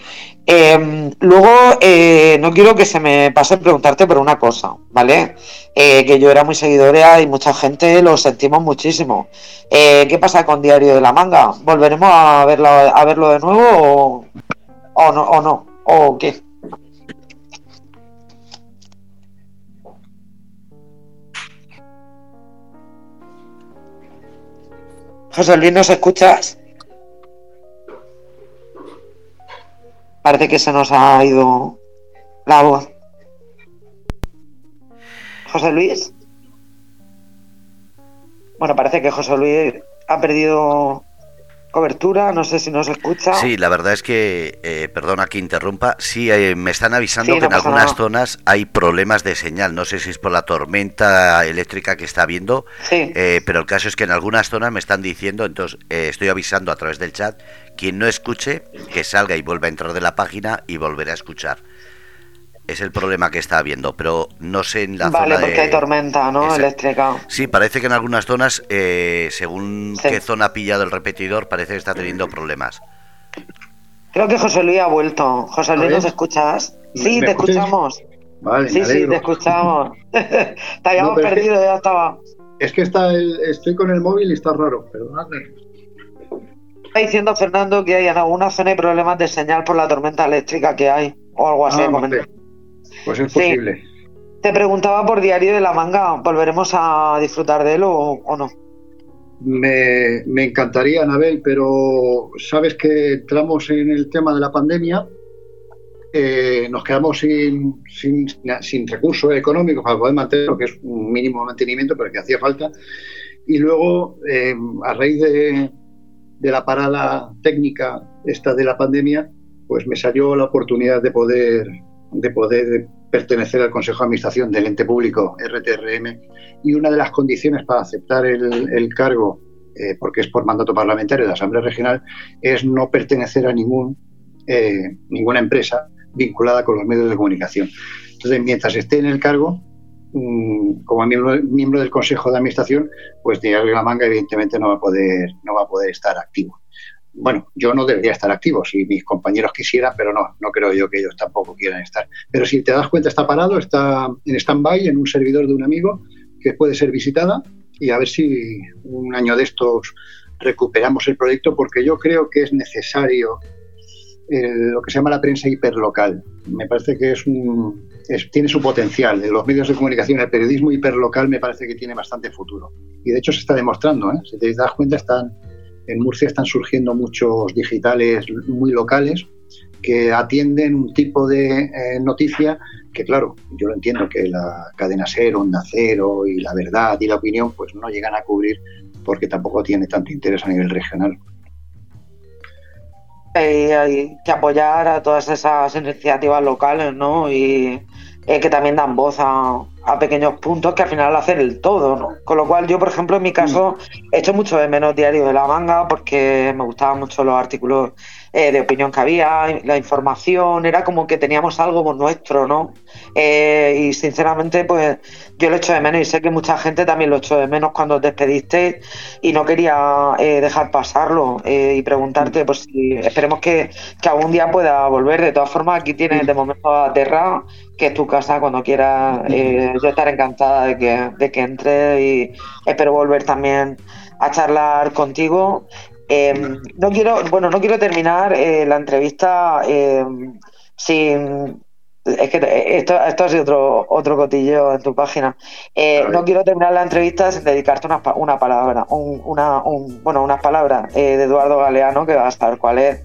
C: Em, luego, eh, no quiero que se me pase preguntarte por una cosa, ¿vale? Eh, que yo era muy seguidora y mucha gente lo sentimos muchísimo. Eh, ¿Qué pasa con Diario de la Manga? ¿Volveremos a verlo, a verlo de nuevo o, no? ¿O no? ¿O qué? José Luis, ¿nos escuchas? Parece que se nos ha ido la voz. José Luis. Bueno, parece que José Luis ha perdido cobertura, no sé si nos escucha.
A: Sí, la verdad es que, eh, perdona que interrumpa, sí, eh, me están avisando que en algunas zonas hay problemas de señal, no sé si es por la tormenta eléctrica que está habiendo, eh, pero el caso es que en algunas zonas me están diciendo, entonces estoy avisando a través del chat, quien no escuche, que salga y vuelva a entrar de la página y volverá a escuchar es el problema que está habiendo, pero no sé en la
C: zona
A: Vale,
C: porque hay tormenta, ¿no? Eléctrica.
A: Sí, parece que en algunas zonas, eh, según qué zona ha pillado el repetidor, parece que está teniendo problemas.
C: Creo que José Luis ha vuelto. José Luis, ¿nos escuchas? Sí, te escuchamos.
D: Vale,
C: sí, sí, te escuchamos. te habíamos perdido, ya estaba.
D: Es que está estoy con el móvil y está raro, perdonadme.
C: Está diciendo Fernando que hay en alguna zona hay problemas de señal por la tormenta eléctrica que hay, o algo así.
D: Ah, pues es posible.
C: Te preguntaba por Diario de la Manga, ¿volveremos a disfrutar de él o, no?
D: Me, me, encantaría, Anabel, pero sabes que entramos en el tema de la pandemia eh, nos quedamos sin, sin, sin, recursos económicos para poder mantenerlo, que es un mínimo mantenimiento, pero que hacía falta. Y luego, eh, a raíz de, de, la parada técnica esta de la pandemia, pues me salió la oportunidad de poder, de poder pertenecer al Consejo de Administración del ente público RTRM y una de las condiciones para aceptar el, cargo, eh, porque es por mandato parlamentario de la Asamblea Regional, es no pertenecer a ningún, ninguna empresa vinculada con los medios de comunicación. Entonces, mientras esté en el cargo, mm, como miembro, del Consejo de Administración, pues Diario La Manga evidentemente no va a poder, no va a poder estar activo. Bueno, yo no debería estar activo si mis compañeros quisieran, pero no, no creo yo que ellos tampoco quieran estar. Pero si te das cuenta, está parado, está en stand-by en un servidor de un amigo que puede ser visitada y a ver si un año de estos recuperamos el proyecto porque yo creo que es necesario lo que se llama la prensa hiperlocal. Me parece que es tiene su potencial. Los medios de comunicación, el periodismo hiperlocal me parece que tiene bastante futuro. Y de hecho se está demostrando. ¿eh? Si te das cuenta, están, en Murcia están surgiendo muchos digitales muy locales que atienden un tipo de eh, noticia que, claro, yo lo entiendo que la cadena Cero, Onda Cero y La Verdad y La Opinión pues no llegan a cubrir porque tampoco tiene tanto interés a nivel regional
C: hay que apoyar a todas esas iniciativas locales, ¿no? Y eh, que también dan voz a, pequeños puntos que al final hacen el todo, ¿no? Con lo cual yo, por ejemplo, en mi caso, he hecho mucho de menos diario de la manga porque me gustaban mucho los artículos eh, de opinión que había, la información, era como que teníamos algo nuestro, ¿no? Eh, y sinceramente, pues yo lo echo de menos y sé que mucha gente también lo echó de menos cuando os despediste y no quería eh, dejar pasarlo y preguntarte, pues si esperemos que, algún día pueda volver. De todas formas, aquí tienes de momento a Terra, que es tu casa cuando quieras. yo estaré encantada de que, de que entre y espero volver también a charlar contigo Em, no quiero, bueno, no quiero terminar eh, la entrevista em, sin es que esto, esto ha sido otro, otro cotillo en tu página. Eh, no quiero terminar la entrevista sin dedicarte una, una palabra, una, bueno, unas palabras eh, de Eduardo Galeano, que va a saber cuál es,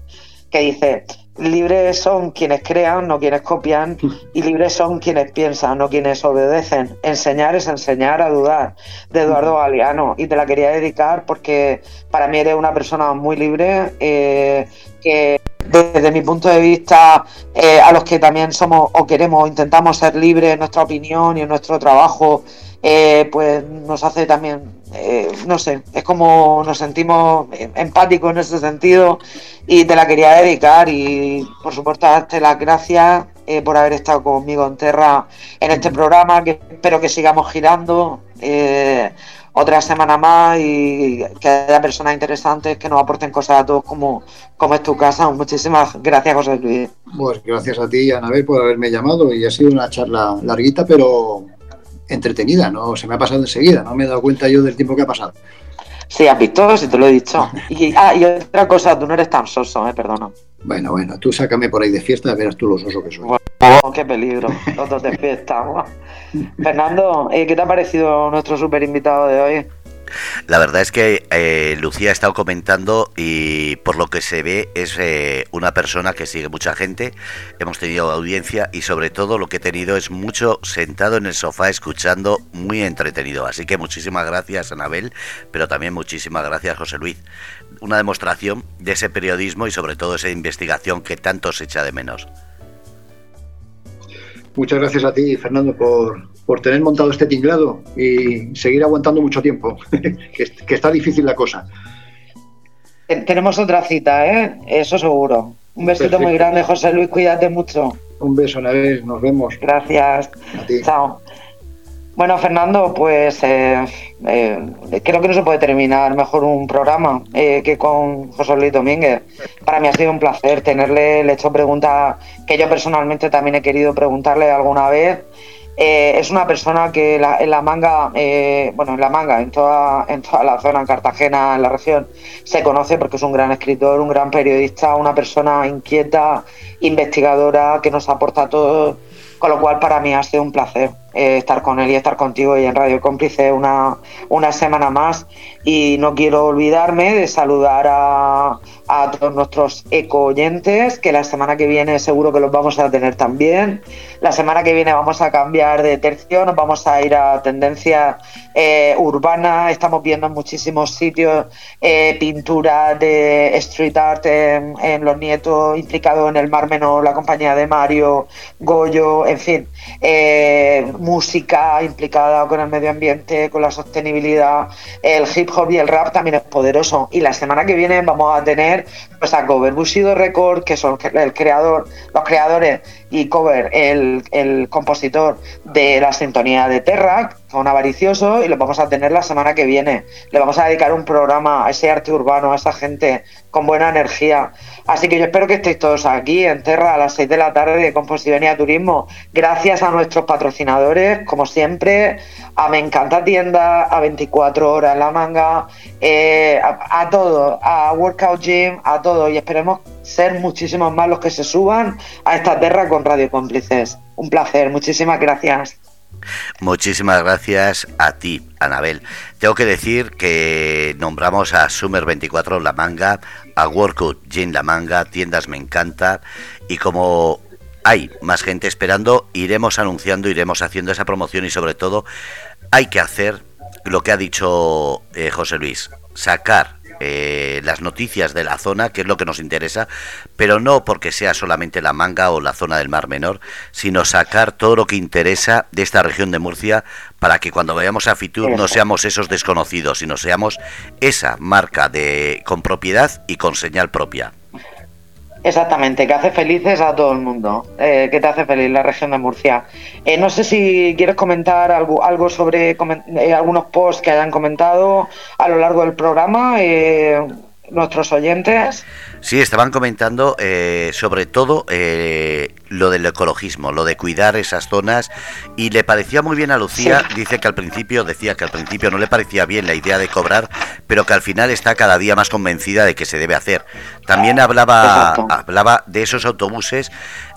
C: que dice, libres son quienes crean, no quienes copian, y libres son quienes piensan, no quienes obedecen. Enseñar es enseñar a dudar, de Eduardo Galeano. Y te la quería dedicar porque para mí eres una persona muy libre, eh, que desde mi punto de vista, eh, a los que también somos o queremos o intentamos ser libres en nuestra opinión y en nuestro trabajo, eh, pues nos hace también, eh, no sé, es como nos sentimos empáticos en ese sentido y te la quería dedicar y por supuesto darte las gracias eh, por haber estado conmigo en Terra en este programa que espero que sigamos girando otra semana más y que haya personas interesantes que nos aporten cosas a todos como, como es tu casa. Muchísimas gracias José Luis.
D: Pues gracias a ti, Anabel, por haberme llamado y ha sido una charla larguita pero entretenida, no se me ha pasado enseguida, no me he dado cuenta yo del tiempo que ha pasado.
C: Sí, has visto, si te lo he dicho. Y, ah, y otra cosa, tú no eres tan soso, eh, perdona.
D: Bueno, bueno, tú sácame por ahí de fiesta, verás tú los soso que soy.
C: Qué peligro, los dos de fiesta. Fernando, eh, ¿qué te ha parecido nuestro super invitado de hoy?
A: La verdad es que eh, Lucía ha estado comentando y por lo que se ve es eh, una persona que sigue mucha gente. Hemos tenido audiencia y sobre todo lo que he tenido es mucho sentado en el sofá escuchando, muy entretenido. Así que muchísimas gracias Anabel, pero también muchísimas gracias José Luis. Una demostración de ese periodismo y sobre todo esa investigación que tanto se echa de menos.
D: Muchas gracias a ti, Fernando, por, por tener montado este tinglado y seguir aguantando mucho tiempo, que, está difícil la cosa.
C: Tenemos otra cita, ¿eh? Eso seguro. Un besito muy grande, José Luis, cuídate mucho.
D: Un beso, Navel, nos vemos.
C: Gracias. Chao. Bueno, Fernando, pues eh, eh, creo que no se puede terminar mejor un programa eh, que con José Luis Domínguez. Para mí ha sido un placer tenerle, le he hecho preguntas que yo personalmente también he querido preguntarle alguna vez Eh, es una persona que en la manga, bueno, en la manga, en toda, en toda la zona, en Cartagena, en la región, se conoce porque es un gran escritor, un gran periodista, una persona inquieta, investigadora, que nos aporta todo, con lo cual para mí ha sido un placer. Eh, estar con él y estar contigo y en Radio Cómplice una, una semana más. Y no quiero olvidarme de saludar a, a todos nuestros eco oyentes, que la semana que viene seguro que los vamos a tener también. La semana que viene vamos a cambiar de tercio, nos vamos a ir a tendencia eh, urbana. Estamos viendo en muchísimos sitios eh, pintura de street art en, Los Nietos, implicado en el Mar Menor, la compañía de Mario, Goyo, en fin. Música implicada con el medio ambiente, con la sostenibilidad, el hip hop y el rap también es poderoso. Y la semana que viene vamos a tener pues a Cover Bushido Record, que son el creador, los creadores y Cover, el, el compositor de la sintonía de Terra, son avariciosos, y los vamos a tener la semana que viene. Le vamos a dedicar un programa a ese arte urbano, a esa gente con buena energía. Así que yo espero que estéis todos aquí en Terra a las 6 de la tarde con Posidonia Turismo. Gracias a nuestros patrocinadores, como siempre, a Me Encanta Tienda, a 24 Horas la Manga, eh, a, a todo, a Workout Gym, a todo. Y esperemos ser muchísimos más los que se suban a esta Terra con Radio Cómplices. Un placer, muchísimas gracias.
A: Muchísimas gracias a ti, Anabel. Tengo que decir que nombramos a Summer 24 La Manga, a Workout Gin La Manga, Tiendas Me Encanta, y como hay más gente esperando, iremos anunciando, iremos haciendo esa promoción y sobre todo hay que hacer lo que ha dicho eh, José Luis, sacar eh, las noticias de la zona, que es lo que nos interesa, pero no porque sea solamente la manga o la zona del Mar Menor, sino sacar todo lo que interesa de esta región de Murcia para que cuando vayamos a Fitur no seamos esos desconocidos, sino seamos esa marca de con propiedad y con señal propia.
C: Exactamente, que hace felices a todo el mundo, eh, que te hace feliz la región de Murcia. Eh, no sé si quieres comentar algo, algo sobre eh, algunos posts que hayan comentado a lo largo del programa eh, nuestros oyentes.
A: Sí, estaban comentando eh, sobre todo eh, lo del ecologismo, lo de cuidar esas zonas y le parecía muy bien a Lucía, sí. dice que al principio decía que al principio no le parecía bien la idea de cobrar, pero que al final está cada día más convencida de que se debe hacer. También hablaba hablaba de esos autobuses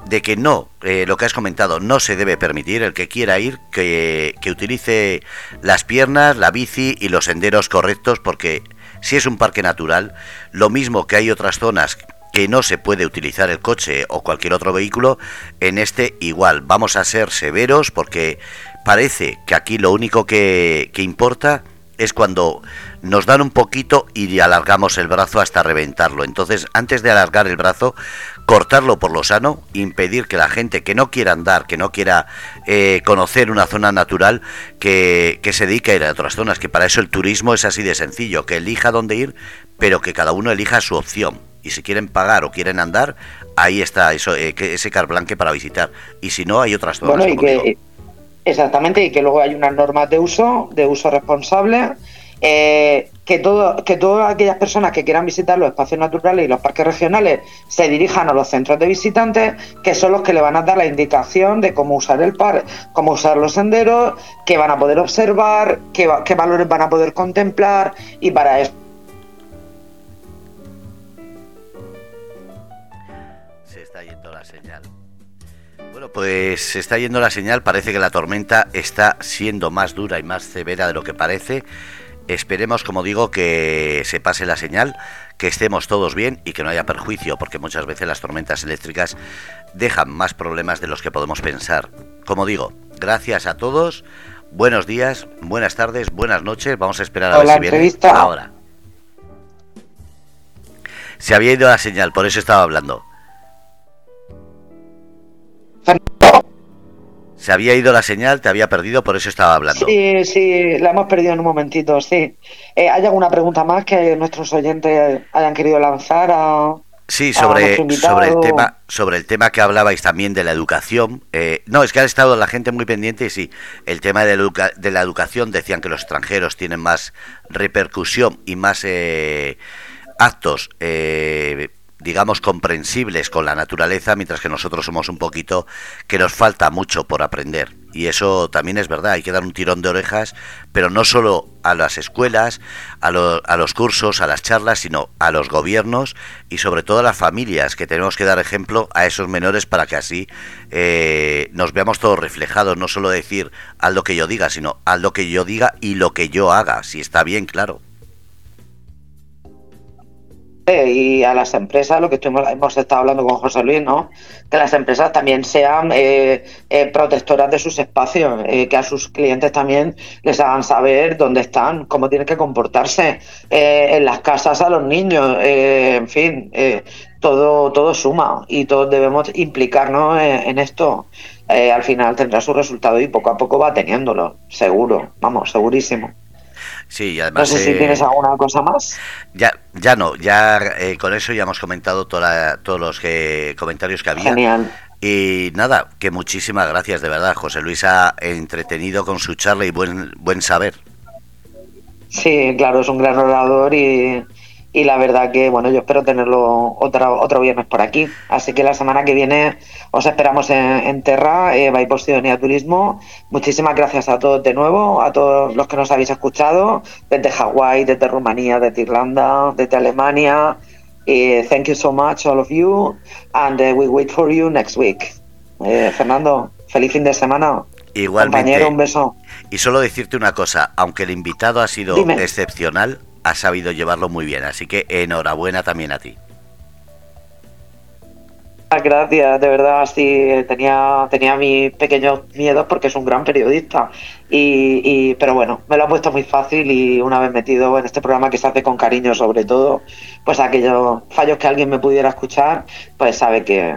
A: de que no, eh, lo que has comentado, no se debe permitir el que quiera ir que, que utilice las piernas, la bici y los senderos correctos porque si es un parque natural, lo mismo que hay otras zonas que no se puede utilizar el coche o cualquier otro vehículo, en este igual. Vamos a ser severos porque parece que aquí lo único que, que importa es cuando nos dan un poquito y alargamos el brazo hasta reventarlo. Entonces, antes de alargar el brazo, cortarlo por lo sano, impedir que la gente que no quiera andar, que no quiera eh, conocer una zona natural, que, que, se dedique a ir a otras zonas, que para eso el turismo es así de sencillo, que elija dónde ir, pero que cada uno elija su opción. Y si quieren pagar o quieren andar, ahí está eso, eh, ese carblanque para visitar. Y si no, hay otras zonas.
C: Bueno, y que, exactamente, y que luego hay unas normas de uso, de uso responsable eh, que, todo, que todas aquellas personas que quieran visitar los espacios naturales y los parques regionales se dirijan a los centros de visitantes, que son los que le van a dar la indicación de cómo usar el parque, cómo usar los senderos, qué van a poder observar, qué, qué valores van a poder contemplar y para eso
A: se está yendo la señal. Bueno, pues se está yendo la señal, parece que la tormenta está siendo más dura y más severa de lo que parece. Esperemos, como digo, que se pase la señal, que estemos todos bien y que no haya perjuicio, porque muchas veces las tormentas eléctricas dejan más problemas de los que podemos pensar. Como digo, gracias a todos, buenos días, buenas tardes, buenas noches. Vamos a esperar a
C: Hola,
A: ver si viene ahora. Se había ido la señal, por eso estaba hablando. Se había ido la señal, te había perdido, por eso estaba hablando.
C: Sí, sí, la hemos perdido en un momentito, sí. Eh, ¿Hay alguna pregunta más que nuestros oyentes hayan querido lanzar a,
A: Sí, sobre, sobre, el tema, sobre el tema que hablabais también de la educación. Eh, no, es que ha estado la gente muy pendiente y sí, el tema de la, educa de la educación decían que los extranjeros tienen más repercusión y más eh, actos eh, digamos, comprensibles con la naturaleza, mientras que nosotros somos un poquito que nos falta mucho por aprender. Y eso también es verdad, hay que dar un tirón de orejas, pero no solo a las escuelas, a, a los cursos, a las charlas, sino a los gobiernos y sobre todo a las familias, que tenemos que dar ejemplo a esos menores para que así eh, nos veamos todos reflejados, no solo decir haz lo que yo diga, sino haz lo que yo diga y lo que yo haga, si está bien, claro
C: y a las empresas, lo que estuvimos, hemos estado hablando con José Luis, ¿no? que las empresas también sean eh, eh, protectoras de sus espacios, eh, que a sus clientes también les hagan saber dónde están, cómo tienen que comportarse, en las casas a los niños, en fin, todo, todo suma y todos debemos implicarnos en, esto. al final tendrá su resultado y poco a poco va teniéndolo, seguro, vamos, segurísimo.
A: Sí, además.
C: No sé si eh, tienes alguna cosa más.
A: Ya, ya no, ya eh, con eso ya hemos comentado toda, todos los que, comentarios que había.
C: Genial.
A: Y nada, que muchísimas gracias, de verdad. José Luis ha entretenido con su charla y buen, buen saber.
C: Sí, claro, es un gran orador y, y la verdad que bueno yo espero tenerlo otro, otro viernes por aquí. Así que la semana que viene os esperamos en, Terra eh, by Sidonia Turismo. Muchísimas gracias a todos de nuevo a todos los que nos habéis escuchado desde Hawái desde Rumanía desde Irlanda desde Alemania. Y thank you so much all of you and uh, we wait for you next week. Eh, Fernando feliz fin de semana.
A: Igualmente.
C: Compañero, un beso.
A: Y solo decirte una cosa, aunque el invitado ha sido excepcional, ha sabido llevarlo muy bien. Así que enhorabuena también a ti.
C: Gracias, de verdad, sí, tenía, tenía mis pequeños miedos porque es un gran periodista. Y, pero bueno, me lo ha puesto muy fácil y una vez metido en este programa que se hace con cariño sobre todo, pues aquellos fallos que alguien me pudiera escuchar, pues sabe que,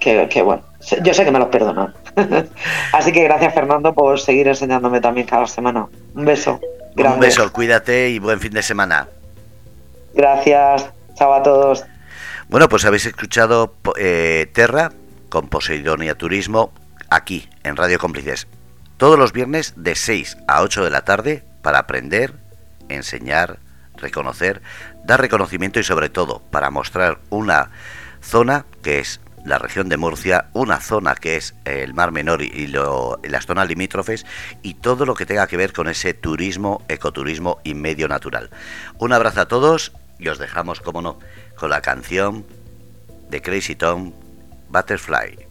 C: que, bueno, yo sé que me los perdona. Así que gracias Fernando por seguir enseñándome también cada semana. Un beso.
A: Un beso, cuídate y buen fin de semana.
C: Gracias, chao a todos.
A: Bueno, pues habéis escuchado eh, Terra con Poseidonia Turismo aquí en Radio Cómplices. Todos los viernes de 6 a 8 de la tarde para aprender, enseñar, reconocer, dar reconocimiento y sobre todo para mostrar una zona que es la región de Murcia, una zona que es el Mar Menor y, las zonas limítrofes y todo lo que tenga que ver con ese turismo, ecoturismo y medio natural. Un abrazo a todos y os dejamos, como no, con la canción de Crazy Tom, Butterfly.